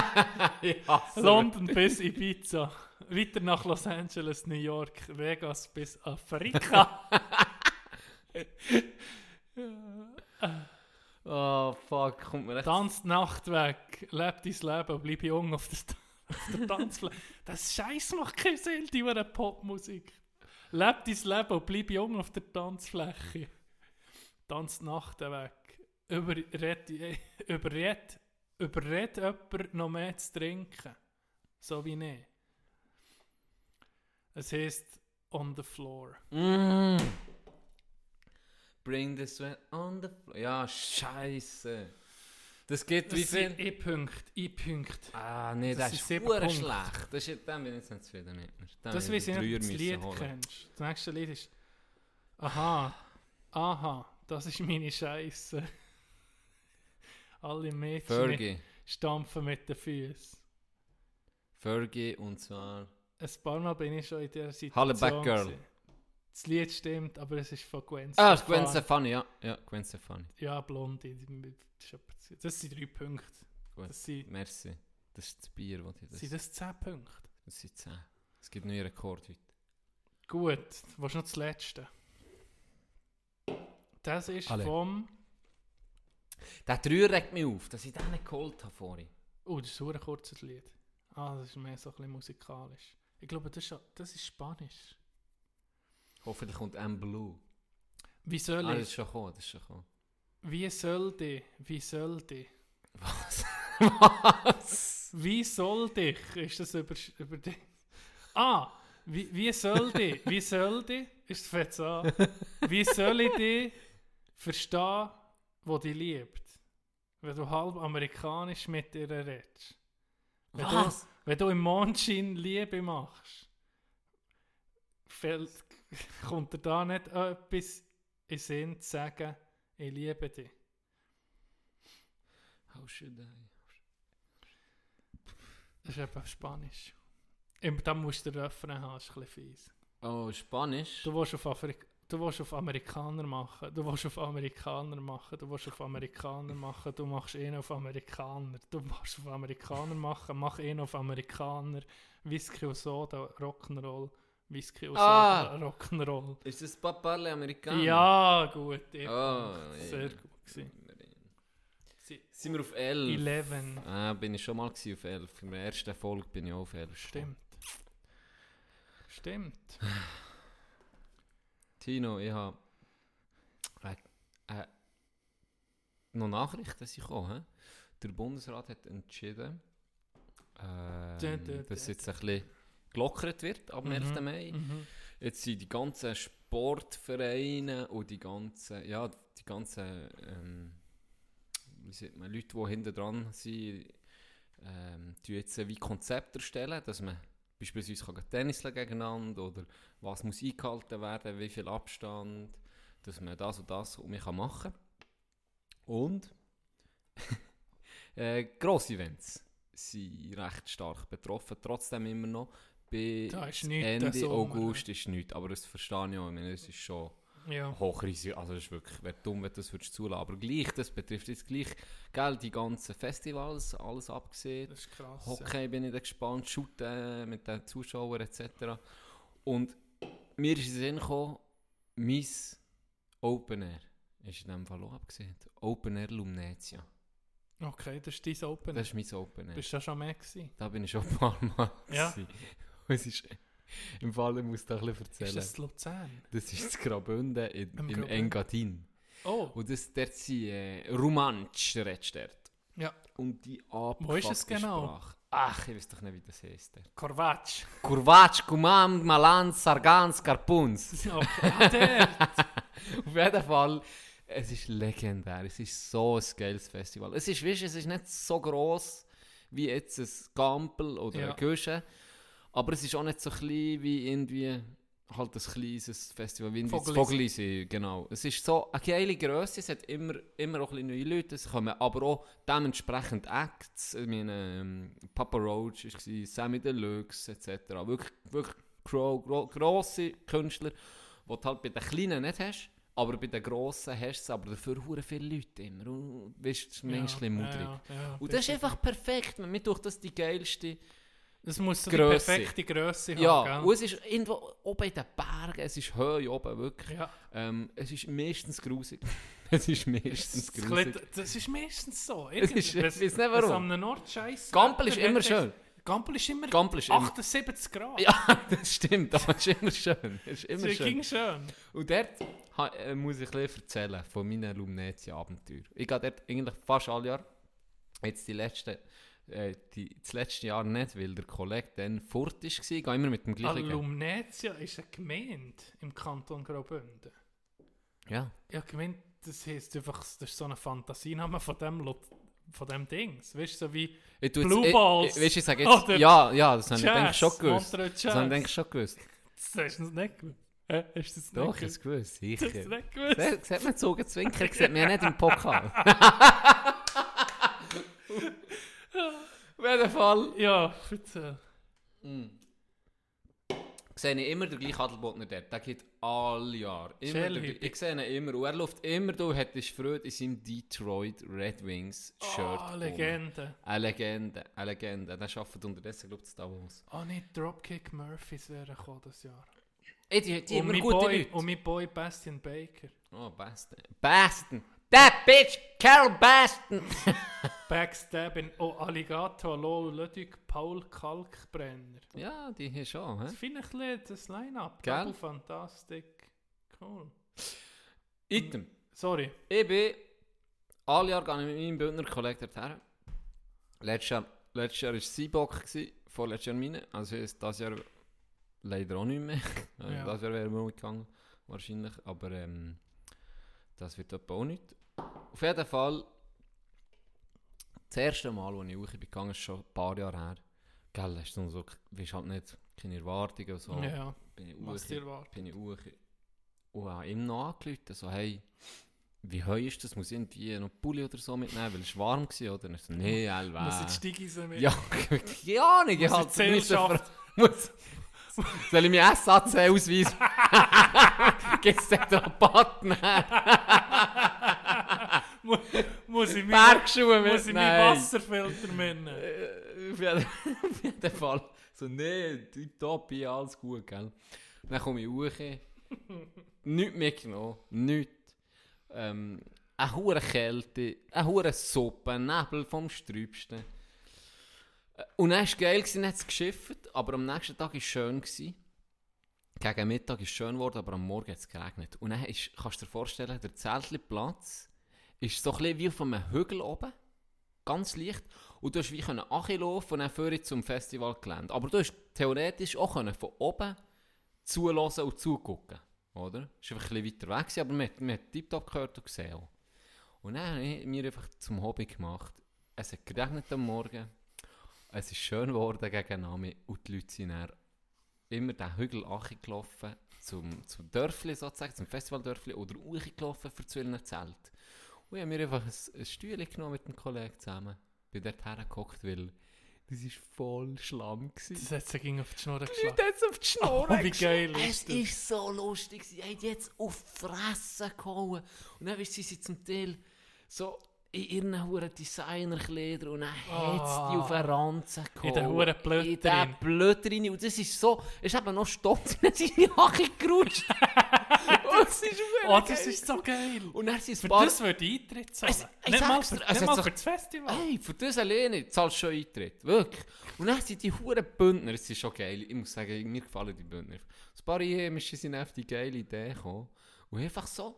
London bis Ibiza. Weiter nach Los Angeles, New York, Vegas bis Afrika. Oh, fuck, kommt mir echt... Tanz die Nacht weg, leb dein Leben und bleib jung auf der, auf der Tanzfläche. Das Scheiß macht keinen Sinn, die Popmusik. Leb dein Leben und bleib jung auf der Tanzfläche. Tanz die Nacht weg. Überred, überred, überred jemand noch mehr zu trinken. So wie ich. Es heisst On the Floor. Mm. Bring the sweat on the floor. Ja, scheiße. Das geht Das wie sind viel? E-Punkt, E-Punkt. Ah, nee, das das, ist sehr schlecht. Das ist, dann bin ich jetzt nicht zufrieden mit mir. Dann Das weiß ich nicht, das Lied holen. kennst. Das nächste Lied ist Aha, aha, das ist meine Scheiße. Alle Mädchen Fergie. stampfen mit den Füßen. Fergie und zwar... Ein paar Mal bin ich schon in dieser Situation. Halle Back Girl. gewesen. Das Lied stimmt, aber es ist von Gwen Ah, Stefani. Gwen Stefani, ja. Ja, Gwen Stefani. Ja, Blondie. die- Das sind drei Punkte. Gut. Das sind, Merci. Das ist das Bier, das ich das... sind das zehn Punkte? Das sind 10. Es gibt neue Rekord heute. Gut, was ist noch das Letzte? Das ist Alle. vom... Der Dreier regt mich auf, dass ich den nicht geholt habe vorhin. Oh, das ist ein kurzes Lied. Ah, das ist mehr so ein bisschen musikalisch. Ich glaube, das ist, das ist Spanisch. Hoffentlich kommt M Blue. Wie soll Ah, das ich? ist schon gekommen, das ist schon gekommen. Wie soll die? Wie soll die? Was? Was? Wie soll dich? Ist das über, über die? Ah, wie, wie soll die? Wie soll die? Ist fett an. Wie soll ich die verstehen, wo die liebt? Wenn du halb amerikanisch mit ihr redest. Wenn du, Was? wenn du im Mondschein Liebe machst, fällt, kommt dir da nicht etwas in Sinn zu sagen, ich liebe dich. How should I? Das ist eben Spanisch. Da musst du den Refrain haben, das ist ein bisschen fies. Oh, Spanisch? Du willst auf, du willst auf Amerikaner machen, du willst auf Amerikaner machen, du willst auf Amerikaner machen, du machst ihn auf Amerikaner, du machst auf Amerikaner machen, mach ihn auf Amerikaner, Whisky und Soda, Rock'n'Roll, Whisky und Ah! Soda, Rock'n'Roll. Ist das Paparle Americano? Ja, gut. Oh, sehr ja. gut gewesen. Sie- Sind wir auf 11? 11, Ah, bin ich schon mal auf 11. In der ersten Folge bin ich auch auf 11. stimmt. Stimmt. Tino, ich habe äh, äh, noch Nachrichten sind gekommen. Der Bundesrat hat entschieden, dä, dass jetzt ein bisschen gelockert wird ab dem 11. Mai. Mhm. Jetzt sind die ganzen Sportvereine und die ganzen, ja, die ganzen, ähm, wie sagt man, Leute, die hinten dran sind, ähm, die jetzt wie Konzepte erstellen, dass man beispielsweise kann Tennislen gegeneinander oder was muss eingehalten werden, wie viel Abstand, dass man das und das man kann machen. Und äh, grosse Events sind recht stark betroffen, trotzdem immer noch. Bis Da Ende August ist nichts, aber das verstehe ich auch. Ich meine, es ist schon Ja. hochrisiko, also es ist wirklich, wäre dumm, wenn du das würdest zulassen. Aber gleich, das betrifft jetzt gleich, gell, die ganzen Festivals, alles abgesehen. Das ist krass. Hockey bin ich da gespannt, Shooten mit den Zuschauern etc. Und mir ist in den Sinn gekommen, mein Open Air ist in diesem Fall auch abgesehen. Open Air Lumnetia. ja. Okay, das ist dein Open. Das ist mein Open Air. Bist du ja schon mehr gewesen? Da bin ich schon ein paar Mal. Ja. Es ist, Im Fall, ich muss da ein bisschen Ist erzählen. das Luzern? Das ist das Graubünden in, Im im? Engadin. Oh, Und das, dort sind äh, Romansch, redest du dort. ja. Und die Wo ist es abgefuckte genau? Sprache. Ach, ich weiß doch nicht, wie das heisst. Korvatsch. Kurvac, Kumam, Malan, Sargans, Karpuns. Okay. Auf jeden Fall, es ist legendär. Es ist so ein geiles Festival. Es ist, weißt, es ist nicht so gross wie jetzt ein Gampel oder Ja. ein Gösche. Aber es ist auch nicht so klein wie irgendwie halt ein kleines Festival wie. Vogelisi, genau. Es ist so eine geile Größe, es hat immer, immer auch ein neue Leute, es kommen aber auch dementsprechend Acts, ich meine, ähm, Papa Roach war, Sammy Deluxe etc. Wirklich, wirklich gro gro grosse Künstler, die du halt bei den Kleinen nicht hast, aber bei den Grossen hast du es, aber dafür hure viele Leute immer. Und, weißt, du, ist manchmal mudrig. Ja, ja, Und das ist einfach perfekt, man durch das die geilste... Das muss so Grösse. die perfekte Größe Ja, haben. und es ist irgendwo oben in den Bergen, es ist Höhe oben, wirklich. Ja. Ähm, es ist meistens grusig. es ist meistens grusig. das ist meistens so. Es ist- ich weiss nicht warum. Wenn an einem Ort scheiße. Gampel ist immer schön. Gampel ist immer Gampel ist immer- 78 Grad. Ja, das stimmt, aber es ist immer schön. Es ist immer das schön. ging schön. Und dort äh, muss ich ein bisschen erzählen von meinen Lumnetia-Abenteuern. Ich gehe dort eigentlich fast alle Jahre. Jetzt die letzten, äh, die, das letzte Jahr nicht, weil der Kollege dann fort war. Ich gehe immer mit dem gleichen. Alumnetia ist eine Gemeinde im Kanton Graubünden. Ja. Ja, Gemeinde, das heisst einfach, das ist so eine Fantasiename von dem, Lo- von dem Dings. Weißt du, so wie Ich Blue ich- Balls. Ich, weißt, ich sage jetzt, ja, ja, das habe ich schon gewusst. Das habe ich Jazz. denke schon gewusst. Das hast du nicht gewusst. Das nicht Doch, ich gewusst? habe es gewusst, Das sicher. nicht gewusst. Sieht sieht man Zungen zwinkern, sieht man ja nicht im Pokal. Auf jeden Fall. Ja, erzähl. sehe ich immer den gleichen Adelbotner dort. Der geht alle Jahre. Immer der, ich sehe ihn immer. Und er läuft immer, du hättest Freude in seinem Detroit Red Wings Shirt. Oh, rum. Legende. Eine Legende, eine Legende. Der arbeitet unterdessen, glaube ich, in Davos. Oh, nicht Dropkick Murphys wären gekommen das Jahr. Ey, die, die und, immer mein gute Boy, Leute. und mein Boy Bastian Baker. Oh, Baston. Baston! That bitch, Carol Baston! Backstabbing. Oh, Alligator, Lo, Ludwig, Paul Kalkbrenner. ja, die hier schon, hä? Das finde ich ein das Line-Up. Gell? Double Fantastic. Cool. Item. Sorry. Ich bin alle Jahre gehe ich mit meinem Bündner Kollegen dorthin. Letztes Jahr, letztes Jahr war gewesen, vorletztes Jahr meine. Also ist das Jahr leider auch nicht mehr. Ja. Das Jahr wäre wir mitgegangen, wahrscheinlich. Aber ähm, das wird etwa auch nicht. Auf jeden Fall, das erste Mal, als ich hoch bin ist schon ein paar Jahre her. Gell, hast du so, weißt halt nicht, keine Erwartungen und so. Ja, Bin ich was dir erwartet. bin ich hoch und habe ihm noch angerufen, so, hey, wie heu ist das? Muss ich irgendwie noch Pulli oder so mitnehmen, weil es warm war, oder? Und er so, nee, Elva. Muss jetzt Stigis mit. Ja, keine Ahnung, ich halt die Zählschaft. muss, Soll ich meinen SAC ausweisen? Gibt es dort Rabatt? Nein. Mu- muss ich meinen muss ich meinen Nein. Wasserfilter mitnehmen? Äh, Auf jeden, auf jeden Fall. So, nee, top, hier alles gut, gell? Dann komme ich hoch. Nichts mitgenommen. Nichts. Ähm, eine hohe Kälte, eine hohe Suppe, ein Nebel vom Sträubsten. Äh, Und dann war es geil, dann hat es geschifft, aber am nächsten Tag war es schön. Gewesen. gegen Mittag ist es schön geworden, aber am Morgen hat es geregnet. Und dann ist, kannst du dir vorstellen, der Zeltplatz ist so ein wie auf einem Hügel oben, ganz leicht. Und du hast wie können laufen und dann vorher zum Festivalgelände. Aber du hast theoretisch auch können von oben zulassen und zugucken. Oder? Es war einfach ein bisschen weiter weg, aber man, man hat tiptop gehört und gesehen. auch. Und dann habe ich mir einfach zum Hobby gemacht. Es hat geregnet am Morgen. Es ist schön geworden gegen Nami und die Leute sind dann immer den Hügel gelaufen zum, zum Dörfli sozusagen, zum Festivaldörfli oder gelaufen für zu ihren Zelt. Und ich habe mir einfach ein, ein Stühle genommen mit einem Kollegen zusammen. Bin dort hergeguckt, weil das war voll Schlamm. Gewesen. Das hat sie ging auf die Schnur Die geschlagen. Leute haben es auf die Schnur Oh, wie geil Es ist so lustig. Sie haben jetzt auf die Fresse gehauen. Und dann weißt sie sind zum Teil so in ihren huren Designerkleidern und dann hat es die auf den Ranzen gehauen. In den huren Blöd In den Blöd drin. Und das ist so, es ist eben noch stolz in seine Hacke gerutscht. und es ist Oh, das ist so geil. Und dann sind Für paar... das würde ich Eintritt zahlen. Es- ich Nicht mal, für, dir, es nicht mal für das Festival. Hey, für das alleine zahlst du schon Eintritt. Wirklich. Und dann sind die huren Bündner, es ist schon geil. Ich muss sagen, mir gefallen die Bündner. Ein paar Einheimische sind auf die geile Idee gekommen. Und einfach so,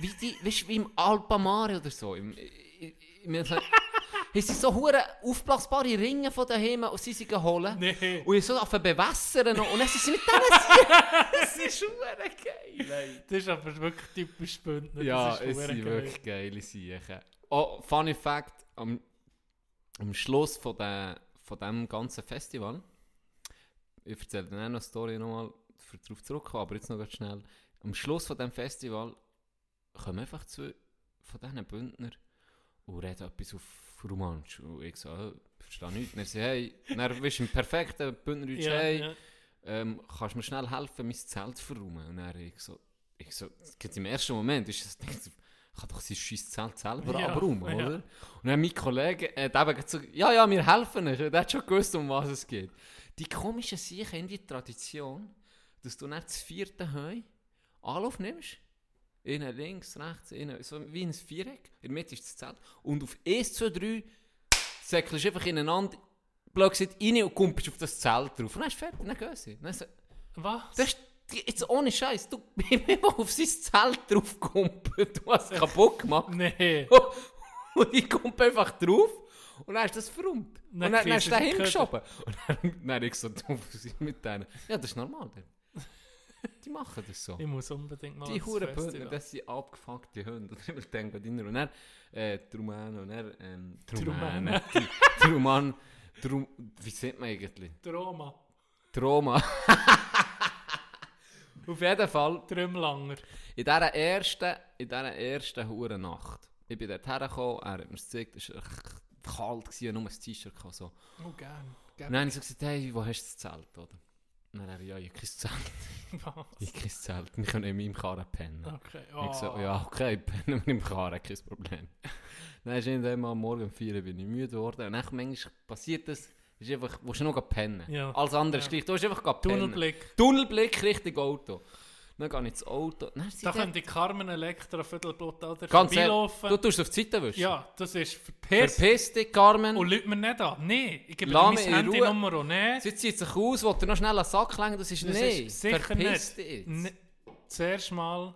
wie, die, weißt, wie im Alpamare oder so. Im, i- i- i- haben sie so hure aufblasbare Ringe von daheim und sie sind geholt. Nee. Und ich so auf bewässern noch. Und dann sind sie mit denen. Das ist hure geil. ey. Das ist aber wirklich typisch Bündner. Ja, das ist es sind geil. wirklich geile Sachen. Oh, funny Fact, am, am Schluss von, der, von dem ganzen Festival, ich erzähle dann auch noch eine Story nochmal, für darauf zurückkommen, aber jetzt noch ganz schnell. Am Schluss von dem Festival kommen einfach zwei von diesen Bündner und reden etwas auf Romansch. Und ich so, äh, verstehe nichts. Und er sagt, hey, dann bist du im perfekten Bündnerdeutsch, Ja, hey, ja. ähm, kannst du mir schnell helfen, mein Zelt zu verräumen? Und dann ich so, ich so, im ersten Moment ist es, ich kann doch sein scheiß Zelt selber Ja, abräumen, ja. oder? Und dann mein Kollege hat eben gesagt, so, ja, ja, wir helfen euch. Er hat schon gewusst, um was es geht. Die komische Sache in die Tradition, dass du nicht das vierte Heu Anlauf nimmst, innen links, rechts, innen, so wie ein Viereck, in der Mitte ist das Zelt, und auf 1, 2, 3 säckelst du einfach ineinander, gesagt, rein und kumpelst auf das Zelt drauf. Und dann ist fertig, dann sie. Dann so, Was? das ist, jetzt ohne Scheiß, du bist einfach auf sein Zelt drauf gekumpelt, du hast es kaputt gemacht. Nee. Und ich kumpel einfach drauf und dann ist das verräumt. Und Dann dann, dann du du es hingeschoben. Und dann, dann habe ich so, du, was ist mit denen? Ja, das ist normal. Dann. Die machen das so. Ich muss unbedingt mal Die Huren. Bündner, das sind abgefuckte Hunde. Und ich denke dinner und dann, äh, die Rumänen und dann, ähm, die Rumänen, Rumänen. die, Rumänen, wie sieht man eigentlich? Roma. Die Roma. Auf jeden Fall, Trümlanger. in dieser ersten, in dieser ersten huren Nacht, ich bin dort hergekommen, er hat mir gezeigt, es war kalt, gewesen, nur ein T-Shirt so. Oh, gern. Und gern. dann habe ich so gesagt, hey, wo hast du das Zelt, oder? Dann er, ja, ich kein Zelt, Was? ich kein Zelt, wir können in meinem Karren pennen. Okay. Ich so, Oh. ja, okay, pennen wir im Karren, kein Problem. dann ist irgendwann mal morgen um 4 Uhr bin ich müde geworden und dann manchmal passiert das, ist einfach, willst du noch pennen. Ja. Alles andere Ja. ist gleich, du hast einfach pennen. Tunnelblick. Tunnelblick Richtung Auto. Dann gehe ich ins Auto. Dann Da könnte Carmen Electra Viertelblut oder Ganz vorbeilaufen. du tust auf die Seite wischen. Ja, das ist verpisst. Verpiss dich, Carmen. Und Leute mir nicht an. Nein, ich gebe dir Lass mein mich in Handynummer auch. Nein, Sie zieht sich aus, will dir noch schnell einen Sack legen, das ist das nee. ist sicher Verpiss nicht. dich jetzt. Ne- Zuerst mal...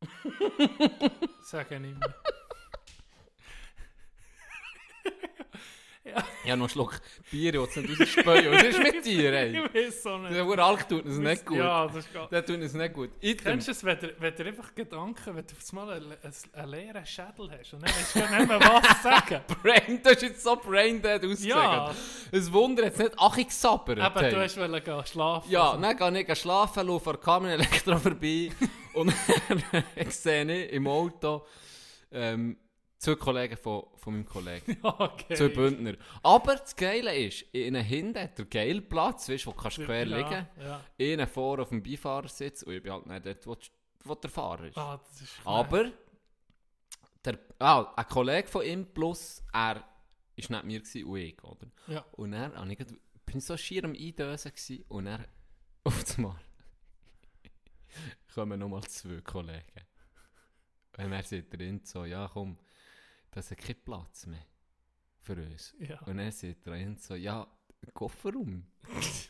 Sage ich nicht mehr. Ja, noch einen Schluck Bier, ich will es nicht rausspähen. Was ist mit dir, ey? Ich weiß auch nicht. Der Uralk tut es nicht gut. Ja, das ist gut. Der tut es nicht gut. Item. Kennst du es, wenn du, wenn du einfach Gedanken, wenn du auf einmal einen, einen, leeren Schädel hast und dann weißt du gar nicht mehr, was sagen? Brain, das ist jetzt so braindead ausgesagt. Ja, Ein Wunder, jetzt nicht Achi gesabbert. aber hey. du hast wollen gehen schlafen. Ja, dann gehe ich schlafen, laufe an Carmen Elektro vorbei und dann sehe ich im Auto ähm, zwei Kollegen von, von meinem Kollegen. okay. Zwei Bündner. Aber das Geile ist, innen hinten hat der geile Platz, weißt, wo du kannst quer ja, liegen Ja. Innen vor auf dem Beifahrersitz und ich bin halt nicht dort, wo, wo der Fahrer ist. Ah, ist Aber der, ah, ein Kollege von ihm plus er war nicht mir gewesen, und ich, oder? Ja. Und dann habe ich bin so schier am Eindösen gewesen, und dann auf einmal kommen nochmal zwei Kollegen. Und er sagt drin so, ja komm, das hat keinen Platz mehr für uns. Ja. Und dann sagt er drin so, ja, Kofferraum. Und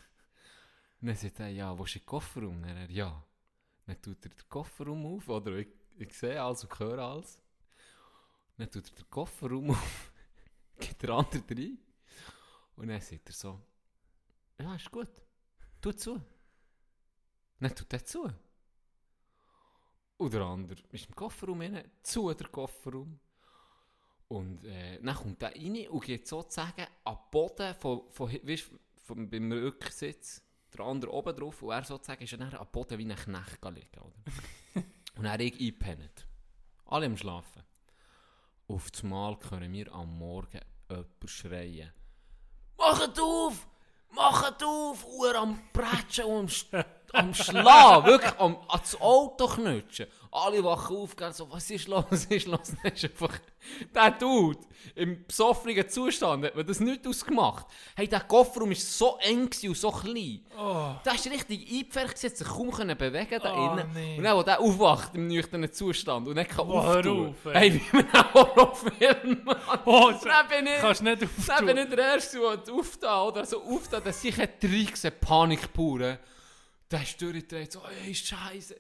dann sagt er, ja, wo ist der Kofferraum? Und dann er, ja. Dann tut er den Kofferraum auf, oder ich, ich sehe alles und höre alles. Dann tut er den Kofferraum auf, geht der andere rein. Und dann sagt er so, ja, ist gut, tu zu. Dann tut er zu. Und der andere ist im Kofferraum rein, zu der Kofferraum. Und äh, dann kommt er rein und geht sozusagen den Boden von, von, weißt, von, beim Rücksitz, der andere oben drauf und er sozusagen ist dann am Boden wie ein Knecht. Oder? und er ich eingepennt. Alle am Schlafen. Auf das Mal hören wir am Morgen jemanden schreien. Macht auf! Macht auf! Uhr am Bretschen und am, am Schlagen. Wirklich am, ans Auto knutschen. Alle wachen auf, gell, so, was ist los, was ist los? Dann ist einfach, der Dude, im besoffenen Zustand, hat man das nicht ausgemacht. Hey, der Kofferraum war so eng und so klein. Oh, Der ist richtig eingepfercht, hat sich kaum können bewegen da Oh, innen. nee. Und dann, als der aufwacht im nüchternen Zustand und dann kann Oh, auftun. auf, ey. Hey, wie man einen Horrorfilm macht. oh Dann bin ich, kannst nicht dann auftun. bin ich der Erste, der auftan, oder so auftan, dass ich reingesehen Panik pur. Der ist durchgedreht, so, ey, Scheiße.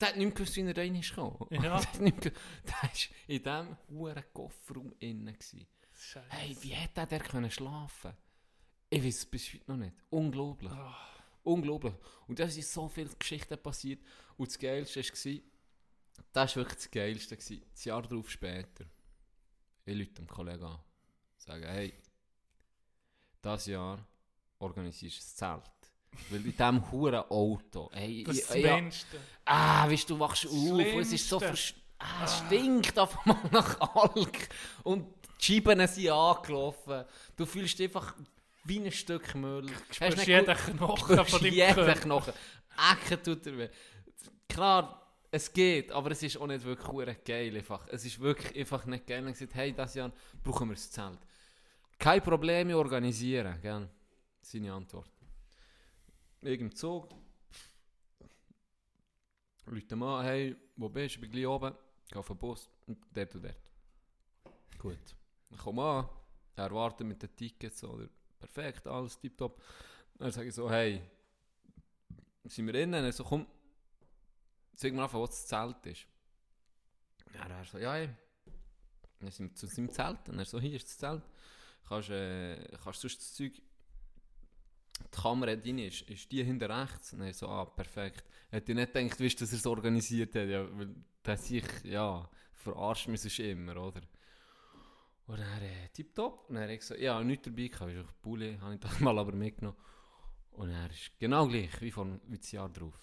Der hat nicht mehr gewusst, wie er rein ist gekommen. Ja. Der hat nicht mehr gewusst- der war in diesem hohen Kofferraum innen. gewesen. Scheiße. Hey, wie hat der, der können schlafen Ich weiß es bis heute noch nicht. Unglaublich. Ah. Unglaublich. Und da sind so viele Geschichten passiert. Und das Geilste war, das war wirklich das Geilste. gewesen. Das Jahr darauf später. Ich rufe dem Kollegen an. Sage, hey, das Jahr organisierst du ein Zelt. Weil in diesem huren Auto, hey, Das ich- ist das ja, Menschste. Ah, weißt du, wachst auf, es ist so versch- ah, es stinkt auf einmal nach Alk und die Scheiben sind angelaufen. Du fühlst dich einfach wie ein Stück Müll. Du spürst jeden Knochen von deinem jeden Körper. Knochen. Ecken tut er weh. Klar, es geht, aber es ist auch nicht wirklich geil. Einfach. Es ist wirklich einfach nicht geil. Und gesagt, hey, das Jahr brauchen wir das Zelt. Keine Probleme organisieren, gell? Seine Antwort. Ich im Zug. Leute mal, hey, wo bist du? Ich bin gleich oben. Geh auf den Bus. Und dort und dort. Gut. Ich komme an. Er wartet mit den Tickets. Oder perfekt, alles tipptopp. Dann sage ich so, hey, sind wir innen? Er so, komm, sag mir einfach, wo das Zelt ist. Ja, er so, ja, ja. Dann sind wir zu seinem Zelt. Und er so, hier ist das Zelt. Kannst, äh, kannst sonst das Zeug... Die Kamera drin ist, ist die hinter rechts. Und er so, ah, perfekt. Hätte ich nicht gedacht, weißt, dass er es organisiert hat. Ja, weil der sich, ja, verarscht mich sonst immer, oder? Und dann, äh, tipptopp. Und dann habe ich so, ja, nichts dabei gehabt. Ich auf Bulli, habe ich das mal aber mitgenommen. Und er ist genau gleich wie, vor, wie das Jahr drauf.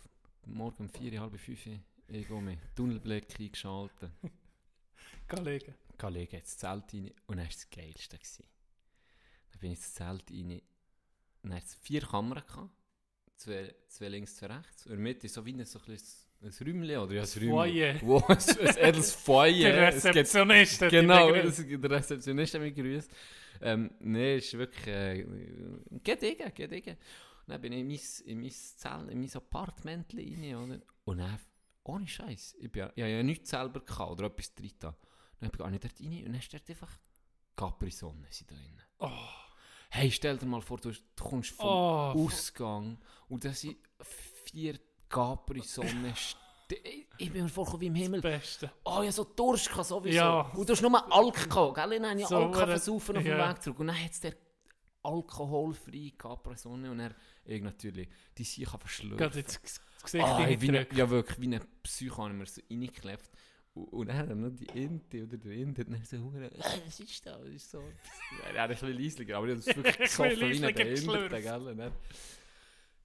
Morgen um vier, halb fünf, ich gehe mit Tunnelblick eingeschaltet. Kollege. Kollege ins Zelt rein und dann war das Geilste. Gewesen. Dann bin ich ins Zelt rein. Dann hat es vier Kameras gehabt. Zwei, zwei links, zwei rechts. Und in der Mitte so wie ein, so ein, ein Räumchen, oder ja, ein Foyer. Räumchen. Wo, ein, ein edles Feuer. Der Es gibt- Rezeptionist hat Genau, es, der Rezeptionist hat mich gegrüßt. Ähm, Nein, ist wirklich. Äh, geht igen, geht igen. Und dann bin ich in mein, in mein Zelt, in mein Appartement rein, oder? Und dann, ohne Scheiß, ich, bin, ja- ich habe ja nichts selber gehabt oder etwas drin. da. Dann bin ich dort rein und dann steht einfach Capri-Sonne da drin. Oh, Hey, stell dir mal vor, du, du kommst vom oh, Ausgang und da sind vier Capri-Sonne. ich, ich bin mir vorgekommen wie im Himmel. das Beste. Oh, ja, so Durst kann sowieso. Ja. Und du hast nur Alk gehabt, gell? Ich habe ja So, Alk versaufen auf dem ja. Weg zurück. Und dann hat es der alkoholfreie Capri-Sonne und er, ich natürlich, die sich Gerade verschlürfen. ins Ges- Gesicht Ah, wie reingedrückt. ja, wirklich, wie eine Psycho haben wir so reingeklebt. Und, dann noch die Inte oder der Inte, und dann so, hure, «Ah, was ist das? Das ist so. Ja, er ist ein bisschen leislicher, aber ich habe das wirklich gesoffen wie ein geschlürft. gell?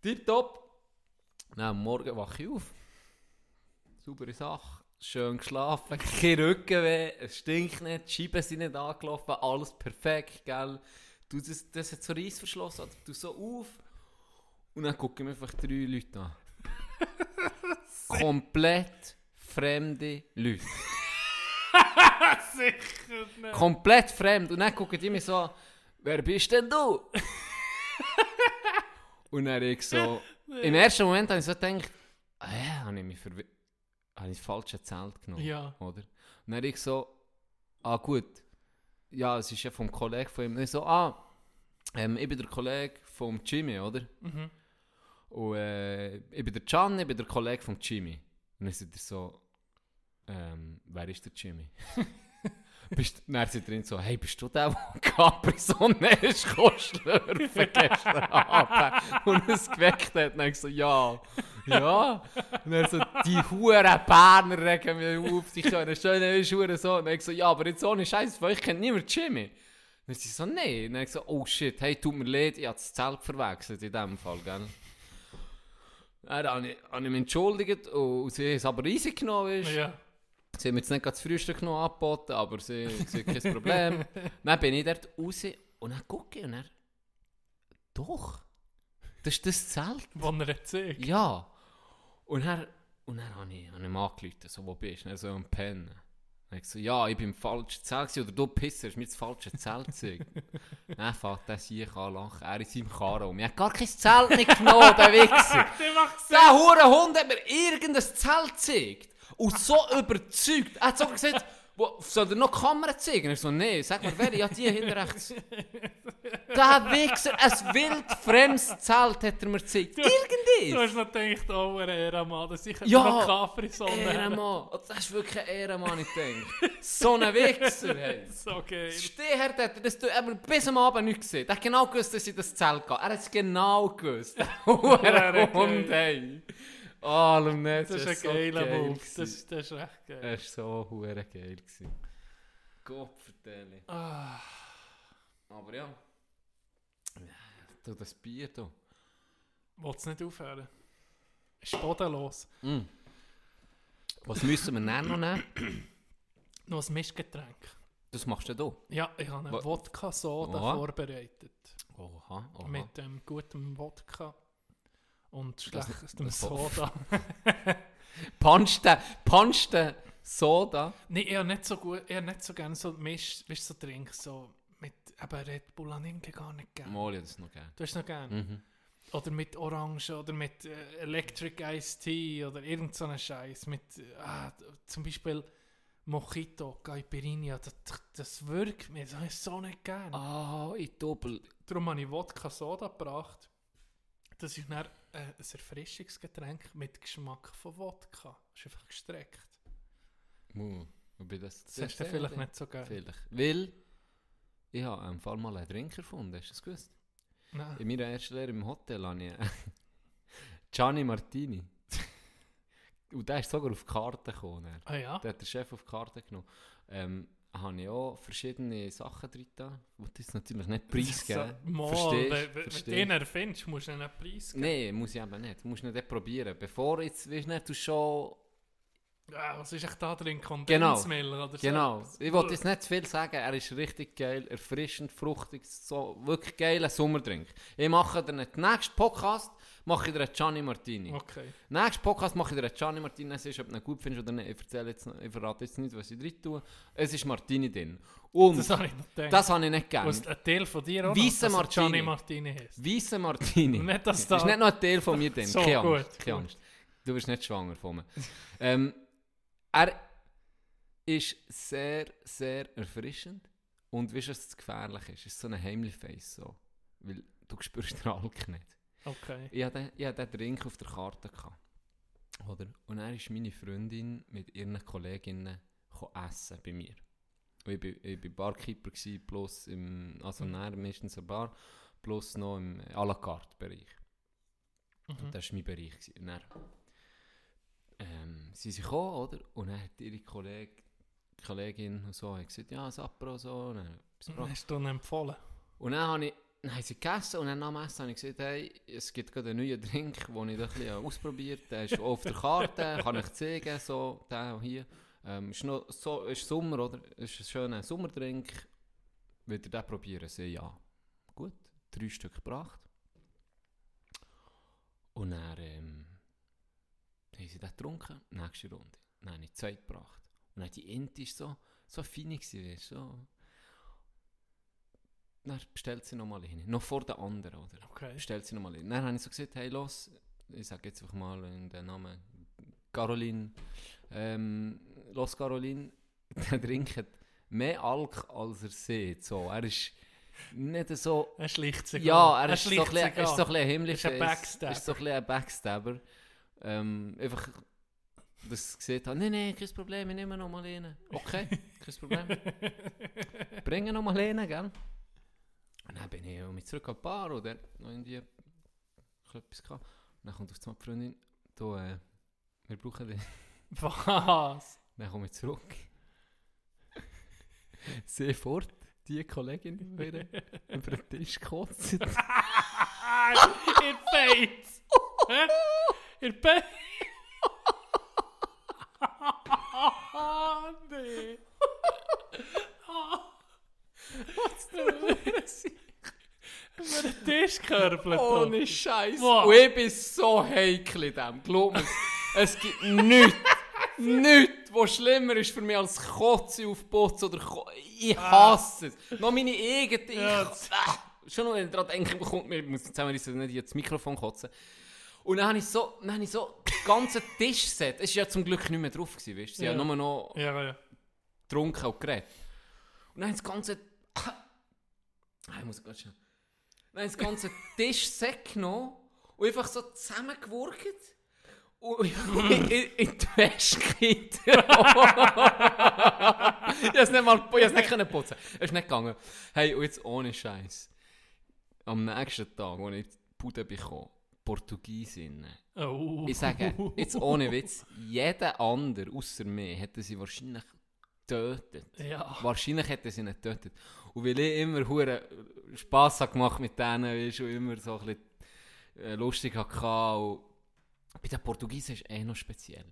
Tipptopp. Dann Morgen wache ich auf. Saubere Sache. Schön geschlafen, kein Rückenweh, es stinkt nicht, die Scheiben sind nicht angelaufen, alles perfekt, gell? Du, das, das hat so Reissverschluss, also du so auf und dann gucken mir einfach drei Leute an. Komplett fremde Leute. Sicher nicht. Komplett fremd. Und dann gucken die mich so an, wer bist denn du? und dann ich so, im ersten Moment habe ich so gedacht, ah ja, habe ich mich verwirrt. Habe ich das falsche Zelt genommen, Ja. oder? Und dann ich so, ah gut, ja, es ist ja vom Kollegen von ihm. Und ich so, ah, ähm, ich bin der Kollege vom Jimmy, oder? Mhm. Und äh, ich bin der Can, ich bin der Kollege von Jimmy. Und dann sagt er so, ähm, wer ist der Jimmy? bist, dann er ihn so, hey, bist du der, der Capri Sonne ist schlürfen gestern Abend und es geweckt hat? Und dann so, ja, ja. Und er so, die huren Berner regen mich auf, die können schöne Schuhe so. Und ich so, ja, aber jetzt ohne Scheiß, weil ich kenne niemand Jimmy. Und sie so, nein. Und dann so, oh shit, hey, tut mir leid, ich habe das Zelt verwechselt in dem Fall, gell. Dann habe ich, habe ich mich entschuldigt und sie haben es aber easy genommen. Weißt. Ja. Sie haben mir jetzt nicht das Frühstück noch angeboten, aber sie, sie haben kein Problem. dann bin ich dort raus und dann gucke ich und dann... Doch, das ist das Zelt. Wo er erzählt. Ja. Und dann, und dann habe ich, hab ich ihm angerufen, so, wo bist du? Er so am Pennen. Dann ich so, ja, ich bin im falschen Zelt gewesen, oder du Pisser, hast mir das falsche Zelt gezeigt. dann fängt der sich an lachen, er in seinem Karren um. Ich habe gar kein Zelt nicht genommen, der Wichser. Der macht Der hure Hund hat mir irgendein Zelt gezeigt. Und so überzeugt. Er hat sogar gesagt, wo, soll er noch die Kamera zeigen? Er so, nee, sag mal, wer? Ja, die hinter rechts. Der Wichser, ein wildfremdes Zelt hat er mir gezeigt. Du hast noch gedacht, oh, ein Ehrenmann, dass ich Ja, noch Capri-Sonne Ehrenmann. Oh, Das ist wirklich ein Ehrenmann, ich denke. So ein Wichser, hey. So geil. Stehherd hat er das aber bis am Abend nicht gesehen. Er hat genau gewusst, dass ich das Zelt gehe. Er hat es genau gewusst. Geil. Hund, hey. Oh, Lumnetz, Das ist ein so geiler geil Move. gewesen. Das, das ist recht geil. Er war so hure geil. gewesen. Gott vertelle. Ah, Aber ja. Ja, Du, das Bier da. Wollt's nicht aufhören? Ist bodenlos. Was müssen wir dann noch nehmen? Noch ein Mischgetränk. Das machst du da. Ja, ich habe eine Wodka-Soda vorbereitet. Oha, oha. Mit ähm, gutem Wodka und schlechtem Soda. Punchte, punchte Soda. Nein, eher nicht so gut, eher nicht so gerne so Misch, weißt so Drinks, so mit, eben Red Bull ich irgendwie gar nicht gerne. Moli, das noch gerne. Du hast noch gerne? Mhm. Oder mit Orange oder mit äh, Electric Iced Tea oder irgend so einen Scheiß. Mit, äh, ah, zum Beispiel Mojito, Caipirinha, das, das wirkt mir, das ich so nicht gerne. Ah, ich doppel. Darum habe ich Wodka Soda gebracht. Das ist dann äh, ein Erfrischungsgetränk mit Geschmack von Wodka. Das ist einfach gestreckt. Mu, wobei das, Das hast du vielleicht nicht so gerne. Vielleicht. Weil ich habe im Fall mal einen Drink erfunden, hast du das gewusst? Nein. In meiner ersten Lehre im Hotel habe ich Gianni Martini. Und der ist sogar auf die Karte gekommen. Ah ja? Der hat der Chef auf die Karte genommen. Ähm, habe ich auch verschiedene Sachen drin da. Wollte jetzt natürlich nicht preisgeben. Mal, Verstehst? wenn, wenn du den erfindest, musst du einen Preis geben. Nein, muss ich eben nicht. Du musst nicht probieren. Bevor jetzt, weißt du nicht, du schon... Ja, was ist echt da drin? Genau. Kondensmilch oder so? Genau. Ich wollte jetzt nicht zu viel sagen. Er ist richtig geil, erfrischend, fruchtig, so wirklich geiler Sommerdrink. Ich mache dir nicht. Nächsten Podcast mache ich dir einen Gianni Martini. Okay. Nächsten Podcast mache ich dir einen Gianni Martini. Es ist, ob du ihn gut findest oder nicht. Ich, erzähle jetzt, ich verrate jetzt nicht, was ich drin tue. Es ist Martini drin. Und Das das, habe ich noch gedacht. habe ich nicht gerne. Was ein Teil von dir auch Weisse noch, er Gianni Martini. Martini heißt. Weisse Martini. Und nicht, dass Das da... ist nicht noch ein Teil von mir drin. So, keine gut, Angst. Keine. Angst. Du bist nicht schwanger von mir. ähm, er ist sehr, sehr erfrischend. Und weißt du, was das gefährlich ist? Es ist so ein heimlich Face. So. Weil du spürst den Alk nicht. Okay. Ich hatte, den Drink auf der Karte. Gehabt. Oder? Und dann ist meine Freundin mit ihren Kolleginnen essen bei mir. Und Ich war ich bin Barkeeper, gewesen, plus im, also Mhm. meistens eine Bar, plus noch im à la carte Bereich. Mhm. Das war mein Bereich. gewesen. Und dann, ähm, sie sind gekommen, oder? Und dann hat ihre Kolleg, Kollegin und so hat gesagt, ja, Sapro, so. Und dann. Hast du ihn empfohlen? Und dann habe ich, dann haben sie gegessen und dann dem Essen habe ich gesagt, hey, es gibt gerade einen neuen Drink, den ich ein bisschen ausprobiert habe. Der ist auf der Karte, kann ich zeigen, so, der hier. Ähm, ist, noch, so, ist Sommer, oder? Ist ein schöner Sommerdrink. Wollt ihr den probieren? Sie, ja. Gut, drei Stück gebracht. Und dann ähm, haben sie den getrunken, nächste Runde. Dann habe ich zwei gebracht. Und dann die Ente ist so, so fein gewesen, so. Dann bestellt sie nochmal hin. Noch vor den anderen, oder? Okay. Bestellt sie nochmal hin. Dann habe ich so gesagt, hey, los, ich sage jetzt einfach mal den Namen Caroline. Ähm, los, Caroline, der Drink hat mehr Alk, als er sieht. So, er ist nicht so... Er schlicht sich Ja, er ist so ein bisschen- er ist so ein bisschen himmlisch. Ist ein Backstabber. Ist so ein ein Backstabber. Ähm, einfach, dass ich gesehen habe, nein, nein, kein Problem, ich nehme noch mal rein. Okay, kein Problem. Bringen noch mal rein, gell? Und dann bin ich auch mit zurück an die Bar dort noch irgendwie etwas gehabt. Und dann kommt auf die Freundin, du, äh, wir brauchen dich. Was? Dann komme ich zurück. Sehe fort, die Kollegin wieder über den Tisch gekotzt. Ihr! Hä? Ihr Face! nee! Was Über den Tisch gekörbelt. Ohne Scheiß. Wow. Und ich bin so heikel in dem. Glaub mir. es gibt nichts, nichts, was schlimmer ist für mich als Kotze auf Putz oder Ko Ich hasse es. Noch meine eigene. Ich, Ja. ah, schon noch, wenn ich daran denke, kommt mir, ich muss zusammenreißen, nicht jetzt das Mikrofon kotzen. Und dann habe ich so, dann habe ich so das ganze Tischset, es war ja zum Glück nicht mehr drauf, gewesen, weißt du? Sie Ja. haben nur noch Ja, ja. getrunken und geredet. Und dann das ganze. Ah, ich muss. Dann haben sie das ganze Tischset genommen und einfach so zusammengewurgt. Und in, in, in die Wäsche gekippt. ich habe es nicht mal ich nicht können putzen. Es ist nicht gegangen. Hey, und jetzt ohne Scheiß. Am nächsten Tag, als ich die Bude bekomme, Portugiesinnen. Oh. Ich sage, jetzt ohne Witz, jeder andere außer mir hätte sie wahrscheinlich getötet. Ja. Wahrscheinlich hätte sie ihn getötet. Und weil ich immer hure Spass habe gemacht mit denen, weißt, und immer so ein bisschen äh, lustig hatte. Und bei den Portugiesen ist es eh noch speziell.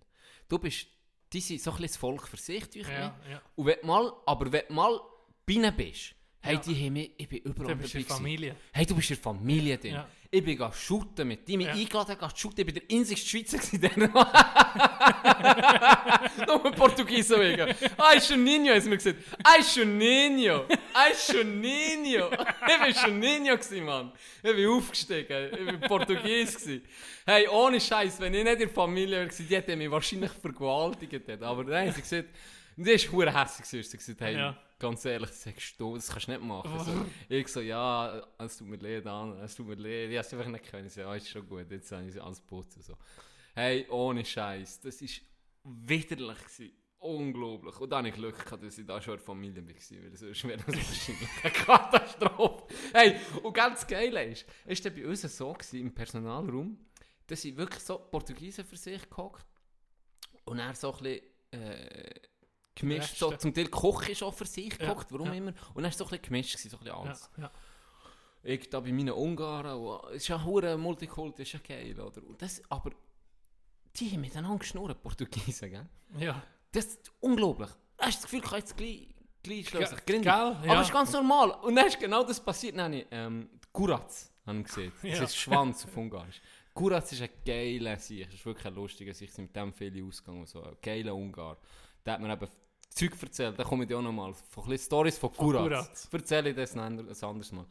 Du bist, die sind so ein bisschen das Volk für sich, ich Ja, ja. Und wenn mal, aber wenn du mal bei bist, hey, Ja. die haben mich, ich bin überall Du bist in dabei. Familie. Hey, du bist in der Familie drin. Ja. Ich bin shooten mit dir. Ich Ja. eingeladen, shooten. Ich bin der einzigste Schweizer gewesen, der Nur Portugiesen wegen. Ai, Juninho, haben mir gesagt. Ai, Juninho. Ai, Juninho. Ich bin Juninho gewesen, Mann. Ich bin aufgestiegen. Ich bin Portugies gewesen. Hey, ohne Scheiß, wenn ich nicht in der Familie wäre, die hätten mich wahrscheinlich vergewaltigt. Aber nein, sie gesagt, die war hure hässlich. Sie gesagt, hey, Ja. Ganz ehrlich, sagst du, das kannst du nicht machen. So, ich so, ja, es tut mir leid, Anna, es tut mir leid. Ich habe es einfach nicht können. Ich so, ja, ist schon gut, jetzt habe ich alles putzen. So. Hey, ohne Scheiß, das war widerlich. Gewesen. Unglaublich. Und dann hatte ich Glück, gehabt, dass ich da schon in der Familie war, weil sonst wäre das wahrscheinlich eine Katastrophe. Hey, und ganz geil ist, es war bei uns so gewesen, im Personalraum, dass sie wirklich so Portugiesen für sich gehockt und er so ein bisschen äh, gemischt, so, zum Teil Koch ist auch für sich Ja, gehockt, warum ja. immer. Und er war so ein bisschen gemischt, so ein bisschen Ja, alles. ja. Ich da bei meinen Ungarn, es ist ja hure Multikulti, ist ja geil, oder? Und das, aber die haben miteinander geschnurrt, Portugiesen, gell? ja. Das ist unglaublich. Hast du das Gefühl, ich kann jetzt gleich, gleich gründen. gell? Aber Ja. es ist ganz normal. Und dann ist genau das passiert. Dann habe ich ähm, Kuratz habe ich gesehen. Das Ja. ist Schwanz auf Ungarisch. Kuratz ist ein geiler Sieg. Das ist wirklich ein lustiger Sieg. sind mit dem viele ausgegangen. So. Ein geiler Ungar. Der hat mir eben Zeug erzählt. Da komme ich dir auch nochmal. Von ein Stories von. Kuratz. Erzähle ich das ein ander- ein anderes Mal.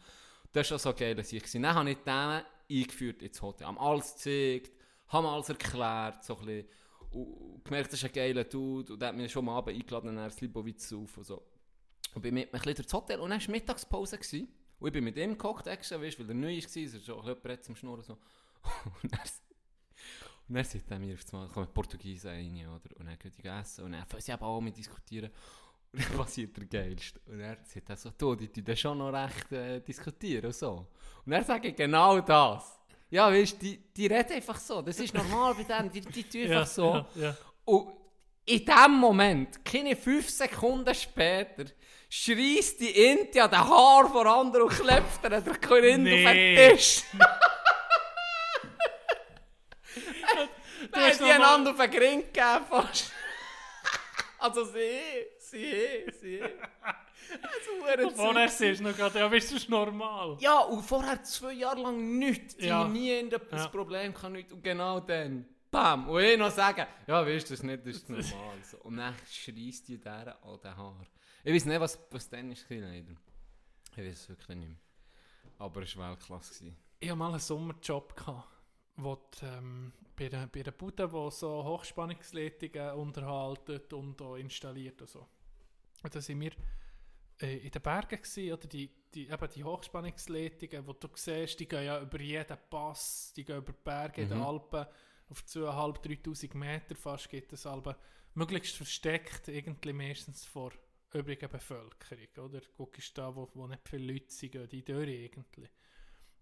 Das war schon so ein geiler Sieg. gewesen. Dann habe ich den eingeführt ins Hotel. Haben alles gezeigt, haben alles erklärt. So ein bisschen. Und gemerkt, das ist ein geiler Dude. Und der hat mich schon am Abend eingeladen, nach Slibowitz auf und so. Und bin mit ihm ein bisschen durchs Hotel und dann war Mittagspause. Gewesen. Und ich bin mit ihm gehockt, extra, weißt, weil er neu war, es war schon ein bisschen zum Schnurren. So. Und dann, und dann sagt er mir auf einmal, kommen Portugiesen rein, oder? Und dann gehen die essen und dann fangen sie eben auch mit diskutieren. Und dann passiert der Geilste. Und er sagt er so, du, die tun dann schon noch recht äh, diskutieren und so. Und er sagt genau das. Ja, weißt du, die, die reden einfach so. Das ist normal bei denen, die, die tun einfach Ja, so. ja, ja. Und in dem Moment, keine fünf Sekunden später, schreist die Inti an den Haar vor anderen und klebt ihr den Korinth Nee. auf den Tisch. Die noch mal- einander gegeben fast. also sie, sie, sie. Ist Vorher siehst du noch gerade, ja, bist du normal. Ja, und vorher zwei Jahre lang nichts. Die Ja. nie in das Ja. Problem kann nichts. Und genau dann, bam. Und ich noch sagen, ja, weißt du, das ist nicht, das ist normal. So. Und dann schreist die der an den Haar. Ich weiß nicht, was, was dann ist, leider. Ich weiß es wirklich nicht mehr. Aber es war Weltklasse. Ich hatte mal einen Sommerjob, gehabt, wo die, ähm, bei einer, bei einer Bude, die so Hochspannungsleitungen unterhalten und auch installiert und so. Und da sind wir äh, in den Bergen gewesen, oder die, die, eben die Hochspannungsleitungen, wo du siehst, die gehen ja über jeden Pass, die gehen über die Berge in den Mhm. Alpen, auf 2'500, 3'000 Meter fast geht das Alben, möglichst versteckt, irgendwie meistens vor übrigen Bevölkerung, oder? Guckst da, wo, wo nicht viele Leute sind, gehen die durch irgendwie.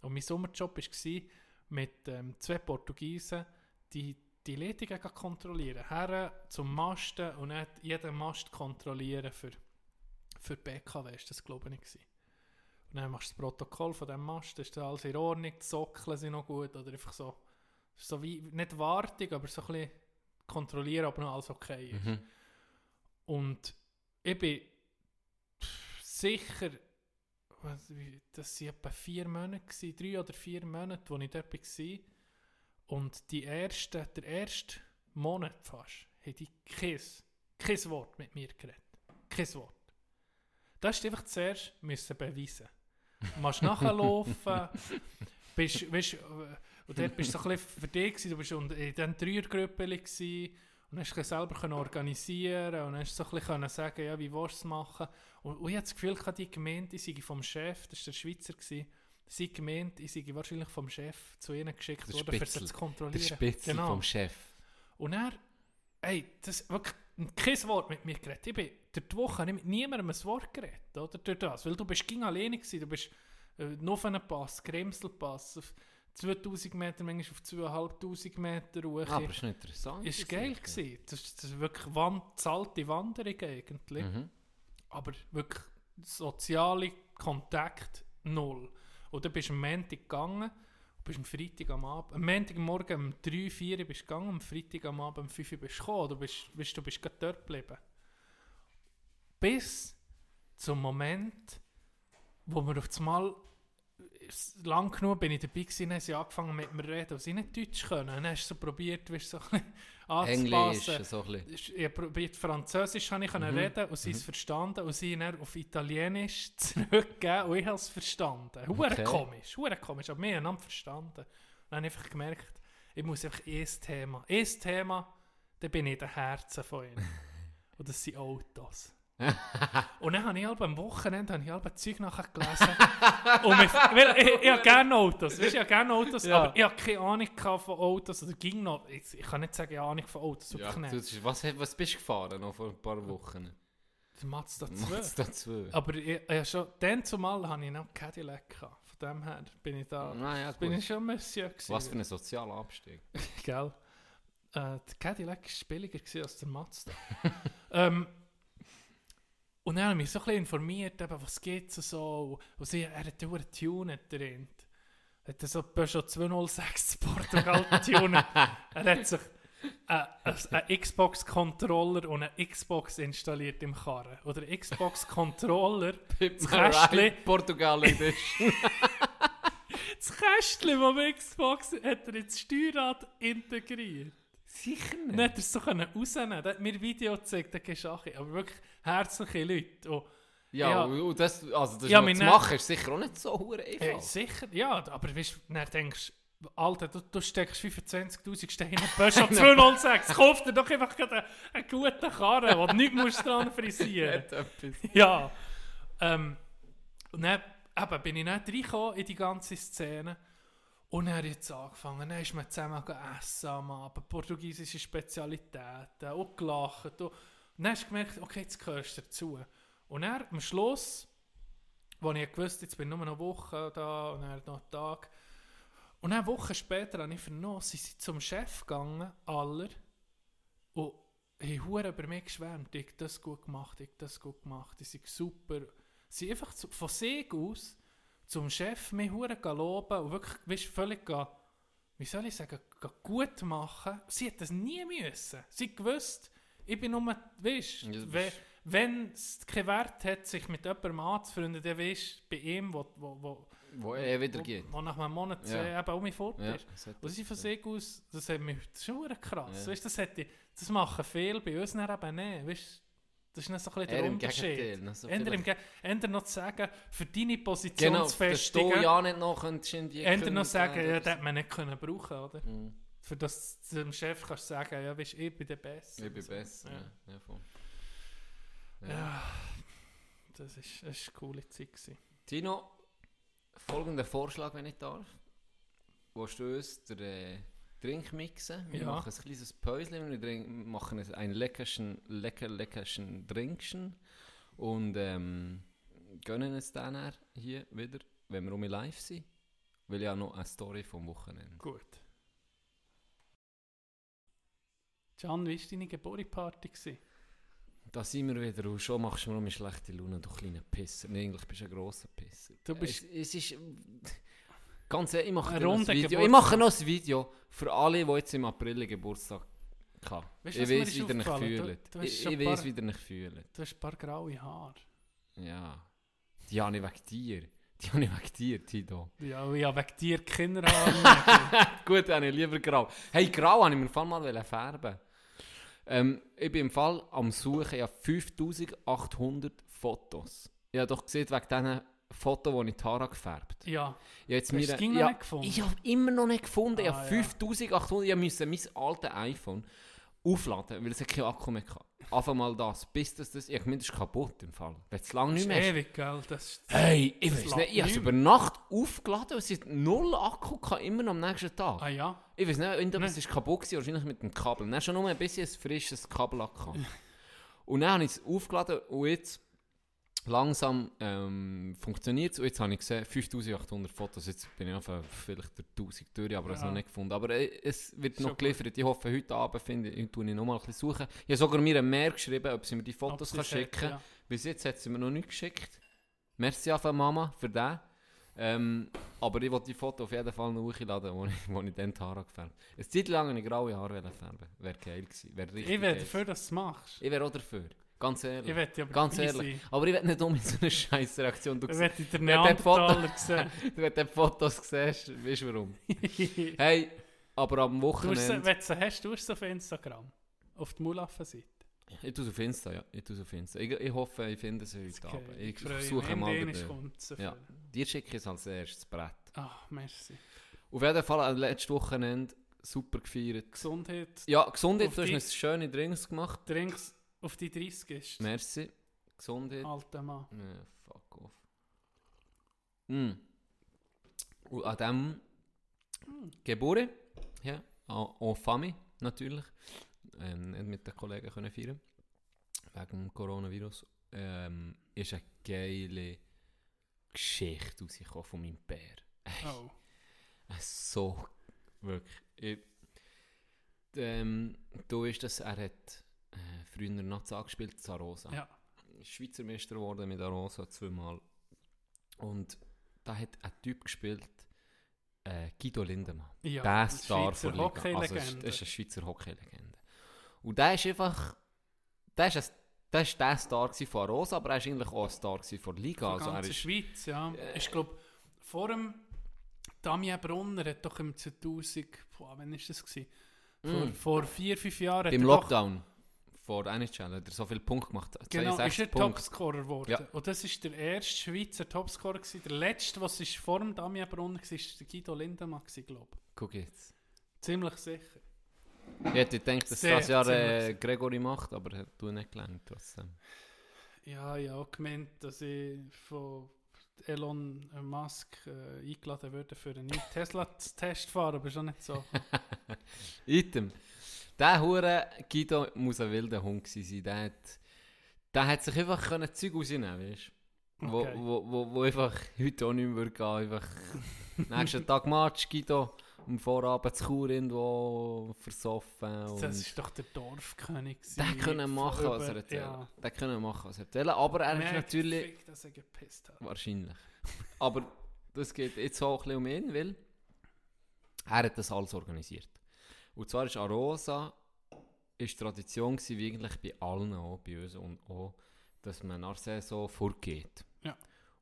Und mein Sommerjob war, mit ähm, zwei Portugiesen, die die Leitungen kontrollieren. Her zum Masten und nicht jeden Mast kontrollieren für, für die BKW, ist das glaube ich gewesen. Und dann machst du das Protokoll von dem Mast, ist dann alles in Ordnung, die Sockeln sind noch gut oder einfach so, so wie, nicht Wartung, aber so ein bisschen kontrollieren, ob noch alles okay ist. Mhm. Und ich bin sicher, das waren etwa vier Monate, drei oder vier Monate, wo ich dort war. Und die erste, der erste Monat fast, haben die kein, kein Wort mit mir geredet. Kein Wort. Das du einfach zuerst müssen beweisen. Du musst nachlaufen, bist, weißt, und dort bist du so ein bisschen für dich, gewesen, du bist in diesen Dreiergruppen gewesen, und hast dich selber können organisieren und hast so ein bisschen können sagen, ja, wie willst du es machen. Und, und ich hatte das Gefühl, die Gemeinde, ich sei vom Chef, das war der Schweizer, gewesen, sie gemeint, ich sei wahrscheinlich vom Chef zu ihnen geschickt Der worden, für sie zu Der kontrollieren. Spitzel Genau. vom Chef. Und er, ey, das wirklich kein Wort mit mir geredet. Ich bin durch die Woche nicht mit niemandem ein Wort geredet, oder? Durch das. Weil du bist ging alleine gewesen. Du bist äh, noch auf einem Pass, Kremselpass, auf 2000 Meter, manchmal auf 2500 Meter hoch. Ah, aber das ist noch interessant. ist geil gewesen. Das, das ist wirklich Wand, zahlte Wanderung eigentlich. Mhm. Aber wirklich soziale Kontakt null. Und dann bist du am Montag gegangen und bist am Freitag am Abend. Am Montagmorgen um 3, 4 Uhr bist du gegangen, am Freitag am Abend um 5 Uhr bist du gekommen. Du bist, weißt, du bist gerade dort geblieben. Bis zum Moment, wo wir auf einmal lang genug bin ich dabei gewesen, haben sie angefangen mit mir zu reden, weil sie nicht Deutsch können. Dann hast du so probiert, weißt, so ein bisschen Englisch, anzupassen. so ein bisschen. Ich probiert Französisch habe ich Mhm. reden und sie es verstanden und sie dann auf Italienisch zurückgegeben und ich habe es verstanden. Hure Okay. komisch, hure komisch, aber wir haben verstanden. Und dann habe ich einfach gemerkt, ich muss einfach ein Thema, ein Thema, dann bin ich den Herzen von ihnen. und das sind Autos. und dann habe ich halt am Wochenende habe ich halt Zeug nachher gelesen. und mich, weil ich, ich habe gerne Autos, weißt, ich habe gerne Autos, Ja. aber ich habe keine Ahnung von Autos. Oder ging noch, ich, ich kann nicht sagen, ich habe Ahnung von Autos, Ja, du, was, was bist du gefahren noch vor ein paar Wochen? Der Mazda 2. Mazda 2. Aber ich, ich schon, dann zumal hatte ich noch Cadillac. Gehabt. Von dem her bin ich da. Ah, ja, bin ich schon Monsieur gewesen. Was für ein sozialer Abstieg. Gell? Äh, der Cadillac war billiger als der Mazda. ähm, und dann habe ich mich so ein bisschen informiert, eben, was geht so. Und sie, er hat einen Tuner drin. Er hat so Peugeot 206 in Portugal Tuner. er hat sich äh, einen Xbox-Controller und einen Xbox installiert im Karren. Oder einen Xbox-Controller, das Kästchen, Portugal Edition. das Kästchen vom Xbox hat er ins Steuerrad integriert. Sicher dann hat er es so können rausnehmen. Hat mir ein Video gezeigt, der Geschache. Aber wirklich herzliche Leute. Und, Ja, Ja. und das, also das Ja, zu nicht- machen ist sicher auch nicht so einfach. sicher, ja, aber weißt, du, dann denkst du, Alter, du, du steckst 25'000 Steine in einen Peugeot 206. Kauf dir doch einfach einen, einen guten Karren, wo du nichts musst dran frisieren etwas. Ja. Ähm, und dann eben, bin ich dann reingekommen in die ganze Szene. Und dann hat jetzt angefangen. Dann ist man zusammen essen am Abend, portugiesische Spezialitäten, und gelacht. Und dann hast du gemerkt, okay, jetzt gehörst du dazu. Und dann am Schluss, wo ich gewusst jetzt bin ich nur noch eine Woche da und dann noch einen Tag. Und dann Wochen später habe ich vernommen, sie sind zum Chef gegangen, aller, und haben hure über mich geschwärmt. Ich habe das gut gemacht, ich habe das gut gemacht, die sind super. Sie sind einfach von sich aus zum Chef mich hure loben und wirklich, weißt, völlig wie soll ich sagen, gut machen. Sie hat das nie müssen. Sie gewusst, ich bin nur, weißt, Ja, du we, wenn es keinen Wert hat, sich mit jemandem anzufreunden, dann weißt bei ihm, wo, wo, wo, Wo er wieder wo, geht. wo nach einem Monat Ja. zwei eben um mich fort Ja, ist. Und sie von sich aus, das hat mich das ist schon krass. Ja. Weißt, das, hätte, das machen viele, bei uns dann eben nicht. Weißt, das ist so ein bisschen Er der Unterschied. Gegenteil. noch so Änder, im Änder noch zu sagen, für deine Genau, dass du Positionsfestigung, ja nicht noch könntest in die Änder noch sagen, ja, das hätte man nicht können brauchen oder? Mhm. Für das du dem Chef kannst du sagen, ja, weißt, ich bin der Beste. Ich bin so. besser. Ja. Ja. Ja, voll. Ja. das ist, das ist eine coole Zeit. Gewesen. Tino, folgender Vorschlag, wenn ich darf. Willst du uns den äh, Drink mixen? Wir Ja. machen ein kleines Päuschen, wir drink- machen ein- ein leckerchen, lecker, leckerchen Drinkchen und ähm, gönnen es dann hier wieder, wenn wir um live sind. Weil ja noch eine Story vom Wochenende. Gut. Can, wie war deine Geburtstagsparty? Da sind wir wieder und schon machst du mir eine schlechte Laune, du kleiner Pisser. Nee, eigentlich bist du ein grosser Pisser. Du bist- Es, es ist... Ganz ehrlich, ich mache noch ein runder Video. Ich Geburtstag. mache noch ein Video für alle, die jetzt im April Geburtstag hatten. Weißt du, Ich was mir weiß, ist wie ihr euch aufgefallen? Du- fühlt. du hast Ich, schon ich ein weiß, paar- wie ihr euch fühlt. Du hast ein paar graue Haare. Ja. Die habe ich wegen dir. Die habe ich wegen dir, Tito. Ja, ich habe wegen dir Kinderhaare. Gut, dann habe ich lieber grau. Hey, grau habe ich mir im Fall mal wollen färben. Ähm, ich bin im Fall am Suchen, ich habe 5800 Fotos. Ich habe doch gesehen, wegen diesen Fotos, die ich die Haare gefärbt ja, habe. Du das Ding noch ja, nicht gefunden? Ich habe immer noch nicht gefunden. ich Ah, habe ja. 5800, ich musste mein altes iPhone aufladen, weil es keinen Akku mehr hatte. Einfach mal das, bis das, das ich habe gemeint, das ist kaputt im Fall. Wenn es lange das nicht mehr ist. ewig, gell? Das ist, Hey, ich Das weiß nicht, ich habe es über Nacht aufgeladen und es ist null Akku, gehabt, immer noch am nächsten Tag. ah ja, Ich weiß nicht, irgendetwas Nein. ist kaputt gewesen, wahrscheinlich mit dem Kabel. Dann du nur ein bisschen ein frisches Kabel gehabt. und dann habe ich es aufgeladen und jetzt langsam ähm, funktioniert es. Jetzt habe ich gesehen, 5800 Fotos. Jetzt bin ich auf vielleicht der 1000 durch, aber es Ja. noch nicht gefunden. Aber äh, es wird Schon noch geliefert. Ich hoffe, heute Abend finde ich, tue ich noch mal ein bisschen suchen. Ich habe sogar mir eine Mail geschrieben, ob sie mir die Fotos kann schicken kann. ja. Bis jetzt hat sie mir noch nicht geschickt. Merci an Mama für den. Ähm, aber ich wollte die Foto auf jeden Fall noch hochladen, wo ich, wo ich dann die Haare gefärbt habe. Eine Zeit lang ich graue Haare färben. Wäre geil gewesen. Richtig Ich wäre dafür, dass du es machst. Ich wäre auch dafür. Ganz ehrlich. Ich wette aber Ganz ehrlich. sein. Aber ich will nicht um in so eine scheiß Reaktion. Du, Ich wette den Neandertaler gesehen. wenn du die Fotos siehst, weißt du warum. Hey, aber am Du Wochenende... wenn du sie hast, du hast auf Instagram. Auf die Mulaffen-Seite. Ich tue es auf Insta, ja. Ich tue es auf Insta. Ich, ich hoffe, ich finde sie heute Okay, Abend. Ich mich. suche mal den... Ja. Dir schicke ich es als erstes Brett. Ah, merci. Auf jeden Fall, am letzten Wochenende super gefeiert. Gesundheit. Ja, Gesundheit, Auf du hast schöne Drinks gemacht. Drinks auf die 30 ist. Merci. Gesundheit. Alter Mann. Ja, fuck off. Mm. Und an dem Geburt, ja, en famille natürlich, ähm, nicht mit den Kollegen können feiern, wegen dem Coronavirus, ähm, ist eine geile Geschichte rausgekommen von meinem Bär. Oh. Äh, So, wirklich. Ich, ähm, da ist das, er hat äh, früher Nazi angespielt, Zarosa. Ja. Schweizer Meister geworden mit Arosa zweimal. Und da hat ein Typ gespielt, äh, Guido Lindemann. Ja, der Star Schweizer von Liga. Also, das ist- das ist eine Schweizer Hockey-Legende. Und der ist einfach, der ist, ein, der ist der Star von Arosa, aber er ist eigentlich auch ein Star von Liga. Von Also er ist, Schweiz, ja. Äh, ich glaube, vor dem Damien Brunner hat doch im 2000, boah, wann ist das gewesen? Vor, Mm. vor vier, fünf Jahren Im er doch- Vor NHL hat er so viele Punkte gemacht. Genau, 62 ist er Punkte. Topscorer geworden. Ja. Und das ist der erste Schweizer Topscorer gewesen. Der letzte, was ist vor dem Damien Brunner war, ist der Guido Lindemann glaube ich. Guck jetzt. Ziemlich sicher. Ich hätte gedacht, dass Sehr das Jahr äh. Gregory macht, aber hat du nicht gelangt trotzdem. Ja, ich habe auch gemeint, dass ich von Elon Musk äh, eingeladen würde für einen neuen Tesla-Test fahren, aber schon nicht so. Item. Der hure Guido muss ein wilder Hund sein. Der hat, der hat sich einfach können Zeug rausnehmen weißt du? Wo, Okay. wo, wo, wo einfach heute auch nicht mehr gehen. Einfach nächsten Tag Match, Guido, am Vorabend zu Chur irgendwo versoffen. Und Das ist doch der Dorfkönig. der können machen, was er erzählt. Ja. Der können machen, was er erzählt. Aber er ist Merkt natürlich... fick, dass er gepisst hat. Wahrscheinlich. Aber das geht jetzt auch ein bisschen um ihn, weil er hat das alles organisiert. Und zwar ist Arosa ist Tradition gewesen, wie eigentlich bei allen, auch bei uns und auch, dass man nach der Saison vorgeht. Ja.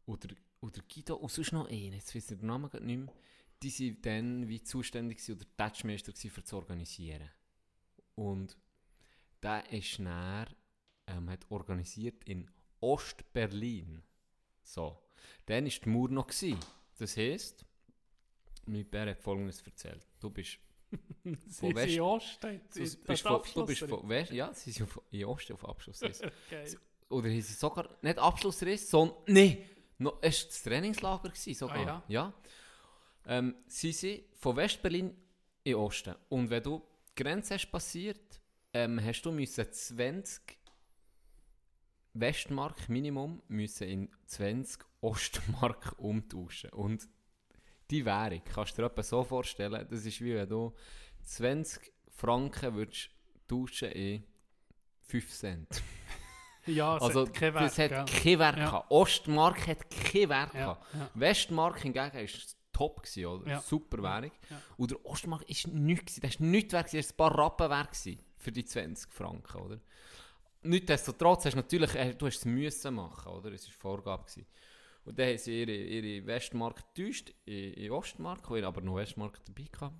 Oder, oder Guido und sonst noch einen, jetzt weiß ich den Namen gerade nicht mehr, die sind dann wie zuständig oder gewesen, für zu organisieren. Und der ist dann, ähm, hat organisiert in Ost-Berlin. So. Dann war die Mauer noch. Gewesen. Das heisst, mein Bär hat folgendes erzählt. Du bist, Sie sind Osten. du bist, von, du bist von West, ja, sie sind in Osten auf Abschluss. Okay. oder haben sie sogar, nicht Abschlussriss, sondern, nee, no, es war das Trainingslager gewesen, sogar. Ah, ja. Ähm, sie sind von Westberlin in Osten. Und wenn du die Grenze hast passiert, ähm, hast du müssen 20 Westmark Minimum müssen in 20 Ostmark umtauschen. Und die Währung, kannst du dir etwa so vorstellen, das ist wie wenn du 20 Franken würdest tauschen in 5 Cent. Ja, es Also hat keinen das Wert, hat gell? keinen Wert Ja. gehabt. Ostmark hat keinen Wert Ja, gehabt. ja. Westmark hingegen war top, gewesen, oder? Ja. Super Währung. Ja. Und der Ostmark war nichts. Das war nichts wert, das war ein paar Rappen wert für die 20 Franken, oder? Nichtsdestotrotz hast du natürlich, äh, du hast es müssen machen, oder? Es war Vorgabe. Gewesen. Und dann haben sie ihre, ihre Westmark getäuscht in, in Ostmark, wo ich aber noch Westmark dabei hatte.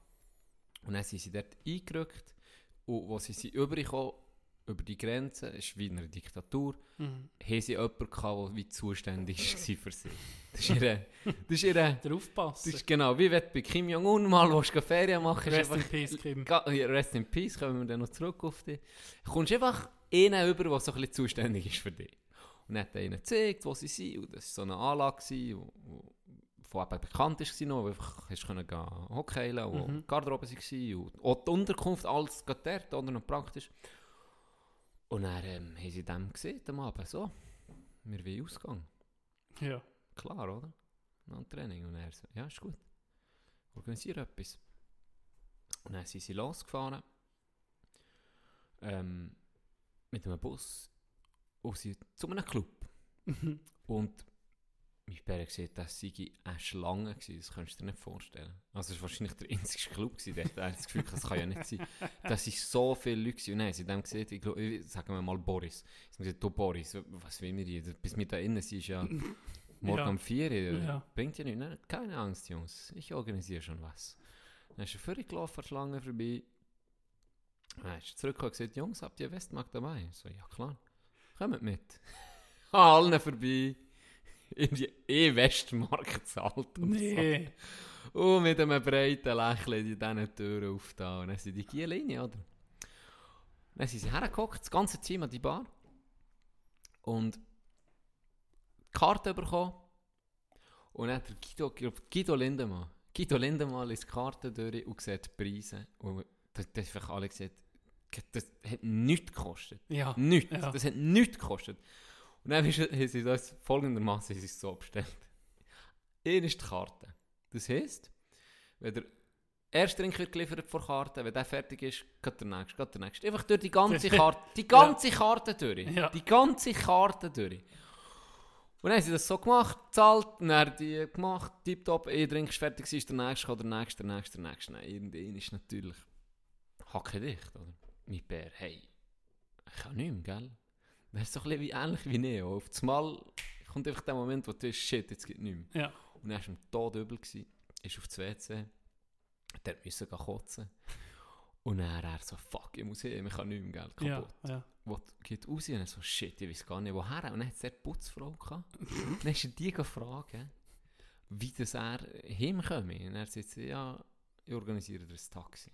Und dann sind sie dort eingerückt. Und wo sie sind übergekommen, über die Grenze, ist wie in einer Diktatur, Mhm. haben sie jemanden gehabt, der wie zuständig war für sie. Das ist ihre, das ist ihre, Der das Aufpassen. ist genau, wie wenn du bei Kim Jong-un mal willst, gehen Ferien machen Rest ist in einfach- peace, Kim. Rest in Peace, kommen wir dann noch zurück auf dich. Du kommst einfach einen über, der so ein bisschen zuständig ist für dich. Und dann hat ihnen gezeigt, wo sie sind. Und das war so eine Anlage, die von eben bekannt war, noch, wo du einfach hast können gehen hockeyen und Mhm. die Garderobe war. Und auch die Unterkunft, alles geht dort, oder noch praktisch. Und dann ähm, haben sie dem gesehen, am Abend, so, wir wollen Ausgang. Ja. Klar, oder? Nach dem Training. Und er so, ja, ist gut. Organisiere etwas. Und dann sind sie losgefahren. Ähm, mit einem Bus. Und sie zu einem Club. Und mein Bär gesehen, das sei eine Schlange gewesen. Das kannst du dir nicht vorstellen. Also es war wahrscheinlich der einzige Club gewesen. Er hat das Gefühl, das kann ja nicht sein. Das sind so viele Leute gewesen. Und dann sie dem gesehen, ich glaub, ich- sagen wir mal Boris. Sie haben gesagt, du Boris, was will wir hier? Bis wir da innen sind, ist ja morgen Ja. um 4 Uhr. Ja. Bringt ja nichts. Ne? Keine Angst, Jungs. Ich organisiere schon was. Dann ist er völlig gelaufen, an der Schlange vorbei. Dann ist er zurückgekommen und gesagt, Jungs, habt ihr Westmark dabei? Ich so, ja klar. Kommt mit. An allen vorbei. In die E-Westmark gezahlt. und Nee. so. Und mit einem breiten Lächeln in diesen Türen aufgetan. Und dann sind die rein, oder? Dann sind sie hergeguckt, das ganze Team an die Bar. Und die Karte bekommen. Und dann hat der Guido, Guido Lindemann. Guido Lindemann liest die Karte durch und sieht die Preise. Und das, das einfach alle gesagt, das hat nichts gekostet. Ja. Nichts. Ja. Das hat nichts gekostet. Und dann haben sie das folgendermaßen so bestellt. Ihr ist die Karte. Das heisst, wenn der erste Drink wird geliefert vor Karte, wenn der fertig ist, geht der nächste, geht der nächste. Einfach durch die ganze Karte, die ganze Karte durch. Ja. Die ganze Karte durch. Und dann haben sie das so gemacht, gezahlt, und dann die gemacht, tipptopp, eh Drink ist fertig, ist der nächste, der nächste, der nächste, der nächste. Nein, irgendein ist natürlich hacke dicht, oder? Mit Bär, hey, ich kann nicht mehr, gell? Das ist so ein bisschen wie, ähnlich wie Neo. Auf das Mal kommt einfach der Moment, wo du denkst, shit, jetzt geht nichts mehr. Ja. Und er war am Tod übel, gewesen, ist auf das WC, dort musste kotzen. Und dann er so, fuck, ich muss hin, ich kann nicht mehr, gell, Ja. kaputt. Ja. Wo geht raus und er so, shit, ich weiß gar nicht, woher. Und dann hat es dort die Putzfrau gehabt. dann ist er die gefragt, wie das er hinkomme. Und er sagt, ja, ich organisiere dir ein Taxi.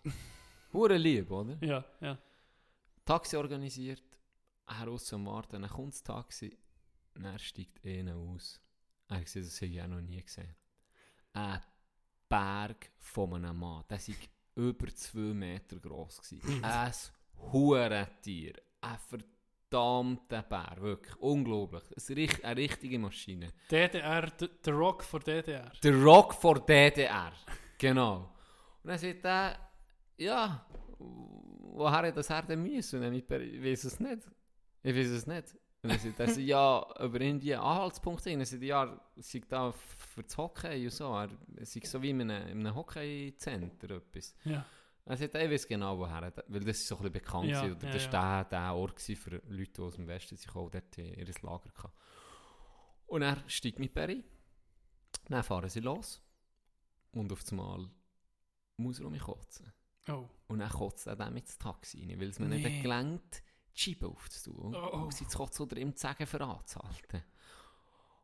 Hure lieb, oder? Ja. Ja. Taxi organisiert, er raus am Warten, dann kommt das Taxi, dann steigt einer aus. Er gesagt, das habe ich auch noch nie gesehen. Ein Berg von einem Mann, der war über zwei Meter groß. gewesen. ein Hurentier, ein verdammter Bär, wirklich, unglaublich. Eine richtige Maschine. DDR, der Rock von DDR. Der Rock vor DDR. Genau. Und dann sagt er, ja, woher das er denn müssen? Und mit, ich weiß es nicht. Ich weiß es nicht. Und dann sagt er, so, ja, über irgendwie Anhaltspunkte. Und dann sagt er, ja, er sei da für das Hockey und so. Er sei so wie in einem, in einem Hockey-Center etwas. Ja. Er sagt, ich weiß genau woher, weil das ist so ein bisschen bekannt Ja, oder ja, das war der, der Ort für Leute, die aus dem Westen sich auch dort ihr Lager hatten. Und er steigt mit Perry, dann fahren sie los und auf einmal muss er um mich kotzen. Oh. Und dann kotzt er mit ins Taxi rein, weil es mir Nee. nicht gelangt, die Scheibe aufzutun. Oh. Und sie zu kotzen oder ihm zu sagen, für anzuhalten.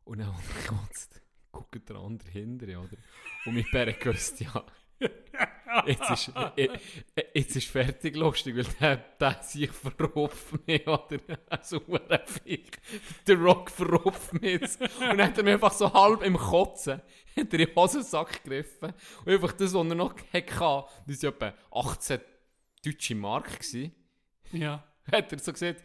Und dann kotzt, guckt der andere hinterher, oder? Und mit Perry gewusst, ja, Jetzt ist, äh, äh, jetzt ist fertig lustig, weil der, der sich verrupft mich, oder? So ein Viech. Der Rock verrupft mich jetzt. Und dann hat er mich einfach so halb im Kotzen, hat er in den Hosensack gegriffen. Und einfach das, was er noch hatte, das war etwa 18 deutsche Mark. Gewesen. Ja. hat er so gesagt,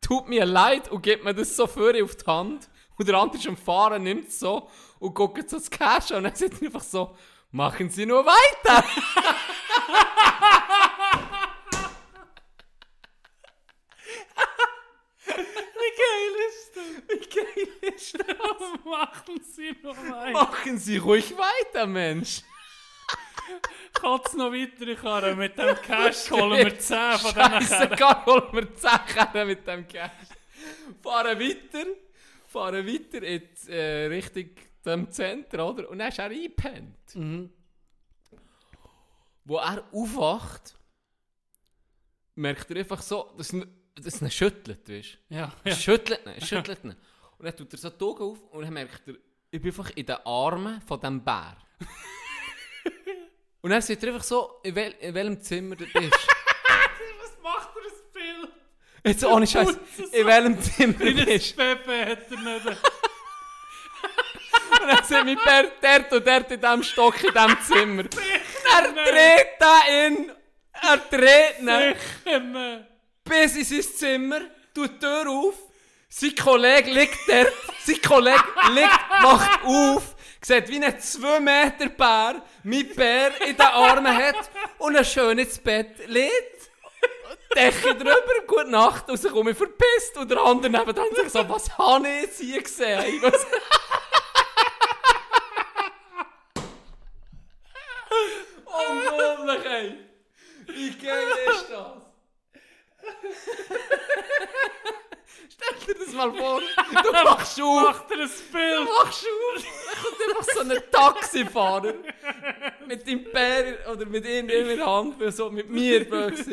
tut mir leid und gibt mir das so vor auf die Hand. Und der andere ist am Fahren, nimmt es so und guckt so das Cash an und dann sagt er einfach so, machen Sie nur weiter. Wie geil ist das? Wie geil ist das? Machen Sie noch weiter. Machen Sie ruhig weiter, Mensch. Kannst noch weitere Karren mit dem Cash holen wir 10 von diesen. Scheißegal, holen wir 10 Karren mit dem Cash. Fahren weiter, fahren weiter in äh, Richtung dem Zentrum, oder? Und dann ist er eingepennt. Mhm. Wo er aufwacht, merkt er einfach so, dass dass ihn schüttelt, weißt du? Ja, Er ja. Schüttelt ihn, er schüttelt ihn. Und dann tut er so die Augen auf und dann merkt er, ich bin einfach in den Armen von diesem Bär. und dann sieht er einfach so, in, wel in welchem Zimmer du bist. Was macht er das Bild? Jetzt ohne Scheiß, es in welchem Zimmer du bist. Pepe hat er nicht. Dann mein Bär dort und dort in diesem Stock in diesem Zimmer. er dreht da in, er dreht ihn. Bis in sein Zimmer, tut die Tür auf, sein Kollege liegt dort, sein Kollege liegt, macht auf, sieht wie ein 2 Meter Bär mit Bär in den Armen hat und ein schön ins Bett liegt. Decke drüber, gute Nacht, und sich um mich verpisst. Und der andere nebenan sagt so, was habe ich jetzt hier gesehen? Was? Unglaublich, ey! Wie geil ist das? Stell dir das mal vor, du machst auf, Macht er ein du Bild? machst auf, dann kommt einfach so ein Taxifahrer mit dem Bär oder mit ihm in der Hand, wie so mit mir gesagt.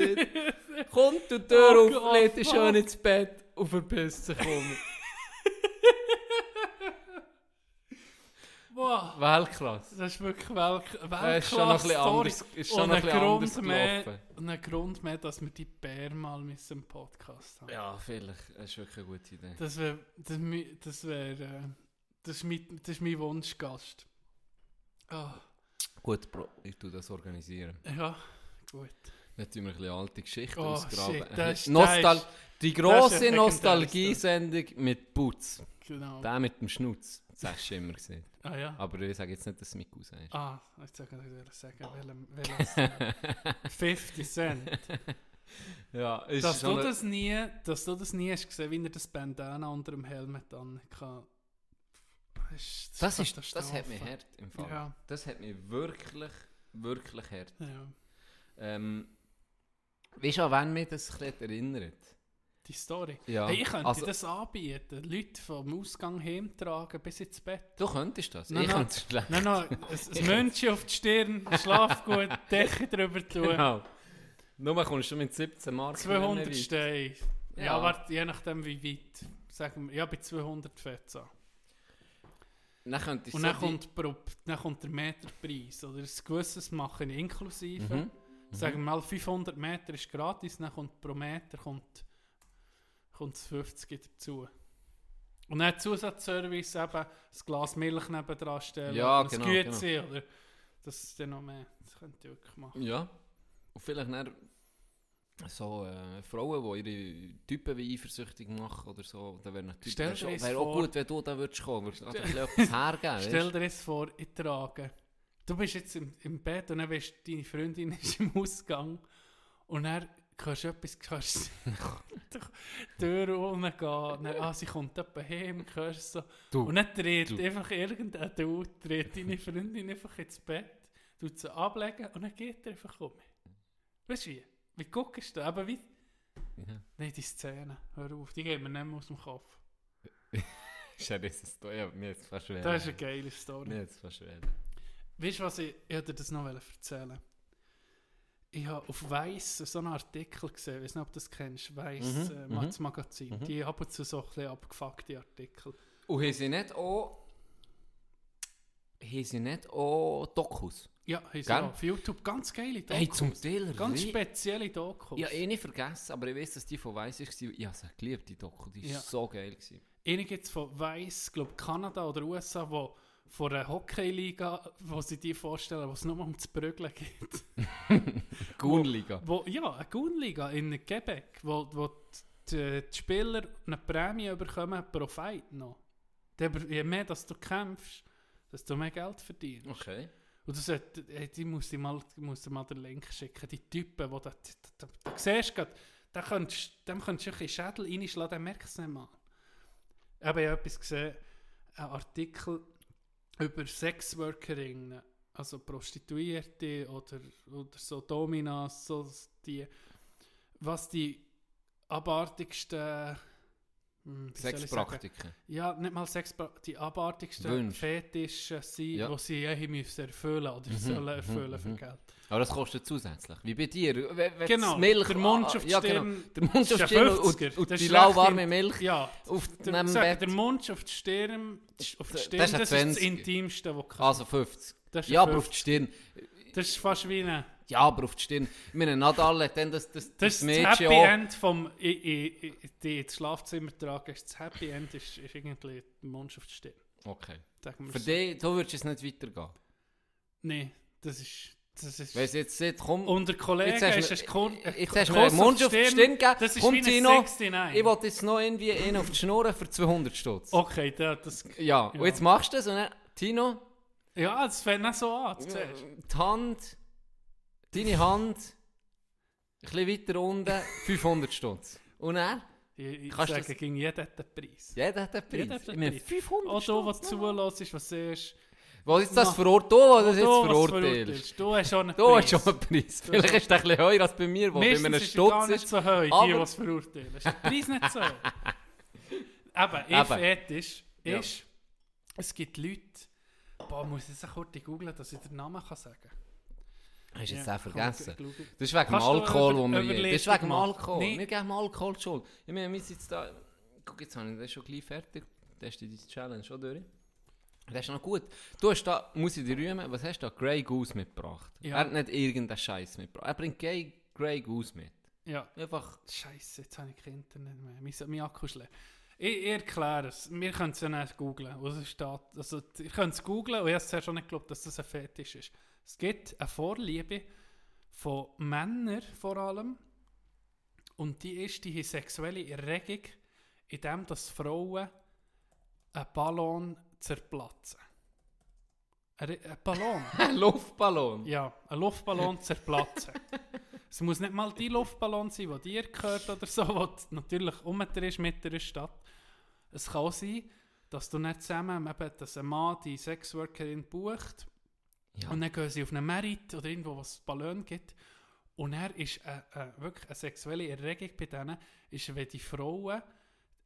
Kommt die Tür Oh auf, lädt dich schön ins Bett und verpisst sich um. Wow. Weltklasse. Das ist wirklich Welk Ja, ist schon noch ein bisschen anders, ist schon Und ein ein bisschen anders Grund mehr, und ein Grund mehr, dass wir die Bär mal mit dem Podcast haben. Ja, vielleicht. Das ist wirklich eine gute Idee. Das wäre, das, das wäre, äh, das ist mein, das ist mein Wunschgast. Ah, Gut, Bro, ich tue das organisieren. ja, gut. Dann tun wir ein bisschen alte Geschichten Oh, ausgraben. shit, das das Nostal ist- die das grosse Nostalgie-Sendung mit Putz. Genau. Der mit dem Schnutz. Das hast du immer gesehen. Ah ja. Aber ich sage jetzt nicht, dass es Mick ist. Ah, jetzt sage ich wieder sagen, welchem, welches, äh, 50 Cent. Ja, ist Dass du, das nie, dass du das nie hast gesehen, wie er das Bandana unter dem Helmet an kann. Ist, das, ist, das hat mich hart im Fall. Ja, Das hat mich wirklich, wirklich hart. ja. Ähm, weißt du, an wen mich das erinnert? Die Story. Ja, Hey, ich könnte also- das anbieten. Leute vom Ausgang heimtragen bis ins Bett. Du könntest das. Nein, ich nein. könnte es schlecht. Nein, nein, ein, Mönchchen auf die Stirn, Schlaf gut, Decke drüber tun. Genau. Nur kommst du mit 17 Mark 200 nicht weit. Steine. Ja, Ja. warte, je nachdem wie weit. Sagen wir, ja, bei 200 fährt an. Dann Und so dann kommt, pro, dann kommt der Meterpreis. Oder ein gewisses mache ich inklusive. Mhm. Sagen wir mal, 500 Meter ist gratis, dann kommt pro Meter kommt, kommt das 50 dazu. Und dann Zusatzservice eben, ein Glas Milch nebendran stellen, Ja, oder genau, ein Gützi, oder das ist dann noch mehr. Das könnt ihr wirklich machen. Ja. Und vielleicht dann so äh, Frauen, die ihre Typen wie eifersüchtig machen oder so, dann wäre natürlich wär dir schon- wär auch vor- gut, wenn du da würdest kommen. Würdest du etwas hergeben, Stell dir jetzt vor, ich trage. Du bist jetzt im, im Bett und dann weißt deine Freundin ist im Ausgang und dann hörst du etwas, die Tür runtergehen, dann, ah, sie kommt etwa heim, hörst du so. Du, und dann dreht du. einfach irgendein Dude, dreht deine Freundin einfach ins Bett, tut sie ablegen und dann geht er einfach um. Weißt du wie? Wie guckst du? Aber wie? Ja. Nein, die Szene, hör auf, die geht mir nicht mehr aus dem Kopf. Ist ja das Story, ja, mir jetzt fast schwer. Das ist eine geile Story. Mir jetzt fast schwer. Weißt du, was ich, ich wollte dir das noch erzählen? Ich habe auf Weiss so einen Artikel gesehen, ich weiß nicht, ob du das kennst, Weiss, Mhm, äh, mhm. Magazin. Mhm. Die haben zu so ein bisschen abgefuckte Artikel. Und haben sie nicht auch... Haben sie nicht auch Dokus? Ja, haben sie auch. auf YouTube ganz geile Dokus. Hey, zum Teil Ganz spezielle Dokus. Ich habe eh nicht vergessen, aber ich weiß, dass die von Weiss war. Ich habe sie geliebt, die Doku. Die war Ja. so geil. Gewesen. Eine gibt es von Weiss, glaube Kanada oder USA, wo von einer Hockeyliga, wo sie die vorstellen, wo es nur um das Prügeln geht. Gunliga. Wo, ja, eine Gunliga in Quebec, wo, wo die, die Spieler eine Prämie bekommen pro Fight noch. Je mehr dass du kämpfst, desto mehr Geld verdienst. Okay. Und das hat, hey, die muss ich mal, muss dir mal den Link schicken. Die Typen, die da, da, da, da siehst du grad, da könntest, dem könntest du ein bisschen Schädel reinschlagen, dann merkst du es nicht mal. Ich habe ja etwas gesehen, ein Artikel über Sexworkerinnen, also Prostituierte oder, oder so Dominas, so die, was die abartigsten hm? Sexpraktiken. Ja, nicht mal Sex, die abartigsten Wünsche. Fetische sind, Ja. die sie je müssen erfüllen oder sollen erfüllen für mhm. Geld. Aber das kostet zusätzlich. Wie bei dir. Wenn, Genau, das Milch, der Mund ah, auf die ja, Stirn, Genau. Der Mund auf die Stirn 50er. und, und Das die lauwarme Milch Ja, auf dem Bett. der Mund auf die Stirn, auf die Das Stirn ist das, ist das 20er. Intimste, was du kannst. Also 50. Das ist Ja, aber auf die Stirn. Das ist fast wie ein... Ja, aber auf die Stirn. Ich meine, Nadal hat dann das, das, Das das ist das Mädchen Happy auch... End vom... Ich, ich, ich, die ins Schlafzimmer tragen, ist das Happy End ist, ist irgendwie der Mund auf die Stirn. Okay. Für so. dich, so würdest du es nicht weitergehen. Nein, das ist... Das ist jetzt sagt, komm... unter Kollegen Jetzt hast ist du es Kun- jetzt äh, hast du mir Mund auf die Stirn gegeben. Das ist Komm, wie 69. Ich wollte jetzt noch irgendwie einen auf die Schnur für 200 Stutz. Okay, da, das... Ja, und Ja. jetzt machst du das und dann, Tino, Ja, das fängt nicht so an, du die Hand, deine Hand, ein bisschen weiter unten, 500 Stutz. Und er? Ich, ich sage, das- gegen jeden hat den Preis. Jeder hat den Jeder Preis. hat den Ich Preis. 500 Auch du, was Stutz. zulässt, was siehst. Was ist das verurteilt? Du, was das jetzt Auch du, was verurteilst? Du hast schon einen Du hast Preis. schon einen Preis. Vielleicht ist der ein bisschen höher als bei mir, wo bei einem ist er gar Stutz nicht ist. so hoch, die, aber- die es verurteilen. Ist der Preis nicht so? Eben, ich fetisch Ja. ist, es gibt Leute, boah, muss ich jetzt kurz googeln, dass ich den Namen kann sagen kann. Hast du jetzt auch vergessen? Das ist wegen dem Alkohol, wo wir Überlegung Das ist wegen dem? Alkohol. Nee. Wir geben Alkohol die Schuld. Ich meine, wir sind jetzt da... Guck, jetzt habe ich das schon gleich fertig. Das ist die Challenge schon durch. Das ist noch gut. Du hast da, muss ich dir rühmen, was hast du da? Grey Goose mitgebracht. Ja. Er hat nicht irgendeinen Scheiß mitgebracht. Er bringt Grey, Grey Goose mit. Ja. Einfach... Scheiße, jetzt habe ich kein Internet mehr. Mein, mein Akku ist leer. Ich, ich erkläre es. Wir können es ja nicht es steht. Also, ihr könnt es googlen und ich habe zuerst schon nicht geglaubt, dass das ein Fetisch ist. Es gibt eine Vorliebe von Männern vor allem. Und die ist die sexuelle Erregung, indem dass Frauen einen Ballon zerplatzen. Ein, Ballon? Ein Luftballon. Ja, ein Luftballon zerplatzen. es muss nicht mal die Luftballon sein, der dir gehört oder so, der natürlich umgedreht ist mit der Stadt. Es kann sein, dass du nicht zusammen, eben, dass ein Mann die Sexworkerin bucht Ja. und dann gehen sie auf einen Merit oder irgendwo, wo es Ballon gibt. Und er ist eine, eine, wirklich eine sexuelle Erregung bei denen, ist, wenn die Frauen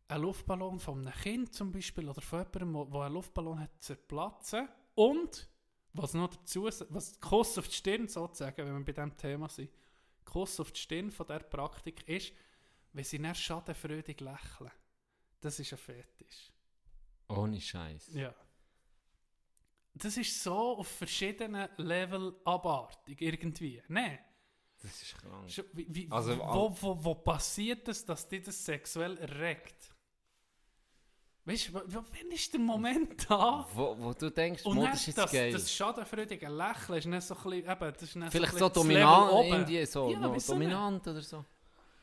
einen Luftballon von einem Kind zum Beispiel oder von jemandem, wo einen Luftballon hat, zerplatzen. Und, was noch dazu, was Kuss auf die Stirn sozusagen, wenn wir bei diesem Thema sind, Kuss auf die Stirn von dieser Praktik ist, wenn sie dann schadenfreudig lächeln. Das ist ein Fetisch. Ohne Scheiß. Ja. Das ist so auf verschiedenen Level abartig, irgendwie. Nein. Das ist krank. Wie, wie, Also, wo, wo, wo passiert es, dass dich das sexuell erregt? Weißt du, wann ist der Moment da? Wo, wo du denkst, Und Mo, dann das ist jetzt das, geil. das schadenfreudige Lächeln ist nicht so ein bisschen, eben, das ist nicht Vielleicht so, so dominant, irgendwie so, Ja, wieso dominant oder so.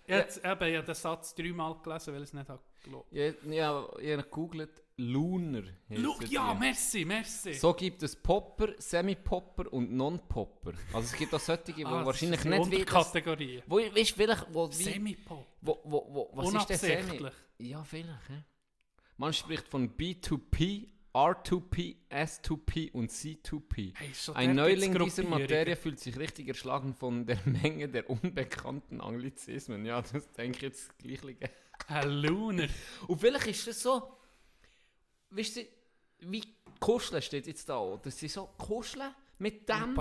Jetzt eben, ich habe den Satz dreimal gelesen, weil ich es nicht habe geglaubt. Ja, ja, ich habe gegoogelt, Lunar. es ja, die. merci, merci. So gibt es Popper, Semi-Popper und Non-Popper. Also es gibt auch solche, die Ah, das wahrscheinlich nicht wissen. Unterkategorien. Wo, weißt du, vielleicht, wo, wie, Semi-Pop. wo, wo, wo, was ist denn Semi? Ja, vielleicht. He? Man spricht von B2P, R2P, S2P und C2P. Hey, Ein Neuling dieser. Materie fühlt sich richtig erschlagen von der Menge der unbekannten Anglizismen. Ja, das denke ich jetzt gleich. Ein Lunar. Und vielleicht ist das so, weißt du, wie Kuscheln steht jetzt da. Das ist so Kuscheln mit dem.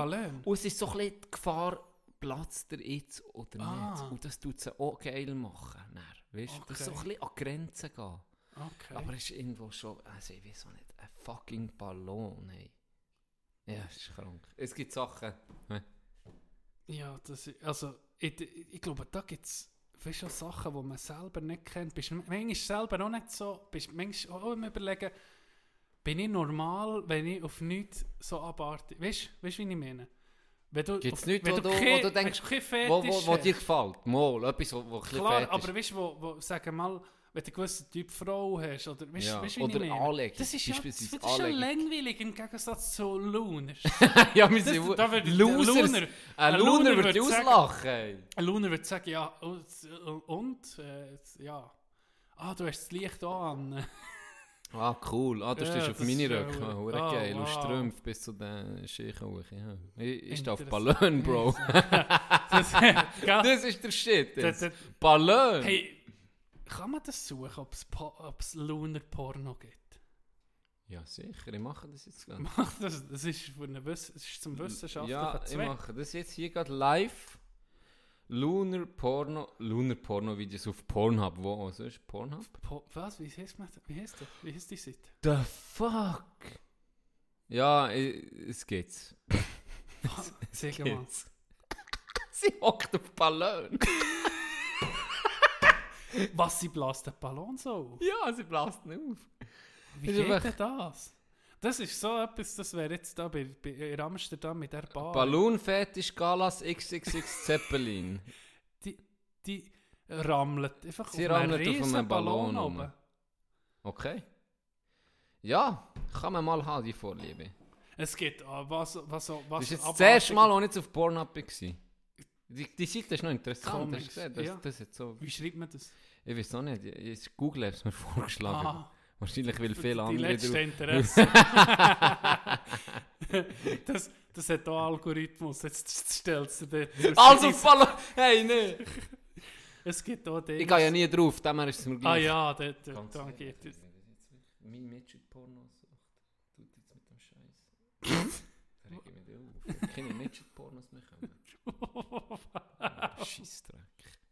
Und es ist so ein bisschen die Gefahr, platzt er jetzt oder Ah. nicht. Und das tut sie auch geil machen. Dann, weißt du, das so ein Okay. bisschen an Grenzen gehen. Okay. Aber es ist irgendwo schon, also ich weiß auch nicht, ein fucking Ballon, hey. Ja, das ist krank. Es gibt Sachen. Ja, das ist, also, ich, ich glaube, da gibt es schon Sachen, die man selber nicht kennt. Bist manchmal selber auch nicht so, bist manchmal auch im Überlegen, bin ich normal, wenn ich auf nichts so abarte. Weißt du, weißt, wie ich meine? Wenn du, Gibt es nichts, wo du, kein- wo du denkst, du wo, wo, wo dir gefällt? Mal, etwas, wo, wo Klar, aber weißt du, wo, wo, sag mal, wenn du einen gewissen Typ Frau hast, oder weißt Ja, weißt, wie oder ich anlegen, Das ist ja, das ist ja langweilig im Gegensatz zu Luners. ja, wir Das- sind da würde- Losers. Luner- Ein Luner Luner würde auslachen. Ein Luner würde sagen, ja, und, und äh, ja. Ah, du hast das Licht an. Ah, cool. Ah, du Ja, stehst auf das ja Rücken. ur- Hure Ah, geil. Und wow. Strümpfe bis zu den Schichten hoch. Ja. Ich, ich stehe auf. Ballon, Bro. das, das ist der Shit. Das- das- Ballon. hey, kann man das suchen, ob es Lunar-Porno gibt? Ja, sicher. Ich mache das jetzt gerade. Mach das, das ist, für eine Wiss das ist zum wissenschaftlichen Ja, ich Zweck. mache das jetzt hier gerade live. Lunar Porno, Lunar Porno Videos auf Pornhub. Wo? Also ist Pornhub? Po was? Wie heißt, man, wie heißt das? Wie heißt die Seite? The fuck? Ja, es geht's. Sag mal. Sie hockt auf Ballon. Was, sie bläst den Ballon so auf? ja, sie bläst ihn auf. Wie Ist geht einfach- denn das? Das ist so etwas, das wäre jetzt da bei, bei, in Amsterdam mit der Bar. Ballon Fetisch Galas XXX Zeppelin. Die, die rammelt einfach Sie auf einen rammelt auf riesen einem Ballon oben. rum. Okay. Ja, kann man mal haben, die Vorliebe. Es geht, ah, was, was, was, Das ist jetzt das erste Mal, als ich auf Pornhub war. Die, die Seite ist noch interessant, hast Comics, du gesehen? Das, ja. das hat so, Wie schreibt man das? ich weiß auch nicht, ich- Google hat es mir vorgeschlagen. Ah, Wahrscheinlich, weil viele die andere letzte drauf- Interesse. das, das hat auch Algorithmus, jetzt stellst du dir Also. Ballon! Hey, nee! Es gibt auch Dinge. Ich gehe ja nie drauf, dem her ist es mir Ah gleich. ja, da, da, Ganz da ehrlich, geht es. Mein Midget-Porno-Sucht tut jetzt mit dem Scheiß. Da reg ich mich auf. Ich keine Midget-Pornos. Scheissdreck.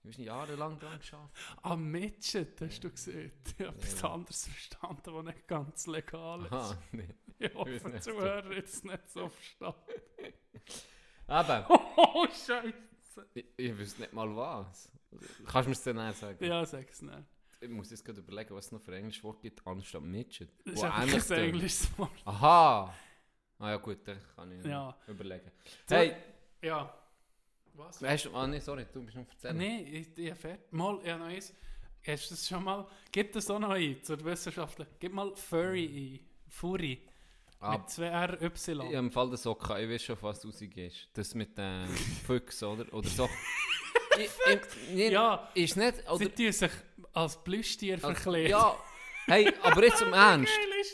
Du hast jahrelang dran geschafft. Ah, Midget, hast du gesehen? Ich habe etwas Ja. anderes verstanden, was nicht ganz legal ist. Aha, nee. Ich hoffe, die nicht. Zuhörer jetzt nicht so verstanden. Aber, Oh, Scheiße. ich, ich wüsste nicht mal was. Kannst du mir es dann sagen? Ja, sag's nicht. Ich muss jetzt gerade überlegen, was es noch für englische Wort gibt, anstatt Midget. Das ist einfach ein englisches Wort. Aha! Ah ja gut, dann kann ich Ja. überlegen. So- Hey, Ja. Was? hast du... Ah nee, sorry, du bist noch erzählen. Nein, ich, ich fertig. Mal, ja, noch eins. Hast du das schon mal? Gib das auch noch ein, zur Wissenschaftler. Gib mal Furry ein. Furry. Ah, Mit zwei R, Y. Ja, im Fall der Socke, ich weiß schon, auf was du rausgehst. Das mit den Füchsen, oder? Oder so. ich, ich, Ja. Ist nicht... Sie Oder, tun sich als Plüschtier verkleiden. ja, hey, aber jetzt im Ernst.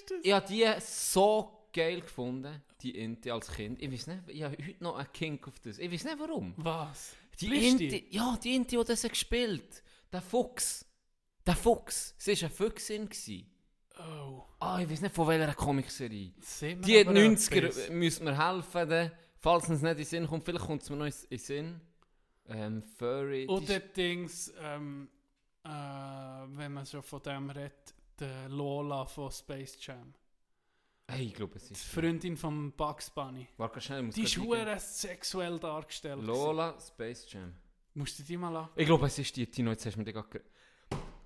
Das? Ich habe die so geil gefunden, die Inti als Kind. Ich weiß nicht, ich habe heute noch einen Kink auf das. Ich weiß nicht warum. Was? Die Plüschtier? Inti, ja, die Inti, die das hat gespielt Der Fuchs. Der Fuchs. Sie war eine Füchsin. Oh. Ah, ich weiß nicht, von welcher Comicserie. Die hat aber 90er, etwas. müssen wir helfen. Dann. Falls es nicht in den Sinn kommt, vielleicht kommt es mir noch in den Sinn. Ähm, Furry. die Oder Dings, ähm, äh, wenn man schon von dem redet, der Lola von Space Jam. Hey, ich glaube, es Die ist. Freundin von Bugs Bunny. Warte schnell, ich muss Die ist hure sexuell dargestellt. Lola Space Jam. Musst du die mal an? Ich glaube, es ist die, Tino, jetzt hast du mir die gerade. ge-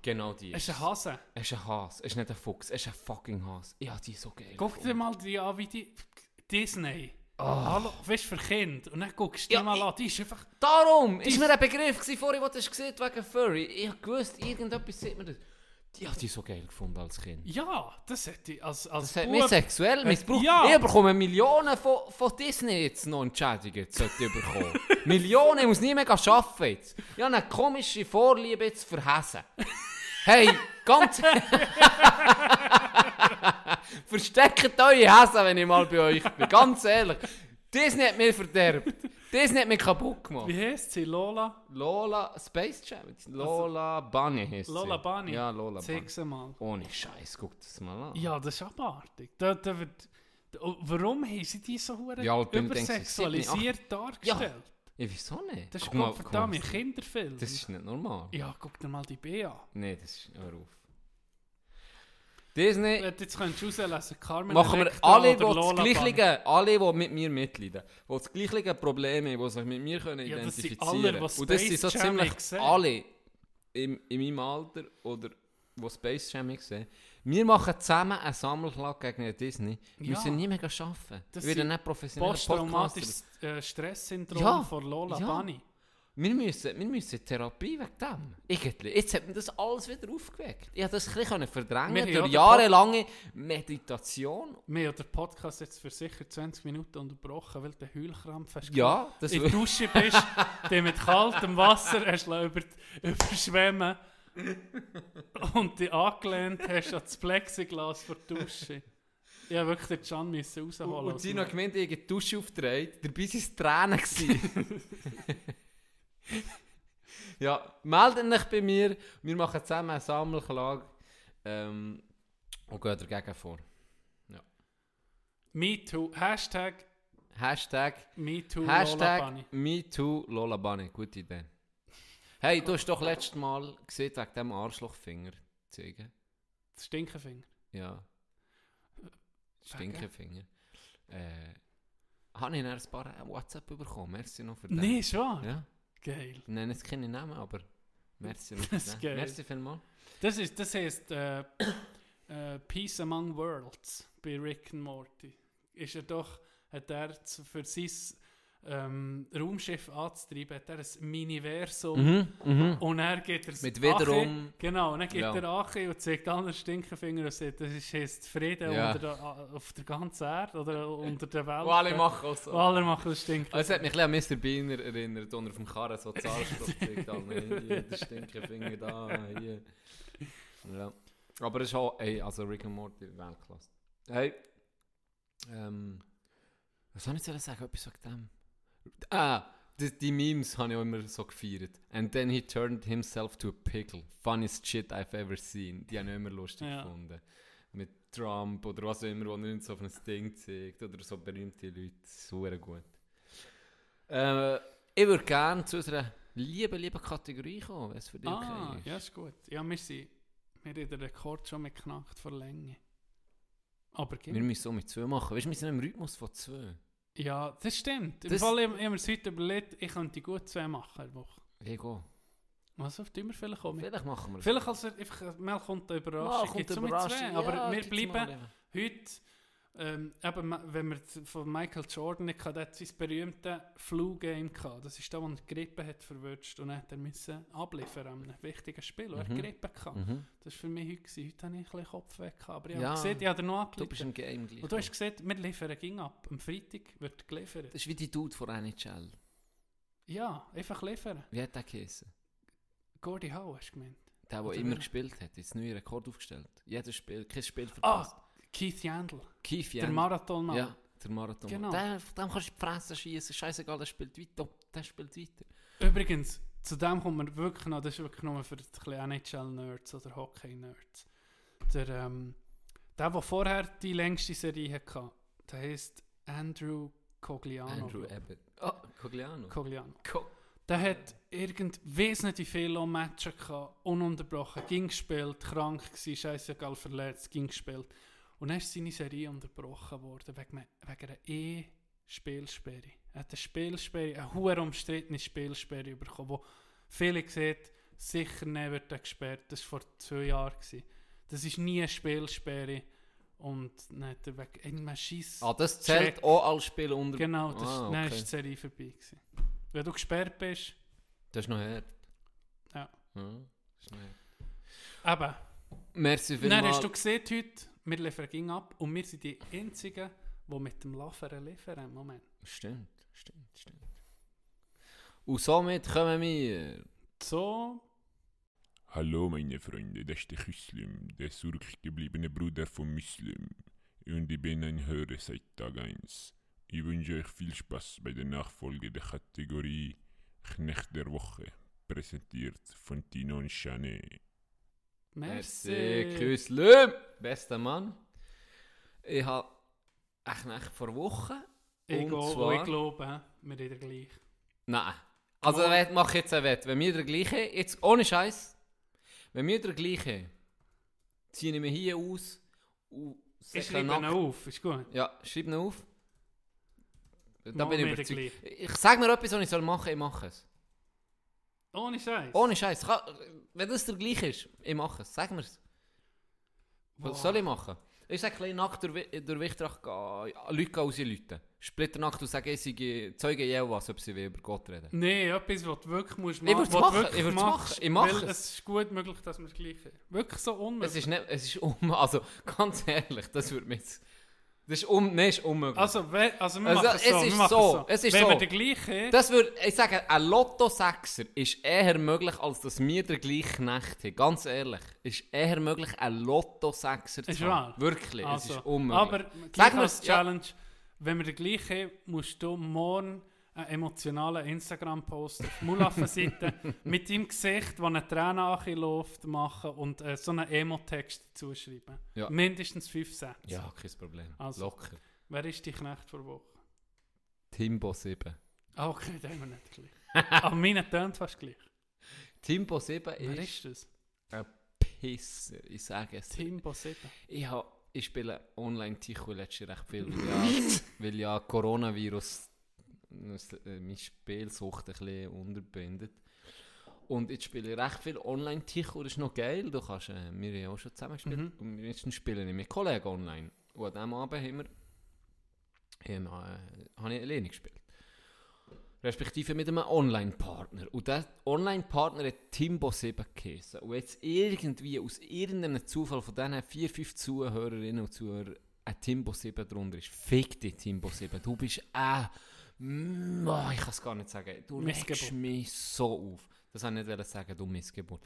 Genau die. Es ist ein Hase. Es ist ein Hase. Es ist nicht ein Fuchs. Es ist ein fucking Hase. Ja, die ist so geil. Guck dir mal die an, wie die. Disney. Ah. Hallo, weißt du, für Kinder. Und dann guckst du Ja, die mal ich- an. Die ist einfach. Darum ist mir ein Begriff gewesen, vorhin, was du hast gesehen wegen Furry. Ich gewusst, irgendetwas sieht mir das. Die hat die so geil gefunden als Kind. Ja, das hätte ich als, als Das hat Bub- mich sexuell missbraucht. ja. Ich bekomme Millionen von, von Disney jetzt noch entschädigt, sollte ich bekommen. Millionen, ich muss nie mehr arbeiten jetzt. Ich habe eine komische Vorliebe jetzt für Häsen. Hey, ganz... Versteckt eure Häsen, wenn ich mal bei euch bin. Ganz ehrlich. Disney hat mich verderbt. Disney hat mich kaputt gemacht. Wie heißt sie? Lola? Lola Space Jam. Lola Bunny heisst sie. Lola Bunny? Ja, Lola Bunny. Zeig sie mal. Ohne Scheiß, guck das mal an. Ja, das ist abartig. Da, da wird, da, oh, warum haben sie die so denkst du, übersexualisiert dargestellt? Ja, wieso nicht? Das ist Guck guck verdammt Kinderfilm. Das ist nicht normal. ja, guck dir mal die B an. Nee, das ist... Hör auf. Disney Jetzt könntest du rauslesen, Carmen machen wir alle, die das gleiche, alle, die mit mir mitleiden, die das gleiche Problem haben, die sich mit mir können Ja, identifizieren die Und das sind so Jam ziemlich gesehen. alle in, in meinem Alter oder die Space Jam sehen. Wir machen zusammen einen Sammelschlag gegen Disney. Wir Ja. müssen nie mehr arbeiten. Das Wir werden nicht professionelle Podcaster. Posttraumatisches äh, Stresssyndrom Ja, von Lola ja. Bunny. Wir müssen, wir müssen Therapie wegen dem. Irgendwie. Jetzt hat man das alles wieder aufgeweckt. Ich konnte das ein bisschen verdrängen Wir durch jahrelange Meditation. Wir haben den Podcast jetzt für sicher 20 Minuten unterbrochen, weil du Heulkrampf hast. Ja, das in der Dusche bist, dich mit kaltem Wasser hast über, überschwemmen und dich angelehnt hast an das Plexiglas vor der Dusche. Ich habe wirklich den Can müssen rausholen. Und, und noch gemeint, ich habe die Dusche aufgedreht. Dabei waren es Tränen. ja, meldet euch bei mir. Wir machen zusammen einen Sammelklag. Ähm, und gehen dagegen vor. MeToo. Hashtag Hashtag, MeToo Hashtag. MeToo Lola Bunny. Gute Idee. Hey, du hast doch letztes Mal gesehen, wegen dem Arschlochfinger zeigen. Das Stinkefinger. Ja. Stinkefinger. Äh, habe ich ein paar WhatsApp bekommen. Merci noch für das. Nee, wahr? Ja. Geil. Nenne jetzt keine Namen, aber merci Das ist das. geil. Merci vielmals. Das, ist, das heisst äh, äh, Peace Among Worlds bei Rick and Morty. Ist er doch, hat er für sein ähm, Raumschiff anzutreiben, hat er ein Miniversum. Mhm, mhm. Und er geht er Mit wiederum- Ache, genau, und dann geht Ja. er Ache und zeigt allen Stinkefinger und sagt, das ist heisst Frieden Ja. unter der, auf der ganzen Erde oder unter der Welt. Und alle machen auch so. Alle machen das Stinkefinger. Also, es hat mich ein bisschen an Mr. Beaner erinnert, er auf dem Karren so Zahlstoff zeigt. alle, Hier, der Stinkefinger da, hier. Ja. Aber es ist auch, ey, also Rick and Morty, Weltklasse. Hey, ähm, was soll ich jetzt sagen, etwas wegen dem? Ah, die, die Memes habe ich auch immer so gefeiert. And then he turned himself to a pickle. Funniest shit I've ever seen. Die habe ich immer lustig Ja. gefunden. Mit Trump oder was auch immer, wo nicht so auf ein Ding zeigt. Oder so berühmte Leute. Super gut. Äh, ich würde gerne zu unserer lieben, lieben Kategorie kommen, wenn es für dich Ah, okay ist. ja, ist gut. Ja, wir sind, wir haben den Rekord schon geknackt von Länge. Aber Wir geht. müssen so mit zwei machen. Weißt du, wir sind im Rhythmus von zwei. Ja, das stimmt. Im Das- Fall, ich, ich habe mir das heute überlegt, ich könnte gut zwei machen in der Woche. Ich gehe. Was auf die wir vielleicht kommen. Vielleicht machen wir es. Vielleicht als er einfach mal kommt eine Überraschung. Gibt's so mit zwei. Aber wir bleiben heute, ähm, eben, wenn wir z- von Michael Jordan nicht der hat sein berühmtes Flu-Game gehabt. Das ist da, wo er die Grippe hat verwünscht und dann hat er müssen abliefern an einem wichtigen Spiel. Er hat Mhm. Grippe gehabt. Mhm. Das war für mich heute. Gewesen. Heute habe ich ein bisschen Kopfweh gehabt. Aber ich Ja. habe gesehen, ich habe noch Du bist im Game gleich. Und du hast gesehen, wir liefern ging ab. Am Freitag wird geliefert. Das ist wie die Dude von NHL. Ja, einfach liefern. Wie hat der geheißen? Gordy Howe hast du gemeint. Der, der immer gespielt hat, jetzt neuen Rekord aufgestellt. Jedes Spiel, kein Spiel Ah, verpasst. Keith Yandel. Keith Der Jan. Marathonmann. Ja, der Marathon. Genau. Der, dem kannst du die Fresse schießen, scheißegal, der spielt weiter. Der spielt weiter. Übrigens, zu dem kommt man wirklich noch, das ist wirklich nur für die NHL-Nerds oder Hockey-Nerds. Der, ähm, der, der vorher die längste Serie hatte, der heisst Andrew Cogliano. Andrew Abbott. Oh, Cogliano. Cogliano. Co Der hat irgend wesentlich viele Matches gehabt, ununterbrochen, ging gespielt, krank gsi, scheißegal verletzt, ging gespielt. Und dann ist seine Serie unterbrochen worden wegen, wegen einer E-Spielsperre. Er hat eine Spielsperre, eine hohe umstrittene Spielsperre bekommen, wo viele sehen, sicher nicht wird er gesperrt. Das war vor zwei Jahren. Gewesen. Das ist nie eine Spielsperre. Und dann hat er wegen irgendeinem Scheiss... Ah, das zählt Check. auch als Spiel unter... Genau, das, Ah, dann okay. ist die Serie vorbei. Gewesen. Wenn du gesperrt bist, Das ist noch hart. Ja. das ist noch hart. eben, Merci Dann vielmals. hast du gesehen heute, wir liefern ging ab und wir sind die Einzigen, die mit dem Liefern liefern im Moment. Stimmt, stimmt, stimmt. Und somit kommen wir... So, Hallo meine Freunde, das ist der Muslim, der zurückgebliebene Bruder von Muslim. Und ich bin ein Hörer seit Tag 1. Ich wünsche euch viel Spaß bei der Nachfolge der Kategorie Knecht der Woche, präsentiert von Tino und Chanet. Merci. Küsslüm! Bester Mann. Ich habe eigentlich vor Wochen... Ich, zwar- ich glaube, wir sind gleich. Nein. Also Mal. oh. mach jetzt ein Wett. Wenn wir der gleiche, jetzt ohne Scheiß, wenn wir der gleiche, ziehe ich mir hier aus und Ich schreibe ihn auf, ist gut. Ja, schreib ihn auf. Da Mach bin ich überzeugt. Ich sag mir etwas, was ich soll machen, ich mache es. Ohne Scheiß. Ohne Scheiß. Wenn das der gleiche ist, ich mache es. Sag mir es. Was soll ich machen? Ich sage ein bisschen nackt durch, durch Wichtrach gehen, Leute rausläuten. Splitternackt und sagen, ich sei Zeuge Jehovas, ob sie über Gott reden. Nein, etwas, was du wirklich musst was machen, wirklich ich würd's machst, machen, ich mach weil es. es ist gut möglich, dass wir das Gleiche Wirklich so Es unmöglich. ist nicht, es ist um, also ganz ehrlich, das würde mich jetzt, das ist um, nein, ist unmöglich. also, we, also wir Also, machen es es so. ist wir machen so, es ist Wenn so. wir den gleichen... Das würde, ich sage, ein Lotto-Sechser ist eher möglich, als dass wir den gleichen Knecht haben. Ganz ehrlich. Ist eher möglich, ein Lotto-Sechser zu Ist haben. Wirklich, es also, ist unmöglich. aber gleich als ja. Challenge, wenn wir den gleichen haben, musst du morgen einen emotionalen Instagram-Post auf Mulaffen-Seite mit deinem Gesicht, wo eine Träne läuft, machen und äh, so einen Emo-Text dazu schreiben. Ja. Mindestens fünf Sätze. Ja, kein Problem. Also. Locker. Wer ist die Knecht vor Woche? Timbo 7. Ah, okay, haben wir nicht gleich. Aber meine tönt fast gleich. Timbo 7 Wer ist ist das? ein Pisser. Ich sage es. Timbo 7. Ich, ich spiele Online-Ticho letztes recht viel, weil ja, weil ja Coronavirus meine Spielsucht ein bisschen unterbindet. Und jetzt spiele ich recht viel Online-Ticho, das ist noch geil. Du kannst, äh, wir haben ja auch schon zusammen gespielt. Mhm. Und jetzt spiele ich mit Kollegen online. Und an diesem Abend haben wir, haben, äh, habe ich alleine gespielt. Respektive mit einem Online-Partner. Und der Online-Partner hat Timbo 7 geheissen. Und jetzt irgendwie aus irgendeinem Zufall von diesen 4, 5 Zuhörerinnen und Zuhörern ein Timbo 7 drunter ist. Fick dich, Timbo 7. Du bist äh, mm, oh, ich kann es gar nicht sagen. Du regst mich so auf. Das wollte ich nicht sagen, du Missgeburt.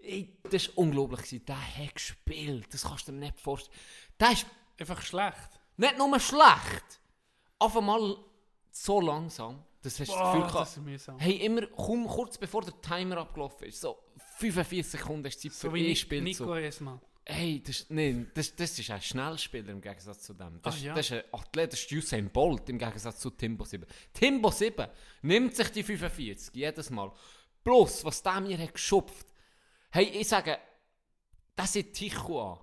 Ey, das war unglaublich. gewesen. Der hat gespielt. Das kannst du dir nicht vorstellen. Der ist Einfach schlecht. nicht nur schlecht. Auf einmal so langsam, dass hast du das Gefühl das gehabt, ist mühsam. hey, immer kaum kurz bevor der Timer abgelaufen ist, so 45 Sekunden du Zeit so für wie ein Ni- Spiel Nico. Esma. Hey, das, nee, das, das ist ein Schnellspieler im Gegensatz zu dem. Das, Ah, ja. das ist ein Athlet, das ist Usain Bolt im Gegensatz zu Timbo 7. Timbo 7 nimmt sich die 45 jedes Mal. Plus, was der mir hat geschupft. Hey, ich sage, das sieht Ticho an.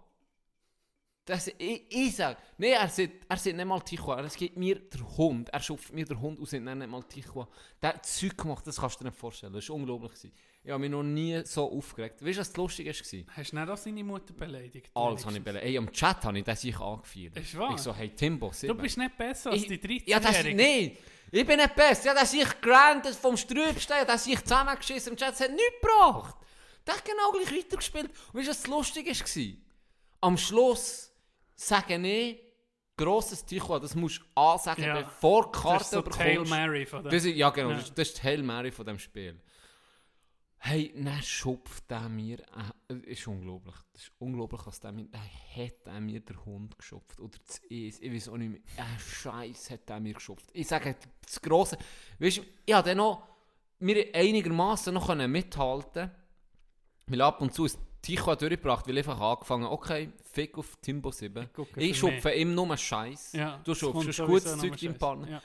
Das, ich, ich sage, nee, er sieht, er sieht nicht mal Ticho an. Es gibt mir der Hund. Er schupft mir der Hund und sieht nicht mal Ticho an. Der hat Zeug gemacht, das kannst du dir nicht vorstellen. Das war unglaublich. gewesen. Ich habe mich noch nie so aufgeregt. Weißt du, was das Lustige war? Hast du nicht auch seine Mutter beleidigt? Alles habe ich beleidigt. Hey, am Chat habe ich das sich angefeiert. Ist wahr? Ich so, hey Timbo, Du bist nicht besser als ich, die 13 Ja, das, nein, ich bin nicht besser. Ja, dass ich grandet vom Strübstein, dass ich zusammengeschissen im Chat, das hat nichts gebracht. Der hat genau gleich weitergespielt. Und weißt du, was das Lustige war? Am Schluss sage ich, grosses Ticho, das musst du ansagen, Ja. bevor die Das Karte ist so die Hail bekommst. Mary von dem. Das ist, ja, genau, Ja. Das, das ist die Hail Mary von dem Spiel. Hey, dann schupft der mir, äh, ist unglaublich, das ist unglaublich, was der mir, der hat der mir der Hund geschupft, oder das ist, ich weiß auch nicht mehr, äh, Scheiß hat der mir geschupft. Ich sage, das Grosse, weißt du, ich habe dann noch, mir einigermaßen noch können mithalten weil ab und zu ist Ticho durchgebracht, weil ich einfach angefangen okay, fick auf Timbo 7. gucke Ich für schupfe ihm nur Scheiß. Ja, du schupfst, sowieso gutes Zeug deinem Scheiß. Partner. Ja.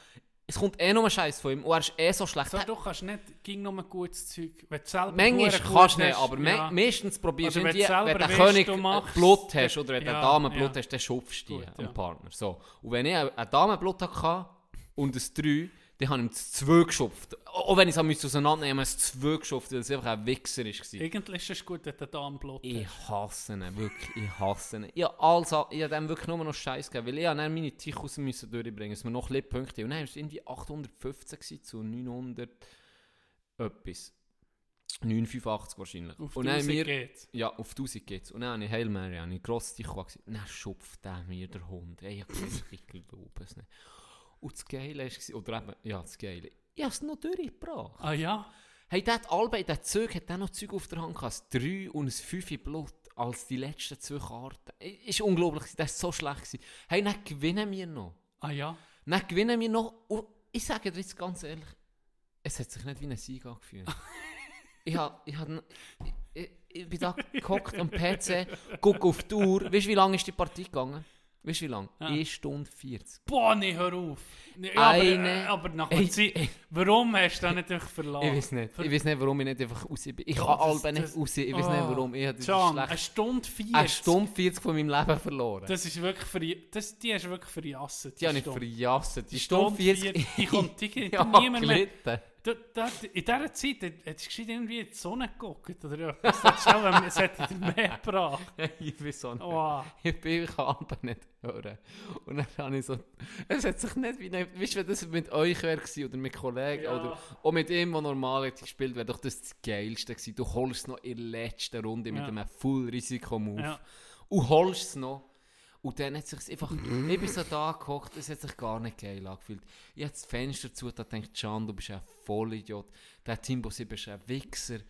Es kommt eh nur Scheiß von ihm und er ist eh so schlecht. So, du kannst nicht gegen nur gutes Zeug. Wenn du selber Manchmal kannst du nicht, aber ja. meistens probierst du Also wenn irgendwie, selber wenn der König du machst, Blut hast oder wenn ja, der Dame Blut ja. hast, dann schupfst du Gut, am ja. Partner. So. Und wenn ich eine eine Dame Blut hatte und ein 3, dann habe ich ihm das 2 geschupft. Auch wenn ich es auseinandernehmen musste, ich habe es 2 geschupft, weil es einfach ein Wichser war. Eigentlich ist es gut, wenn du da am Blut Ich hasse ihn, wirklich, ich hasse ihn. Ich habe, alles, ich habe dem wirklich nur noch Scheiß gegeben, weil ich dann meine Tichus müssen durchbringen, dass wir noch ein Punkte haben. Und dann war es irgendwie 815 gewesen zu 900 etwas. 985 wahrscheinlich. Auf und dann haben 1000 wir, geht's. ja, auf 1000 geht's. Und dann habe ich Hail Mary, habe ich gross gesehen. Und dann schupft der mir der Hund. Ey, ich ich glaube es nicht. Und das Geile war, oder eben, ja, das Geile, ich habe es noch durchgebracht. Ah ja? Hey, der hat Albe in den Zügen hat dann noch Zeug auf der Hand gehabt. Ein 3 und ein 5 in Blut als die letzten zwei Karten. I- Ist unglaublich, das war so schlecht. Hey, dann gewinnen wir noch. Ah ja? Dann gewinnen wir noch. Und ich sage dir jetzt ganz ehrlich, es hat sich nicht wie ein Sieg angefühlt. ich, ich, ich, ich bin da gehockt am PC, gucke auf die Uhr. Weißt du, wie lange ist die Partie gegangen? Weißt du wie lange? Ja. 1 Stunde 40. Boah, nee, hör auf. Nee, aber, äh, Eine- aber nach einer Zeit, warum hast du das nicht einfach verlassen? Ich weiß nicht. Ich weiß nicht, warum ich nicht einfach raus bin. Ich Oh, kann Alben nicht raus. Ich weiß Oh. nicht warum. Ich das John, eine schlecht. Stunde 40. Eine Stunde 40 von meinem Leben verloren. Das ist wirklich für das, die hast du wirklich verjasset. die habe ich Stunde. verjasset. Die Die Stunde 40. 40, die kommt- die geht ja, niemand mehr. Da, da, in dieser Zeit hättest du irgendwie in die Sonne geguckt oder etwas. Das hat schon, es dir mehr gebracht. ich weiß auch nicht. Wow. Ich bin ich kann nicht hören. Und dann habe ich so... Es hat sich nicht wie... Weißt du, wenn das mit euch wäre oder mit Kollegen Ja. oder auch mit ihm, der normal hat gespielt, wäre doch das das Geilste gewesen. Du holst es noch in der letzten Runde mit Ja. einem Full-Risiko-Move. Ja. Und holst es noch. Und dann hat es sich einfach... ich bin so da gehockt, es hat sich gar nicht geil angefühlt. Ich habe das Fenster zu, da denkt Can, du bist ein Vollidiot. Der Timbo 7 ist ein Wichser.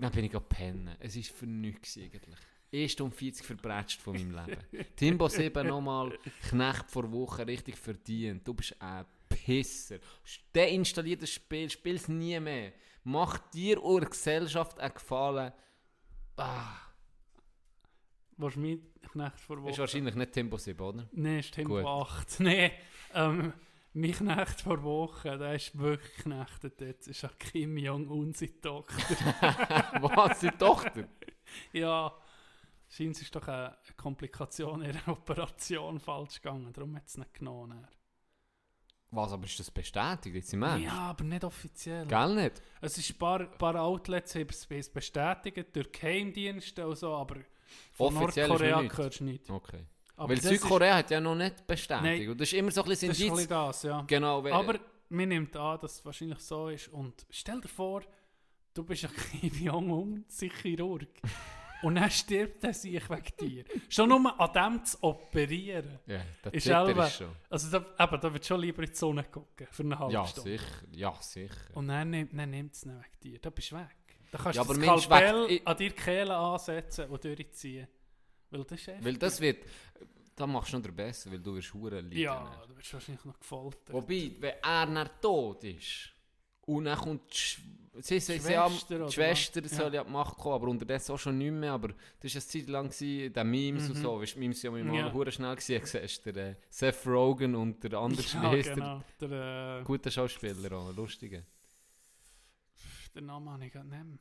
Dann bin ich pennen. Es war für nichts eigentlich. 1 Stunde 40 verbrätscht von meinem Leben. Timbo 7 nochmal, Knecht vor Woche, richtig verdient. Du bist ein Pisser. Deinstallier das Spiel, spiel es nie mehr. Mach dir und der Gesellschaft einen Gefallen. Ah, Was mein Knecht vor ist Woche? wahrscheinlich nicht Timbo 7, oder? Nein, ist Tempo Gut. 8. Nein, ähm, mein Knecht vor Woche, der ist wirklich geknechtet jetzt. Ist auch Kim Jong-un seine Tochter. Was, die Tochter? ja, scheint es ist doch eine Komplikation in der Operation falsch gegangen. Darum hat es nicht genommen. Was, aber ist das bestätigt jetzt im Ernst? Ja, aber nicht offiziell. Gell nicht? Es ist ein paar, paar Outlets haben es es bestätigt, durch Geheimdienste und so, aber von Offiziell ist Nordkorea nichts. hörst du nicht. Okay. Aber Weil das Südkorea hat ja noch nicht bestätigt. Nein. Das ist immer so ein bisschen Ist, das ist ein Indiz. bisschen das, ja. Genau, Aber man nimmt an, dass es wahrscheinlich so ist. Und stell dir vor, du bist ein Kim Jong-un, Chirurg. Und dann stirbt er sich wegen dir. Schon nur an dem zu operieren. ja, der Ist ist schon. Also da, eben, da wird schon lieber in die Sonne gucken, für eine halbe Ja, Stunde. sicher. Ja, sicher. Und dann, nimmt- es ihn wegen dir. Da bist du weg. Da kannst Ja, du aber das Skalpell weg- an dir Kehle ansetzen und durchziehen. Weil das ist Weil heftig. das wird... Da machst du noch der Besser, weil du wirst hure leiden. Ja, du wirst wahrscheinlich noch gefoltert. Wobei, wenn er dann tot ist und dann kommt die sie, sie, sie haben, die Schwester soll ja die Macht kommen, aber unterdessen auch schon nicht mehr, aber das war eine Zeit lang, gewesen, der Memes und Mhm. so, weißt, Memes sind ja mal Ja. hure schnell gewesen, siehst du, der äh, Seth Rogen und der andere ja, Schwester, genau. Der, äh, guter Schauspieler auch, lustiger. Den Namen habe ich gerade nicht mehr.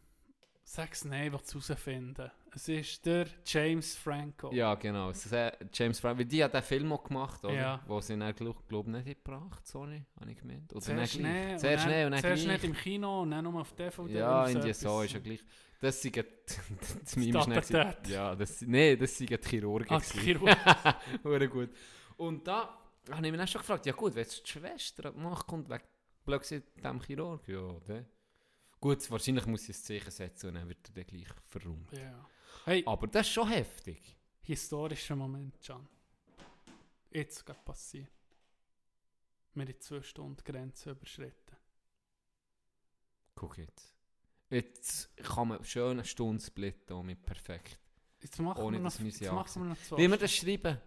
Sag's nein, was herausfinden. Es ist der James Franco. Ja, genau, es James Franco, weil die hat den Film auch gemacht, oder? Ja. Wo sie dann, glaube glaub, nicht gebracht, Sony, habe ich gemeint. Oder Zuerst nicht nicht, Zuerst nicht und dann zuerst gleich. nicht im Kino und dann nur auf DVD. Ja, oder irgendwie etwas. so ist ja gleich. Das sind das Meme. Ja, das nee, das sind die Chirurgen. Ah, die. Chirurgen. Gut. Und da habe ich mich dann schon gefragt, ja gut, wenn jetzt die Schwester an die Macht kommt, weg plötzlich dem Chirurg, ja, dann. Gut, wahrscheinlich muss ich ein Zeichen setzen und dann wird er dann gleich verrummt. Ja. Hey, Aber das ist schon heftig. historischer Moment, Can. Jetzt gerade passiert. Wir haben die zwei Stunden Grenze überschritten. Guck jetzt. Jetzt kann man schön eine Stunde splitten und mit perfekt. Jetzt machen, Ohne, wir, noch, dass wir jetzt sie machen wir noch zwei Wie wir das schreiben?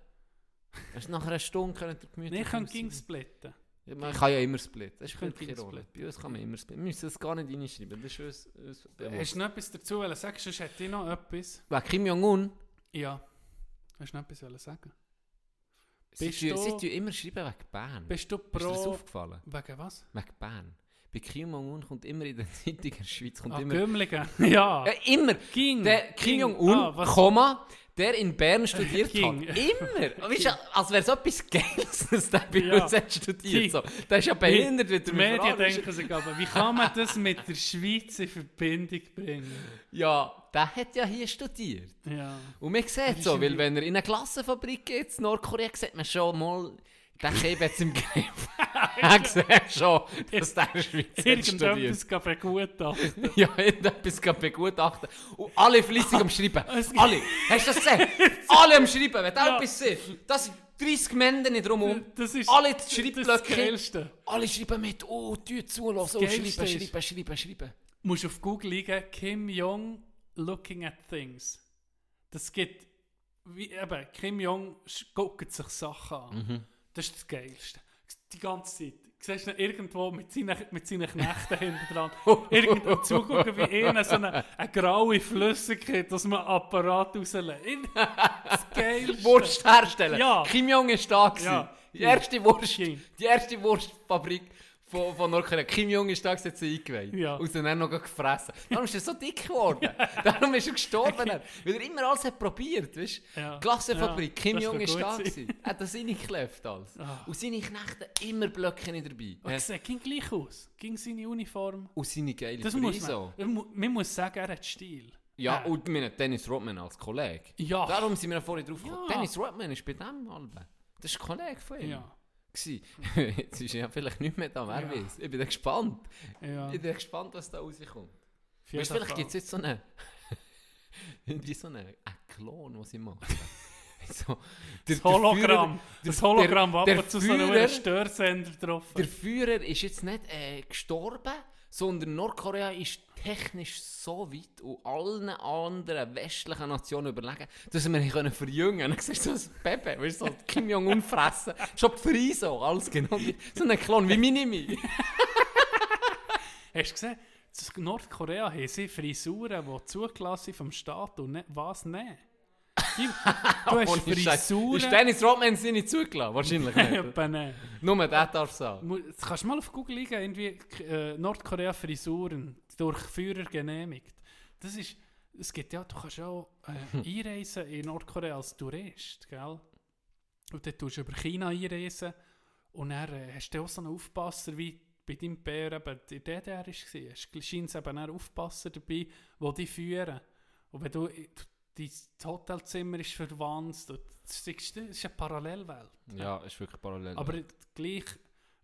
Erst nach einer Stunde können Nee, ich kann ging splitten. Ja, man kann ja immer splitten. Das kann keine Rolle. Bei uns kann man immer splitten. Wir müssen das gar nicht reinschreiben. Das ist uns, uns. Hast du noch etwas dazu wollen sagen? Sonst hätte ich noch etwas. Wegen Kim Jong-un, Ja. Hast du noch etwas wollen sagen? sie, Bist du- sie tun immer schreiben wegen Bern. Bist du ist dir das pro... aufgefallen? Wegen was? Wegen Bern. Bei Kim Jong-un kommt immer in der Zeitung in der Schweiz kommt Ah, immer... Gümmligen. ja. Äh, immer! ging. Der Kim. Jong-un, Ah, Komma, der in Bern studiert Ging. hat. Immer! Weißt du, als wäre es etwas Geiles, dass der bei Ja. uns hat studiert. Ging. So. Der ist ja behindert, wie Die Medien denken sich aber, wie kann man das mit der Schweiz in Verbindung bringen? Ja, der hat ja hier studiert. Ja. Und man sieht so, weil wenn er in eine Klassenfabrik geht in Nordkorea, sieht man schon mal, der Keb jetzt im Griff. er sieht schon, dass der in der Schweiz hat studiert. Irgendetwas kann begutachten. Ja, irgendetwas kann begutachten. Und alle fleissig am Schreiben. Es- Alle. Hast du das gesehen? alle am Schreiben. Wenn Ja. etwas sieht, das sind 30 Männer nicht drumherum. Das ist Alle die das, ist das Schreibblöcke. Alle schreiben mit. Oh, Tür zulassen. Oh, schreiben, ist- schreiben, schreiben, schreiben. Du musst auf Google liegen, Kim Jong looking at things. Das gibt, wie, eben, Kim Jong guckt sich Sachen an. Mhm. Das ist das Geilste. Die ganze Zeit. siehst ihn irgendwo mit seinen, mit seinen Knechten hinten dran. Irgendwo zugucken, wie einer so eine, eine graue Flüssigkeit aus einem Apparat rauslässt. In- Das Geilste. Wurst herstellen. Ja. Kim Jong ist da gewesen. Ja. Die erste Wurst, die erste Wurstfabrik von, von Nordkorea. Kim Jong ist da hat sie eingeweiht. Ja. Und dann noch gefressen. Darum ist er so dick geworden. Darum ist er gestorben. er. Weil er immer alles hat probiert, weißt? Ja. Klassenfabrik, Ja, Kim Jong ist da gewesen. Er hat das reingeklebt alles. Und seine Knechte immer Blöcke nicht dabei. Und er sieht ging gleich aus. Ging seine Uniform. Und seine geile Das muss Frise. man, man, mu- man muss sagen, er hat Stil. Ja, Äh, und meine Dennis Rodman als Kollege. Ja. Darum sind wir vorhin drauf gekommen. Ja. Dennis Rodman ist bei dem Alben. Das ist ein Kollege von ihm. Ja. Jetzt ist er ja vielleicht nicht mehr da, wer Ja. weiß. Ich bin da gespannt. Ja. Ich bin gespannt, was da rauskommt. Weißt, vielleicht gibt es jetzt so einen. irgendwie so einen, einen Klon, den sie machen. so, der, Das Hologramm. der- das Hologramm, der- der und zu so einem Führer- Störsender drauf. Der Führer ist jetzt nicht äh, gestorben, sondern Nordkorea ist technisch so weit und allen anderen westlichen Nationen überlegen, dass wir ihn verjüngen können. Dann siehst du so ein Baby, weißt du, so Kim Jong-un fressen. Schon die Frise, alles genau. So ein Klon wie Minimi. Hast du gesehen, Nordkorea haben Frisuren, die zugelassen vom Staat und was nicht. Die- Du hast. Frisuren... Ist Dennis Rodman sie nicht zugelassen? Wahrscheinlich nicht. Nicht. Nur der darf es haben. Mu- Jetzt kannst du mal auf Google eingeben, irgendwie äh, Nordkorea Frisuren durch Führer genehmigt. Das ist, es gibt ja, du kannst ja auch äh, einreisen in Nordkorea als Tourist, gell? Und dann tust du über China einreisen und dann äh, hast du auch so einen Aufpasser wie bei deinem Bär eben in der DDR war. Es scheint eben auch Aufpasser dabei, die dich führen. Und wenn du, dein Hotelzimmer ist verwandt, das ist eine Parallelwelt. Ja, ist wirklich parallel. Aber gleich,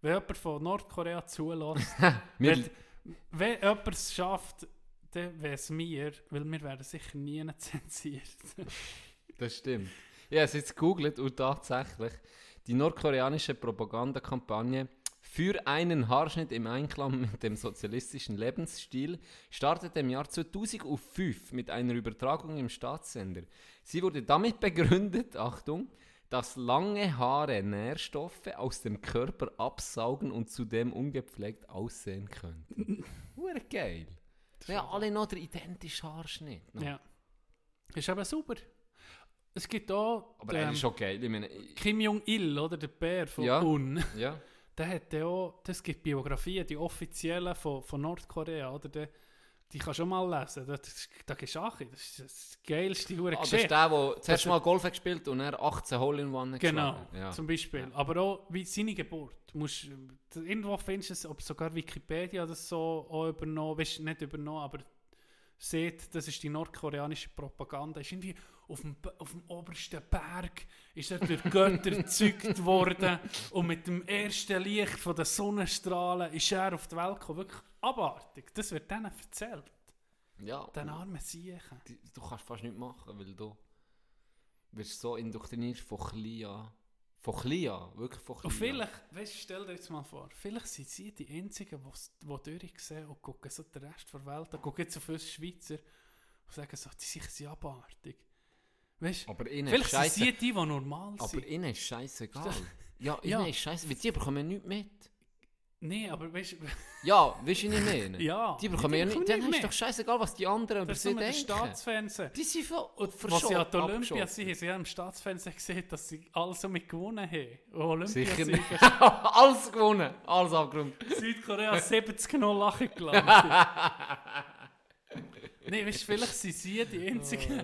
wenn jemand von Nordkorea zulässt, wenn, wenn jemand es schafft, dann wäre es mir, weil wir werden sicher nie zensiert. Das stimmt. Habe es jetzt gegoogelt und tatsächlich, die nordkoreanische Propagandakampagne für einen Haarschnitt im Einklang mit dem sozialistischen Lebensstil startete im Jahr 2005 mit einer Übertragung im Staatssender. Sie wurde damit begründet, Achtung, dass lange Haare Nährstoffe aus dem Körper absaugen und zudem ungepflegt aussehen könnten. Hure geil. Ja, alle noch der identische Haarschnitt. noch. ja. Ist aber super. Es gibt auch Aber den er ist schon geil. Ich meine, Kim Jong-il, oder der Bär von Ja. Un. ja. Der hat ja auch, das gibt Biografien, die offiziellen von, von Nordkorea, oder? Der, die kannst du auch mal lesen. Da, das, da gehst du auch hin. Das ist das geilste hure Ah, das ist Geschichte. der, der zuerst Das- mal Golf hat gespielt und er 18 Hole in One Genau. Ja. zum Beispiel. Aber auch wie seine Geburt. Du musst, irgendwo findest du es, ob sogar Wikipedia das so auch übernommen, weißt, nicht übernommen, aber seht, das ist die nordkoreanische Propaganda. Ist irgendwie auf dem, auf dem obersten Berg ist er durch Götter gezeugt worden und mit dem ersten Licht von den Sonnenstrahlen ist er auf die Welt gekommen. Wirklich abartig. Das wird denen erzählt. ja. Den armen Siechen. Die- Du kannst fast nichts machen, weil du wirst so indoktriniert von klein an. Von klein an, wirklich von klein Und an. vielleicht, weißt, stell dir jetzt mal vor, vielleicht sind sie die Einzigen, wo's- die durchsehen und gucken so den Rest der Welt an, gucken jetzt auf uns Schweizer und sagen so, die sind abartig. Weißt du, Aber ihnen vielleicht sind sie die, die normal Aber sind. ihnen ist scheißegal. Ja, ihnen Ja. ist scheiße, weil die bekommen nichts mit. Nee, aber weißt du, Ja, weißt du, ich meine? ja. Die bekommen ja nicht. Dann ist mit. doch scheißegal, was die anderen über sie mit denken. Staatsfernsehen. Die sind von, Und was sie an der Olympia sind, haben sie ja im Staatsfernsehen gesehen, dass sie alles damit gewonnen haben. Olympia Sicher nicht. Alles gewonnen. Alles abgerundet. Südkorea 70-0 lachen gelandet. Nein, weißt vielleicht sind sie die Einzigen,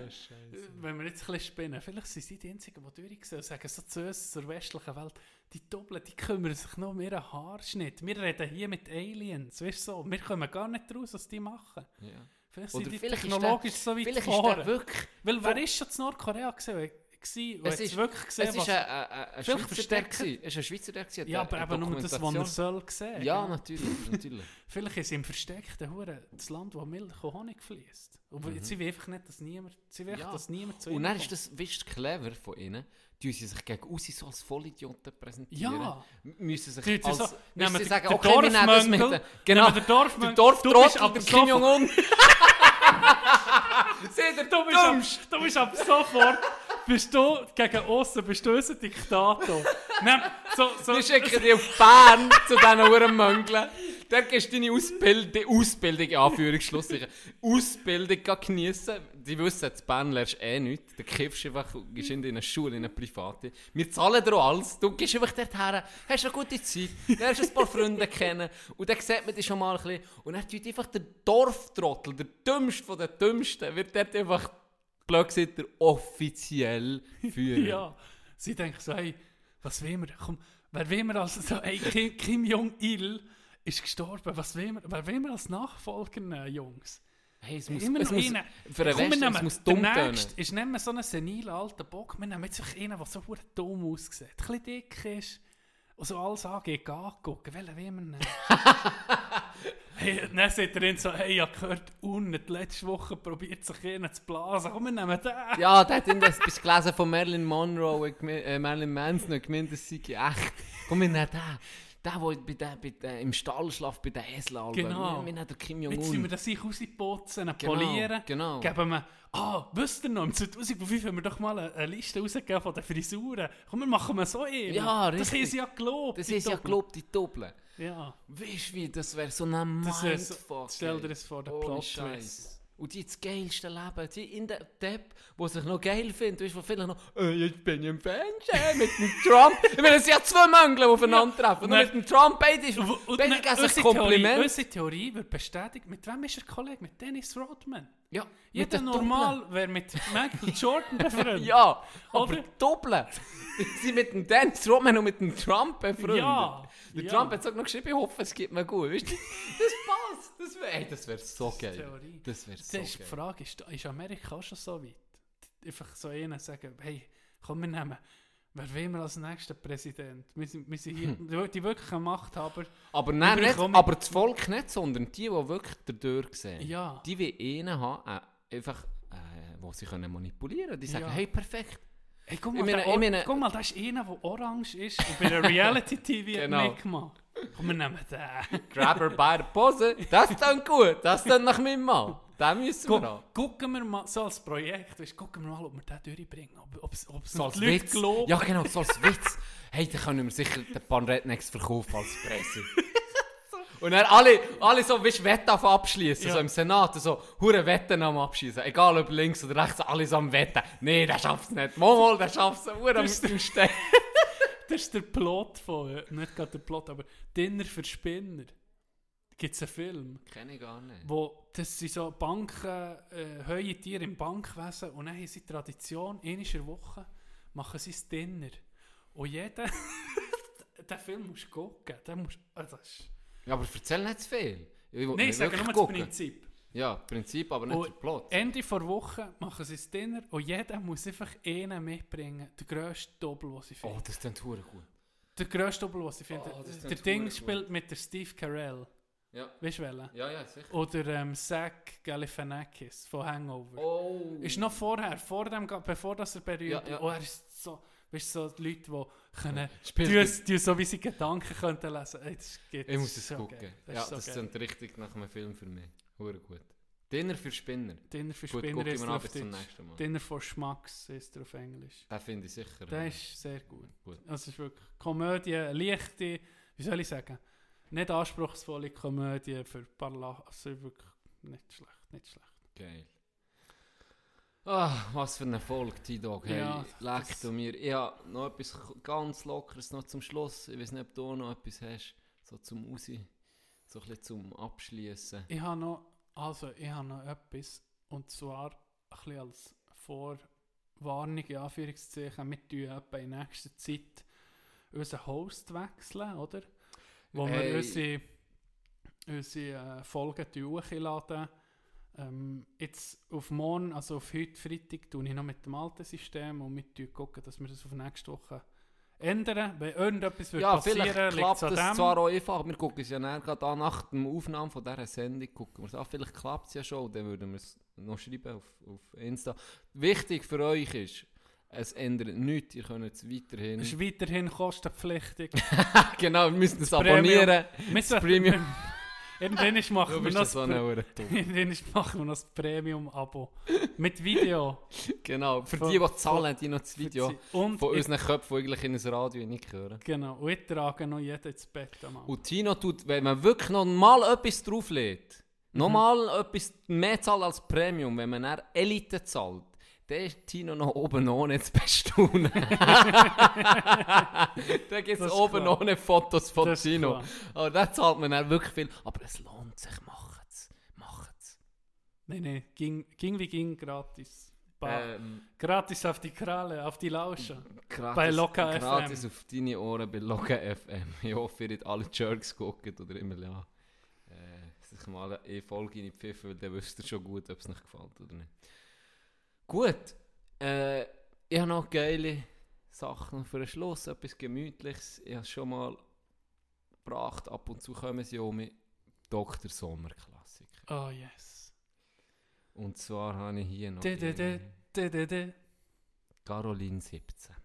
wenn wir jetzt ein bisschen spinnen, vielleicht sind sie die Einzigen, die durchsehen und sagen so zu uns, zur westlichen Welt, die Doppeln, die kümmern sich noch um ihren Haarschnitt. Wir reden hier mit Aliens, weißt du so, wir kommen gar nicht raus, was die machen. Ja. Vielleicht Oder sind die vielleicht ist technologisch so weit Vielleicht ist der wirklich... Weil wer ist schon in Nordkorea gesehen? Gewesen und Es ist- wirklich gesehen, Es ist ein, ein, ein, Schweizer, der gewesen. Es ist ein Schweizer, der gewesen, ja, aber eben nur das, was er soll sehen. Ja, gell? natürlich, natürlich. Vielleicht ist im versteckten Hure das Land, wo Milch und Honig fließt. Und sie will einfach nicht, dass niemand, sie will, Mhm. Ja. dass niemand zu Und ihnen dann ist das, weißt du, clever von ihnen, die sie sich gegen Usi so als Vollidioten präsentieren. Ja. Müssen sich Die als... so, müssen sie sagen, okay, wir nehmen das mit... Genau, Dorfmöngel, der du Dorftrottel, bist aber Kim Jong-un. Seht ihr, du bist, ab, du bist ab sofort, bist du gegen außen, bist du unser Diktator. Nein, so, so, Wir schicken dich auf Bern zu diesen Uhrenmöngeln. Dort gehst du deine Ausbildung, Ausbildung, in Anführungsschlusszeichen, Ausbildung geniessen. Die wissen, in Bern lernst du eh nichts. Du kiffst einfach, gehst in eine Schule, in eine private. Wir zahlen dir alles. Du gehst einfach dorthin, hast eine gute Zeit, lernst ein paar Freunde kennen. Und dann sieht man dich schon mal ein bisschen. Und dann tut einfach der Dorftrottel, der Dümmste von den Dümmsten, wird dort einfach, blöd gesagt, der offiziell Führer. Ja, sie denken so, hey, was will wir? Komm, wer will wir als so, hey, Kim, Kim Jong-il ist gestorben, was will wir, wer will wir als Nachfolger nehmen, Jungs? Hey, es muss, Immer es noch muss, einen. für wir Westen, es muss der dumm tönen. nächste ist nicht mehr so ein seniler alter Bock, wir nehmen jetzt einen, der so dumm aussieht, ein bisschen dick ist und so alles angeht, angucken, welchen will wir nehmen? hey, dann sagt er ihn so, hey, ich habe gehört, unten, die letzte Woche probiert sich einen zu blasen, komm, wir nehmen den. Ja, der hat etwas gelesen von Marilyn Monroe, und gemi- äh, Marilyn Manson und gemeint, das sei echt. Komm, wir nehmen den. Der, der, bei der, bei der im Stall schlaft, bei den Eseln. Genau. Wir, wir nehmen den Kim Jetzt sind wir Jong-un. das sich rausputzen, Genau, polieren. genau. Geben wir, ah, wisst ihr noch, im 2005 haben wir doch mal eine, eine Liste rausgegeben von den Frisuren. Komm, wir machen wir so eben. Ja, Das richtig. haben sie ja gelobt. Das ist ja gelobt, die Doppel. Ja. Weißt du wie, das wäre so ein Das wär so- Mindfuck. stell dir das vor, der Plot-Twist. Scheiß. Und die das geilste Leben, die in der Depp, die sich noch geil finden, weißt du, wo viele noch, äh, jetzt bin ich im Fernsehen mit dem Trump. ich meine, es sind ja zwei Mängel, die aufeinandertreffen. Und Und mit dem Trump, beide, ist- Und beide dann- geben sich unsere Theorie, Kompliment. unsere Theorie wird bestätigt. Mit wem ist er Kollege? Mit Dennis Rodman. Ja, Jeder normal wäre mit Michael Jordan befreundet. Ja, aber Oder? doppeln. Sie mit dem Dennis Rodman und mit dem Trump befreundet. Ja, Der ja. Trump hat sogar noch geschrieben, ich hoffe, es geht mir gut. Weißt du? Das passt. Das wäre das wär so geil. Theorie. Das wäre so Das ist die geil. Frage, ist, ist Amerika auch schon so weit? Einfach so einen sagen, hey, komm, wir nehmen, wer will wir als nächster Präsident? Wir sind, wir sind hier, die, die wirklichen Machthaber. Aber, nein, nicht, aber das Volk nicht, sondern die, die wirklich dadurch sehen. Ja. Die will einen haben, äh, einfach, äh, wo sie können manipulieren können. Die sagen, Ja. hey, perfekt. Hey, guck Ich mal, meine- der ich meine- guck mal, da ist einer, der orange ist und bei der Reality-TV Genau. mitgemacht. Komm, wir nehmen den. Grab her by the Pose. Das klingt gut. Das klingt nach meinem Mann. Den müssen wir Guck, gucken wir mal, so als Projekt, weißt, gucken wir mal, ob wir den durchbringen. Ob, ob, ob So als Witz. glauben. Ja, genau, so als Witz. Hey, dann können wir sicher den paar Rednecks verkaufen als Presse. Und dann alle, alle so, weißt du, Wetten auf abschließen, Ja. so im Senat, so, hure Wetten am abschließen. Egal ob links oder rechts, alle so am Wetten. Nee, der schafft's nicht. Mal, der schafft's. Hure am Stehen. Das ist der Plot von, nicht gerade der Plot, aber Dinner für Spinner. Gibt es einen Film, Kenn ich gar nicht. wo das sind so Banken, äh, hohe Tiere im Bankwesen und dann haben sie Tradition, in der Woche machen sie das Dinner. Und jeder, den Film musst du gucken. Den musst, also das ist, Ja, aber erzähl nicht zu viel. Ich nein, nicht ich sage wirklich nur gucken. das Prinzip. Ja, Prinzip, aber nicht Und der Plot. Ende der Woche machen sie das Dinner und jeder muss einfach einen mitbringen. Der grösste Doppel, den sie Oh, finden. das klingt hure gut. Der grösste Doppel, den sie finden. Oh, der Ding spielt mit der Steve Carell. Ja. Weißt du welchen? Ja, ja, sicher. Oder ähm, Zach Galifianakis von Hangover. Oh. Ist noch vorher, vor dem, bevor das er berühmt Ja, ja. Oh, er ist so, weißt du, so die Leute, die können, die, so wie sie Gedanken könnten lesen. Ey, das Ich muss es so gucken. geil. ja, ist so das klingt richtig nach einem Film für mich. Hure gut. Dinner für Spinner. Dinner für Gut, Spinner ist auf zum nächsten Mal. Dinner for Schmacks ist er auf Englisch. Den finde ich sicher. Der ist sehr gut. gut. Also es ist wirklich Komödie, leichte, wie soll ich sagen, nicht anspruchsvolle Komödie für paar Lachen. Also wirklich nicht schlecht, nicht schlecht. Geil. Ah, was für ein Erfolg, T-Dog. Hey, Ja, leck du mir. Ich habe noch etwas ganz Lockeres noch zum Schluss. Ich weiß nicht, ob du noch etwas hast. So zum Usi. So ein bisschen zum Abschließen. Ich habe noch, also ich habe noch etwas, und zwar ein bisschen als Vorwarnung, in Anführungszeichen, wir tun etwa in nächster Zeit unseren Host wechseln, oder? Wo Hey. wir unsere, unsere äh, Folgen hochladen. Ähm, jetzt auf morgen, also auf heute Freitag, tue ich noch mit dem alten System und wir gucken, dass wir das auf nächste Woche ändern. Wenn irgendetwas wird Ja, passieren, vielleicht liegt's klappt an dem. zwar auch einfach. Wir gucken es ja gerade an, nach der Aufnahme von dieser Sendung. Gucken wir es an. Vielleicht klappt es ja schon. Dann würden wir es noch schreiben auf, auf Insta. Wichtig für euch ist, es ändert nichts. Ihr könnt es weiterhin. Es ist weiterhin kostenpflichtig. genau, wir müssen es Premium. abonnieren. Wir sollten- Premium. Irgendwann machen wir noch ja so das machen wir das Premium-Abo. Mit Video. Genau, für Von- die, die zahlen, die noch das Video Und von unseren Köpfen, die eigentlich in ein Radio nicht hören. Genau, und ich trage noch jeden ins Bett am Abend. Und Tino tut, wenn man wirklich noch mal etwas drauflegt, Mhm. noch mal etwas mehr zahlt als Premium, wenn man dann Elite zahlt, dann ist Tino noch oben ohne zu bestaunen. da gibt es oben klar. ohne Fotos von Das Tino. Aber da zahlt man dann wirklich viel. Aber es lohnt sich, macht's. Macht's. Nein, nein, ging, ging wie ging gratis. Ähm, gratis auf die Kralle, auf die Lausche. gratis, Bei Loka gratis FM. auf deine Ohren bei Loka FM. Ich hoffe, ihr habt alle Jerks geguckt oder immer ja. Äh, sich mal eine Folge in die Pfiffe, weil dann wisst ihr schon gut, ob es nicht gefällt oder nicht. Gut. Äh, ich habe noch geile Sachen für den Schluss, etwas Gemütliches. Ich habe es schon mal gebracht. Ab und zu kommen sie um mit Dr. Sommer Klassiker. Oh yes. Und zwar habe ich hier noch De, de, de. Caroline 17.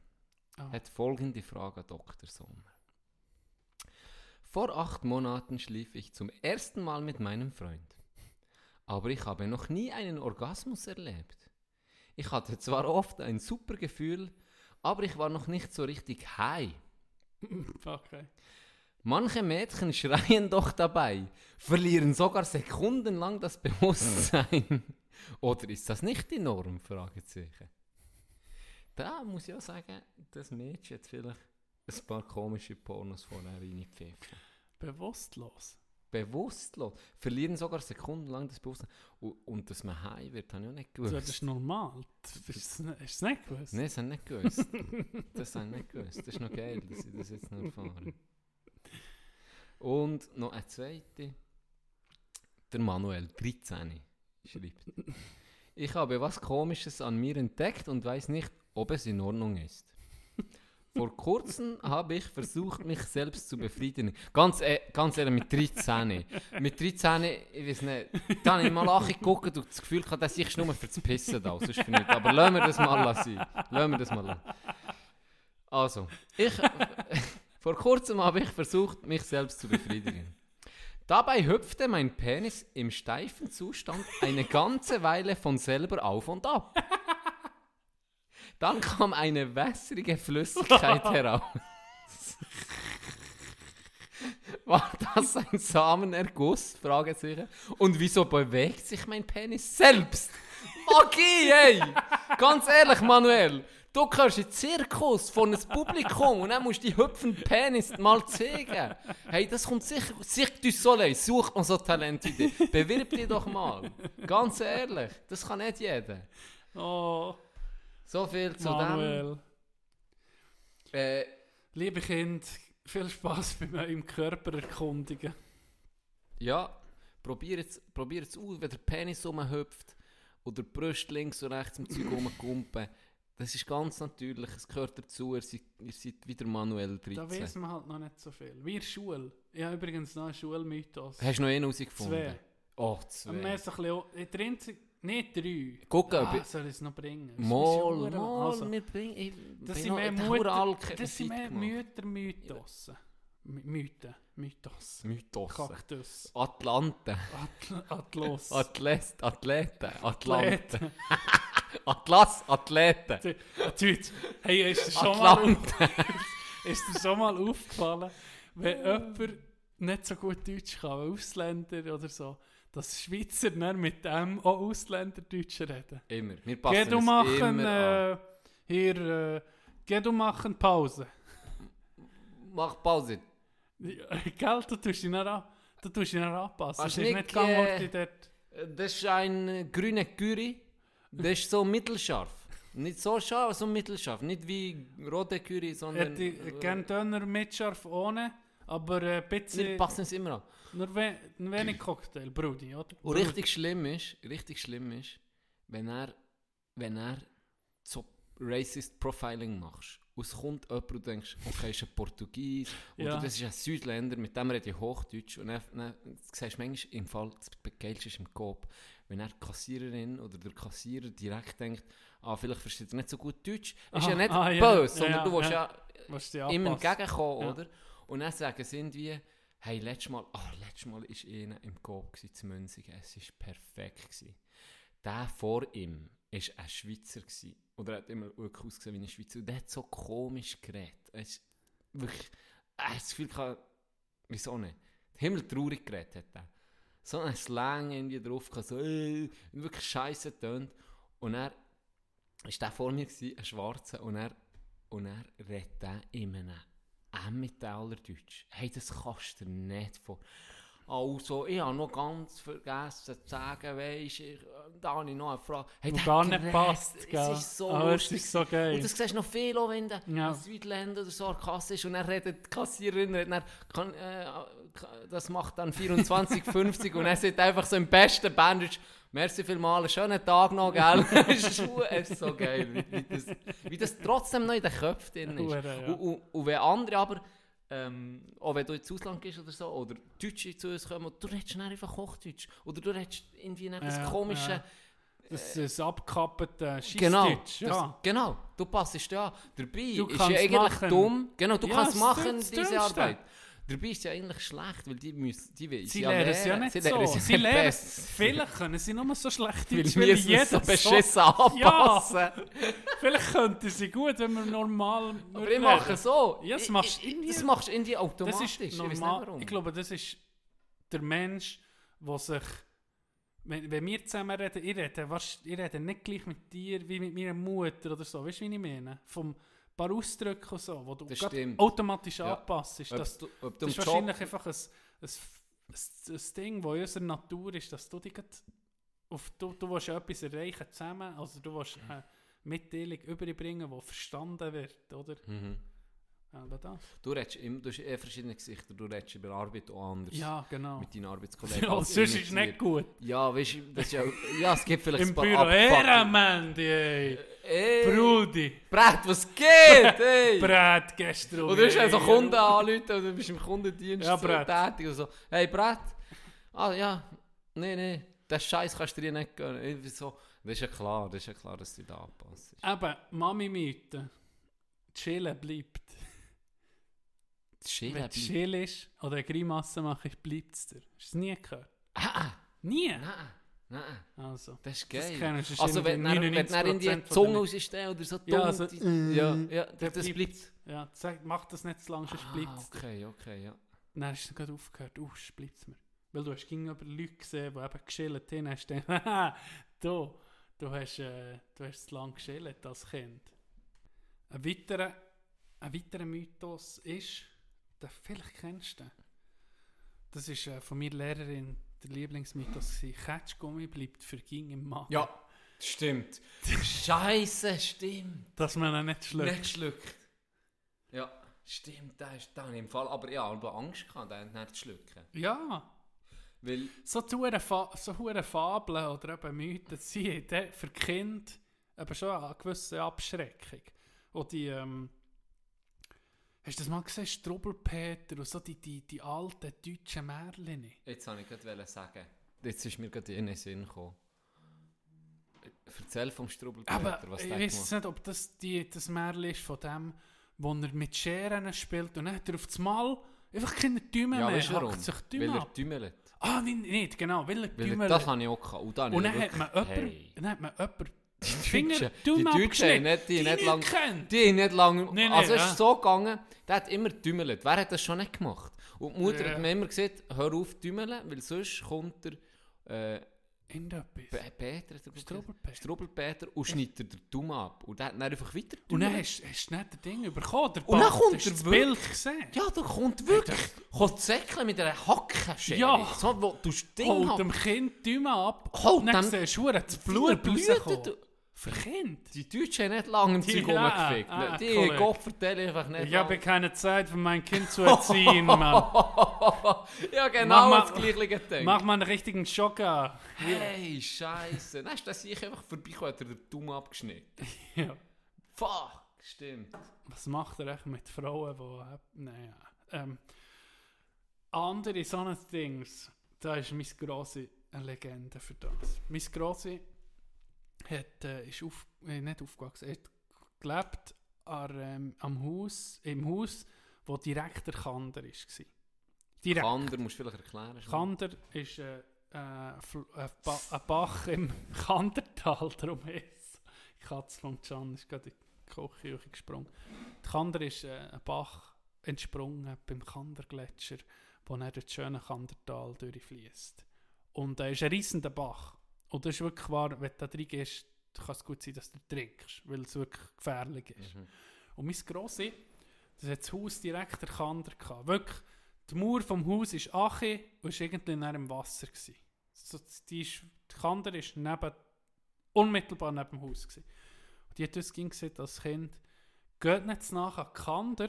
Ah. Hat folgende Frage an Dr. Sommer. Vor acht Monaten schlief ich zum ersten Mal mit meinem Freund. Aber ich habe noch nie einen Orgasmus erlebt. Ich hatte zwar oft ein super Gefühl, aber ich war noch nicht so richtig high. Okay. Manche Mädchen schreien doch dabei, verlieren sogar sekundenlang das Bewusstsein. Oder ist das nicht die Norm? Fragezeichen. Da muss ich auch sagen, das Mädchen hat vielleicht ein paar komische Pornos vorher reingepfiffen. Bewusstlos. Bewusstlos. Verlieren sogar sekundenlang das Bewusstsein. Und, und dass man high wird, habe ich auch nicht So, gewusst. das ist normal. Das ist, hast du es nicht gewusst? Nein, das habe ich nicht gewusst. Das habe ich nicht gewusst. Das ist noch geil, dass ich das jetzt noch erfahre. Und noch eine zweite. Der Manuel, 13, schreibt. Ich habe was Komisches an mir entdeckt und weiß nicht, ob es in Ordnung ist. Vor kurzem habe ich versucht, mich selbst zu befriedigen. Ganz, äh, ganz ehrlich, mit 13. Mit 13, ich weiß nicht, da habe ich mal angeguckt und das Gefühl gehabt, dass ich nur für das Pissen da, sonst für nichts. Aber lassen wir das mal sein. Lassen wir das mal lassen. Also, ich, vor kurzem habe ich versucht, mich selbst zu befriedigen. Dabei hüpfte mein Penis im steifen Zustand eine ganze Weile von selber auf und ab. Dann kam eine wässrige Flüssigkeit heraus. War das ein Samenerguss? Fragezeichen. Und wieso bewegt sich mein Penis selbst? Magie, ey! Ganz ehrlich, Manuel. Du gehörst in den Zirkus von einem Publikum und dann musst du die hüpfenden Penis mal zeigen. Hey, das kommt sicher. Cirque du Soleil, sucht man so Talente. Bewirb dich doch mal. Ganz ehrlich, das kann nicht jeder. Oh, So viel zu Manuel. dem. Äh, Liebe Kind, viel Spaß beim eurem Körper erkundigen. ja, probier jetzt, probier jetzt aus, wenn der Penis rumhüpft oder die Brust links und rechts im Zeug rumkumpen. Das ist ganz natürlich, es gehört dazu, ihr seid, ihr seid wieder manuell Da 13. weiß man halt noch nicht so viel. Der Schule. Ich habe übrigens noch einen Schulmythos. Hast du noch einen herausgefunden? Zwei. Oh, zwei. ein bisschen, der einzige, nicht drei. Guck, ob ah, ich- soll ich es noch bringen? Mal, mal, also, wir bringen... Ich Das sind mehr Mutter, das sind mehr gemacht. Müttermythos. My- Mythen. Mythos. Mythos. Kaktus. Atlanten. Atl Atlas. Athleten. Athleten. Athleten. Atlas. Athleten. Dude, hey, ist dir schon mal, ist dir schon mal aufgefallen, wenn jemand nicht so gut Deutsch kann, Ausländer oder so, dass Schweizer dann mit dem auch Ausländerdeutsch reden? Immer. Wir Geh passen du uns machen, immer an. äh, hier, äh, geh du machen Pause. Mach Pause. Gell, du tust ihn dann, an- du tust ihn dann anpassen. Es ist nicht, äh, dort. Das ist ein grüner Curry. Das ist so mittelscharf. Nicht so scharf, so mittelscharf. Nicht wie rote Curry, Ich sondern... hätte äh, gerne Döner mit scharf ohne, aber äh, ein wir bisschen, passen es immer an. nur we ein wenig Cocktail, Brudi, oder? Und richtig schlimm ist, richtig schlimm ist, wenn er, wenn er so racist Profiling machst. Und es kommt jemand und denkst, okay, ist ein Portugies oder Ja. das ist ein Südländer, mit dem rede ich Hochdeutsch. Und dann, dann siehst du manchmal im Fall, das Geilste ist im Kopf, wenn er die Kassiererin oder der Kassierer direkt denkt, ah, vielleicht versteht er nicht so gut Deutsch. Ist Ah, ja nicht ah, böse, Ja, sondern ja, du willst ja. ja, ihm anpassen. entgegenkommen, oder? Und dann sagen sie irgendwie, Hey, letztes Mal, ah, letztes Mal war einer im gsi, zu Münzigen. Es war perfekt. Der vor ihm war ein Schweizer. Gewesen. Oder er hat immer wirklich ausgesehen wie ein Schweizer. Und der hat so komisch geredet. Es ist wirklich, er hat das Gefühl gehabt, wieso nicht? Himmeltraurig geredet hat er. So ein Slang irgendwie drauf gehabt, so, äh, wirklich scheiße tönt. Und er war der vor mir, gewesen, ein Schwarzer, und er, und er redet einem Emmentaler Deutsch. Hey, das kannst du dir nicht vor. Also, ich habe noch ganz vergessen zu sagen, weisst ich, da habe ich noch eine Frage. Hey, der gar nicht passt, Es gell? ist so Aber es lustig. ist so geil. Und das siehst du noch viel, auch wenn der Ja. in Südländer oder so an Kasse ist und er redet die Kassiererin, und dann kann, äh, das macht dann 24,50 und er sagt einfach so im besten Bandage, merci vielmals, einen schönen Tag noch, gell? Es ist schu- es ist so geil, wie, wie, das, wie das trotzdem noch in den Köpfen drin ist. Hure, ja. Und, und, und wenn andere aber, ähm, auch wenn du ins Ausland gehst oder so, oder Deutsche zu uns kommen, du redest einfach Hochdeutsch. Oder du redest irgendwie nicht das Ja, komische... ja. Das ist ein abgekappte Genau, Scheissdeutsch. das, Ja. genau, du passest ja. Dabei Du ist kannst ja eigentlich machen. dumm. Genau, du Ja, kannst das machen, das diese. Arbeit. Dabei ist es ja eigentlich schlecht, weil die müssen, die wissen Sie ja lernen es ja nicht Sie so. lernen es ja Sie nicht lernen besser. Vielleicht können sie nur so schlecht Weil Deutsch, weil müssen jeder es so so... beschissen anpassen. Vielleicht könnten sie gut, wenn wir normal Aber ich mache so. Ja, das Ich- machst ich- irgendwie- Das machst du irgendwie Das automatisch. ist Ich weiß nicht normal. warum. Ich glaube, das ist der Mensch, der sich... Wenn, wenn wir zusammen reden, ich rede, ich rede nicht gleich mit dir wie mit meiner Mutter oder so. Weißt du, wie ich meine? Vom paar Ausdrücke und so, wo du automatisch Ja. anpasst. Ob Das, du, ob du das ist Job... wahrscheinlich einfach ein, ein, ein, ein Ding, das in unserer Natur ist, dass du dich auf, du, du willst ja etwas erreichen zusammen, also du willst eine Mitteilung überbringen, die verstanden wird, oder? Mhm. Aber das. Du redest du hast eh verschiedene Gesichter. Du redest über Arbeit auch anders. Ja, genau. Mit deinen Arbeitskollegen. Ja, als sonst ist es nicht gut. Ja, weißt du, das ist ja... Ja, es gibt vielleicht Im ein paar Büro, Ehrenmandy, ey. Ey, Brudi. Brett, was geht? Ey! Brett gestern. Und du hast also Kunden anrufen und du bist im Kundendienst Ja, so tätig und so. Hey, Brett! Ah, ja. Nee, nee. Den Scheiß kannst du dir nicht gönnen. Irgendwie so. Das ist ja klar, das ist ja klar, dass du da anpasst. Eben, Mami-Mythe. Chillen bleibt. Chillen Wenn du bleibt. chillst oder eine Grimasse machst, bleibt es dir. Hast du es nie gehört? Ah, Nie? nein, nein. Also. Das ist geil. das ist also, wenn dann- wenn dann in die 99% von Zunge rausstehst oder so dumm, Ja, also, die- ja, ja, der das, das bleibt. Ja, sag, mach das nicht zu lange, sonst bleibt Ah, es dir. okay, okay, ja. Dann hast du gerade aufgehört, uh, bleibt es mir. Weil du hast gegenüber Leute gesehen, die eben geschillt haben, hast du gedacht, haha, du, du hast, äh, du hast zu lange geschillt als Kind. Ein weiterer, ein weiterer Mythos ist, den vielleicht kennst du den. Das ist äh, von meiner Lehrerin der Lieblingsmythos. Ketschgummi bleibt für ging im Magen. Ja, stimmt. Scheiße, stimmt. Dass man ihn nicht schluckt. Nicht schluckt. Ja, stimmt, da ist da im Fall. Aber ja, aber Angst gehabt, den nicht zu schlucken. Ja, Weil, so hure Fa so Fabeln oder eben Mythen die für Kinder eben schon eine gewisse Abschreckung. Und die, ähm, hast du das mal gesehen, Strubbelpeter und so die, die, die alten deutschen Märchen? jetzt wollte ich gerade sagen, jetzt ist mir gerade in den Sinn gekommen. Erzähl vom Strubbelpeter, Aber was ich weiß nicht, ob das die, das Märchen ist von dem, wo er mit Scheren spielt und dann hat er auf das Mal einfach keine Däume Ja, mehr, weißt warum? hackt sich Weil Däume er ab. tümmelt. Ah, nein, nicht, genau, weil er Weil er, das habe ich auch gehabt. Und dann, Und dann ich hat man jemanden, hey. dann hat man jemanden Die Finger, die Deutschen nicht, die, Die nicht lang, kennt. die nicht lang, Nee, nee, also es ja. ist so gegangen, der hat immer dümmelt. Wer hat das schon nicht gemacht? Und die Mutter Ja. hat mir immer gesagt, hör auf dümmeln, weil sonst kommt der, äh, Irgendetwas. Peter, er. Strubbelpeter. Strubbelpeter und schneidet er den Daumen ab. Und der hat dann einfach weiter Und dann hast hast du nicht das Ding bekommen. Der Und dann kommt er du das wirklich- Bild gesehen. Ja, da kommt wirklich, kommt Säckchen mit einer Hackenschere. Ja. So, wo du Ding Holt dem Kind die Daumen ab. Holt dann siehst du, das Blut Blut Kind. Die Deutschen haben nicht lange im Die- Zeug rumgefickt. ah, die Kollege. Gott vertellen einfach nicht Ich habe lang. keine Zeit, für mein Kind zu erziehen, Mann. ja, genau Mach das gleiche Ding. Mach mal einen richtigen Schocker. Hey, Scheiße. Dann ist das ich einfach vorbeigekommen, hat er den Daumen abgeschnitten. Ja. Fuck, stimmt. Was macht er echt mit Frauen, die... Naja. Ähm, andere so ein Dings, da ist meine grosse eine Legende für das. Meine grosse hat, äh, ist auf, äh, nicht aufgewachsen, er hat gelebt an, ähm, am Haus, im Haus, wo direkt der Kander war. Direkt. Kander musst du vielleicht erklären. Kander ist äh, äh, ein, ba ein Bach im Kandertal, darum ist Die Katze von Can ist gerade in die Kochküche gesprungen. Die Kander ist äh, ein Bach entsprungen beim Kandergletscher, wo dann durch das schöne Kandertal durchfließt. Und er ist ein riesender Bach. Und das ist wirklich wahr, wenn du da drin gehst, kann es gut sein, dass du trinkst, weil es wirklich gefährlich ist. Mhm. Und mein Grossi, das hat das Haus direkt gehabt. Wirklich, die Mauer vom Haus ist ache und war irgendwie nach im Wasser. Gewesen. So, die, ist, die Kander ist neben, unmittelbar neben dem Haus. Gewesen. Und die hat uns ging gesagt als Kind, geht nicht nach an Kander,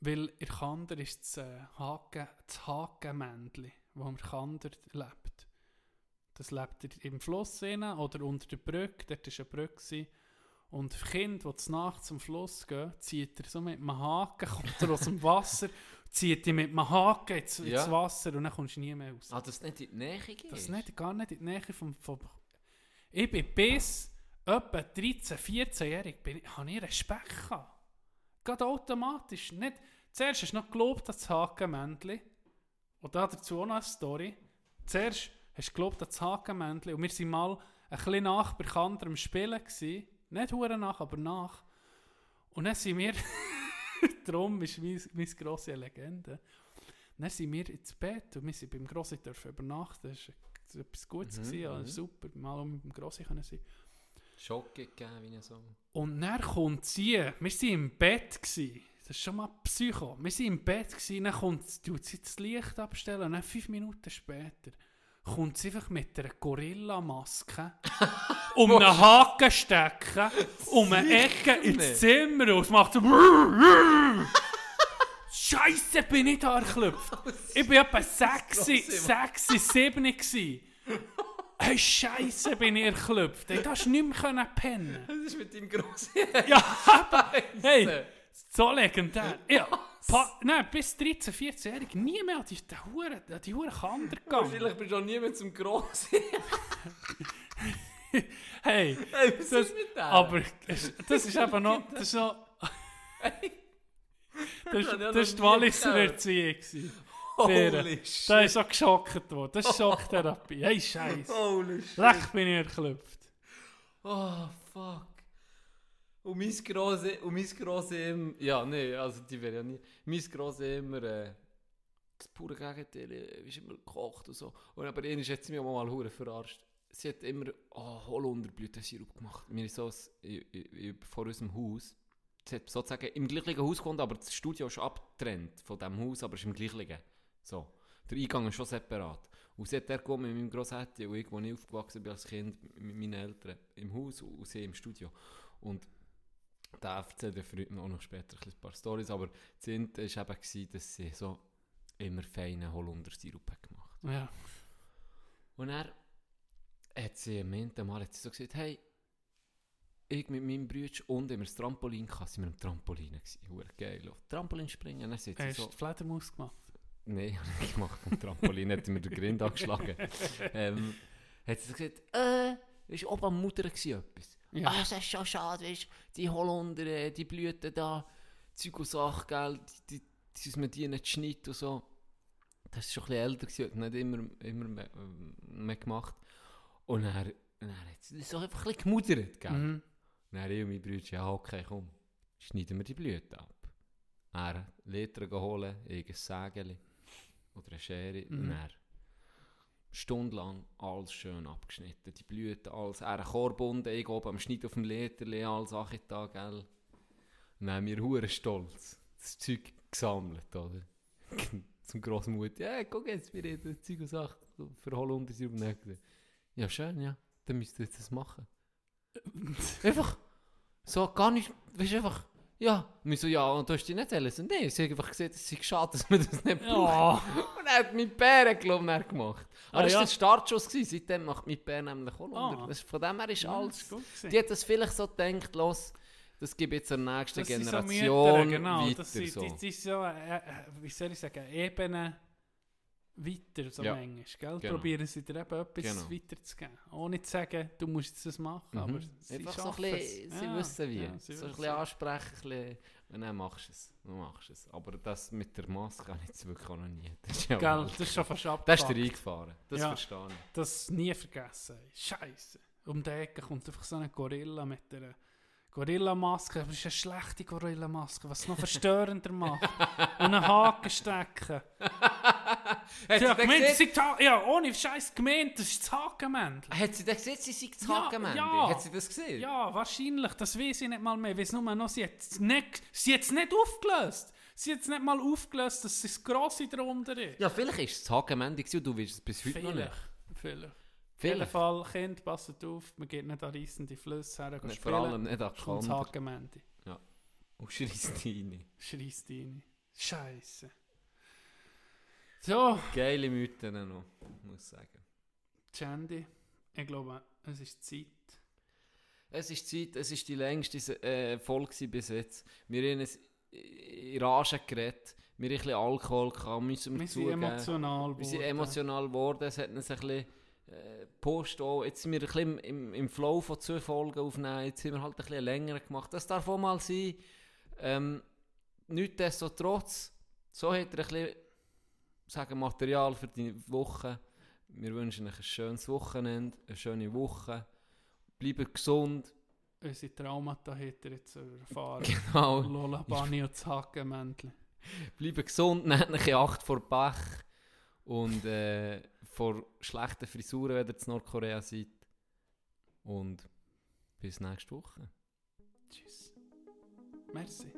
weil in Kander ist das, äh, Haken, das Hakenmännchen, wo am Kander lebt. Das lebt im Fluss rein oder unter der Brücke, dort war eine Brücke. Und das Kind, das zu Nacht zum Fluss geht, zieht er so mit einem Haken, kommt er aus dem Wasser, zieht ihn mit einem Haken ins, ins Ja. Wasser und dann kommst du nie mehr raus. Ah, dass es nicht in die Nähe geht? Das ist nicht, gar nicht in die Nähe vom, vom... Ich bin bis etwa 13, 14-jährig, bin ich- habe ich Respekt gehabt. Gerade automatisch. Nicht, zuerst hast du noch gelobt das Hakenmännchen. Und da dazu auch noch eine Story. Zuerst hast du gelobt an das Hakenmännchen und wir waren mal ein bisschen nach bei am Spielen. Gewesen. Nicht hure nach, aber nach. Und dann sind wir... Darum ist mein, meine grosse Legende. Dann sind wir ins Bett und wir sind beim Grossi dürfen übernachten. Das war etwas Gutes. Mhm, gewesen, ja, mhm. Super, mal um mit dem Grossi können sein. Schock gegeben, wie ich so. Und dann kommt sie, wir waren im Bett. Gewesen. Das ist schon mal Psycho. Wir waren im Bett, gewesen, dann kommt, tut sie das Licht abstellen und dann fünf Minuten später kommt sie einfach mit einer Gorilla-Maske um einen Haken stecken, um eine Ecke ins Zimmer und es macht so Scheiße, bin ich da erklüpft. Ich bin etwa 6, 6, 7 gsi. Hey, Scheiße, bin ich erklüpft. Hey, hast nicht mehr pennen. Das ist mit deinem grossen Ja, hey, so legendär. Ja, pa, nein, bis 13, 14-jährig nie mehr an die, Hure, an die Hure Kander gegangen. Wahrscheinlich bist du auch nie mehr zum Grossen. Hey, Hey, was das, ist mit dem? aber das ist eben noch, das ist noch, das, ja das ist die Walliser. Erziehung. Holy shit. Da ist auch geschockt worden. Das ist Schocktherapie. Hey, Scheiße. Holy shit. Leck bin ich erklüpft. Oh, fuck. Und mein Grosse, und mein Grosse immer, ja, nee, also die wäre ja nie, mein Grosse immer, äh, das pure Gegenteil, äh, ist immer gekocht und so. Und aber hat sie mich auch mal hure verarscht. Sie hat immer, oh, Holunderblütensirup gemacht. Wir so, ein- i- i- vor unserem Haus, sie hat sozusagen im gleichen Haus gewohnt, aber das Studio ist abgetrennt von dem Haus, aber ist im gleichen. So. Der Eingang ist schon separat. Und sie hat gewohnt mit meinem Grosshätti und ich, wo ich aufgewachsen bin als Kind, mit meinen Eltern im Haus und sie im Studio. Und da erzählt er früher auch noch später ein paar Storys, aber das Ende war eben, gewesen, dass sie so immer feinen Holundersirup gemacht. Ja. Und er hat sie am Ende mal hat sie so gesagt, hey, ich mit meinem Bruder und immer das Trampolin gehabt, sind wir am Trampolin gewesen. Hure geil. Auf Trampolin springen, dann sagt sie Hast du so, Fledermaus gemacht? Nein, habe ich nicht gemacht vom Trampolin, hat mir der Grind angeschlagen. ähm, hat sie gesagt, äh, ist oben am Mutter gewesen, etwas. Ja. Ah, das ist schon schade, weißt die Holunder, äh, die Blüten da, Zeug und Sachen, gell, die, die, die, dass man die nicht schneidet und so. Das war schon ein bisschen älter, gewesen, hat nicht immer, immer mehr, mehr gemacht. Und dann, dann hat das so einfach ein bisschen gemudert, gell. Mhm. Dann ich und mein Bruder, ja okay, komm, schneiden wir die Blüten ab. Er Liter holen, irgendein Sägeli oder eine Schere und Mhm. Stundenlang alles schön abgeschnitten, die Blüten, alles, er Chorbunden, ich oben am Schnitt auf dem Literli, alles Sachen da, gell. Haben wir hure stolz das Zeug gesammelt, oder? Zum Grossmutter, ja, guck jetzt, wir reden Zeug und Sachen für Hollunder sie um Ja, schön, ja, dann müsst ihr jetzt das machen. einfach so gar nicht, weißt du, einfach, ja, wir so, ja, und du hast die nicht alles. Und nee, sie hat einfach gesehen, es sei schade, dass man das nicht braucht. Und er hat mit Bären, glaube ich, gemacht. Aber Ah, das war ja. der Startschuss, gewesen. seitdem macht mit Bären nämlich auch Ah. unter. Das, von dem her ist Ja, das alles, ist die hat das vielleicht so gedacht, los, das gibt jetzt der nächsten Das sind so Generation Mütter, genau. weiter. Das sind, so. die sind so, äh, äh, wie soll ich sagen, Ebene weiter, so Ja. manchmal. Gell? Genau. Probieren sie dir eben etwas Genau. weiterzugeben. Ohne zu sagen, du musst jetzt das machen, Mhm. aber sie Einfach so ein bisschen, es. sie Ja, wissen wie. ja, sie so ein wissen. bisschen ansprechen, ein bisschen, und dann machst du es. Du machst es. Aber das mit der Maske habe ich jetzt wirklich auch noch nie. Das ist, ja Gell, das ist schon fast Das ist abgefuckt. dir eingefahren. Das Ja. verstehe ich. Das nie vergessen. Scheiße. Um die Ecke kommt einfach so ein Gorilla mit einer Gorilla-Maske. Aber es ist eine schlechte Gorilla-Maske, was es noch verstörender macht. Und einen Haken stecken. Hat Ja, sie gemeint, das ist Ha- ja, ohne Scheiß gemeint, das ist das Hakenmännchen. hat sie dann gesehen, sie sei das Ja, Hakenmännchen? ja. Hat sie das gesehen? Ja, wahrscheinlich. Das weiß ich nicht mal mehr. Ich weiß nur noch, sie hat es nicht, sie hat's nicht aufgelöst. Sie hat es nicht mal aufgelöst, dass es das Grosse darunter ist. Ja, vielleicht ist es das Hakenmännchen und du weißt es bis heute noch Vielleicht. nicht. Vielleicht. Auf jeden. Fall, Kind, passt auf, man geht nicht an reissende Flüsse her, Nicht, vor allem nicht an Kommt das Kander. Hakenmännchen. Und schreist rein. Schreist rein. Scheiße. So, Geile Mythen noch, muss ich sagen. Chandy, ich glaube, es ist Zeit. Es ist Zeit, es ist die längste äh, Folge bis jetzt. Wir haben es in Rage geredet, wir haben ein bisschen Alkohol gehabt, müssen wir, Wir sind zugeben. emotional Wir sind geworden. emotional geworden, es hat uns ein bisschen äh, gepusht auch. Jetzt sind wir ein bisschen im, im, im Flow von zwei Folgen aufnehmen, jetzt sind wir halt ein bisschen länger gemacht. Das darf auch mal sein. Ähm, Nichtsdestotrotz, so hat er ein bisschen sagen, Material für die Woche. Wir wünschen euch ein schönes Wochenende, eine schöne Woche. Bleibt gesund. Unsere Traumata hat er jetzt erfahren. Genau. Lola Bunny und das Hakenmännchen. Bleibt gesund, nehmt euch in Acht vor Pech und äh, vor schlechten Frisuren, wenn ihr in Nordkorea seid. Und bis nächste Woche. Tschüss. Merci.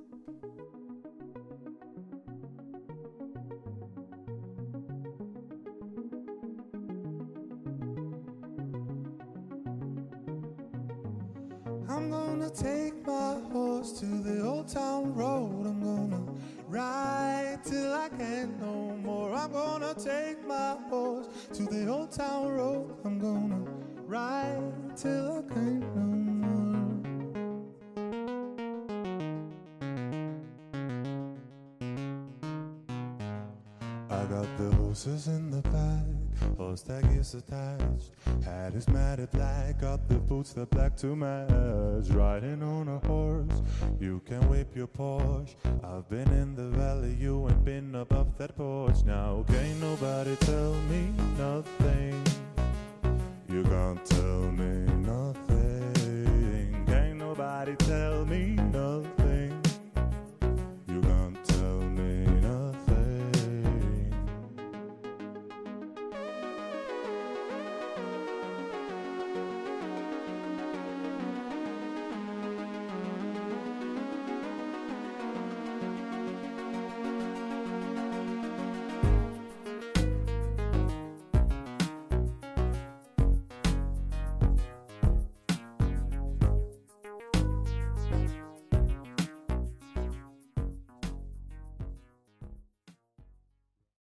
Gonna take my horse to the old town road. I'm gonna ride till I can't no more. I'm gonna take my horse to the old town road. I'm gonna ride till I can't no more. I got the horses in horse tag is attached. Hat is matted black, got the boots that black to match. Riding on a horse, you can whip your Porsche. I've been in the valley, you ain't been above that porch. Now can't nobody tell me nothing. You can't tell me nothing. Can't nobody tell me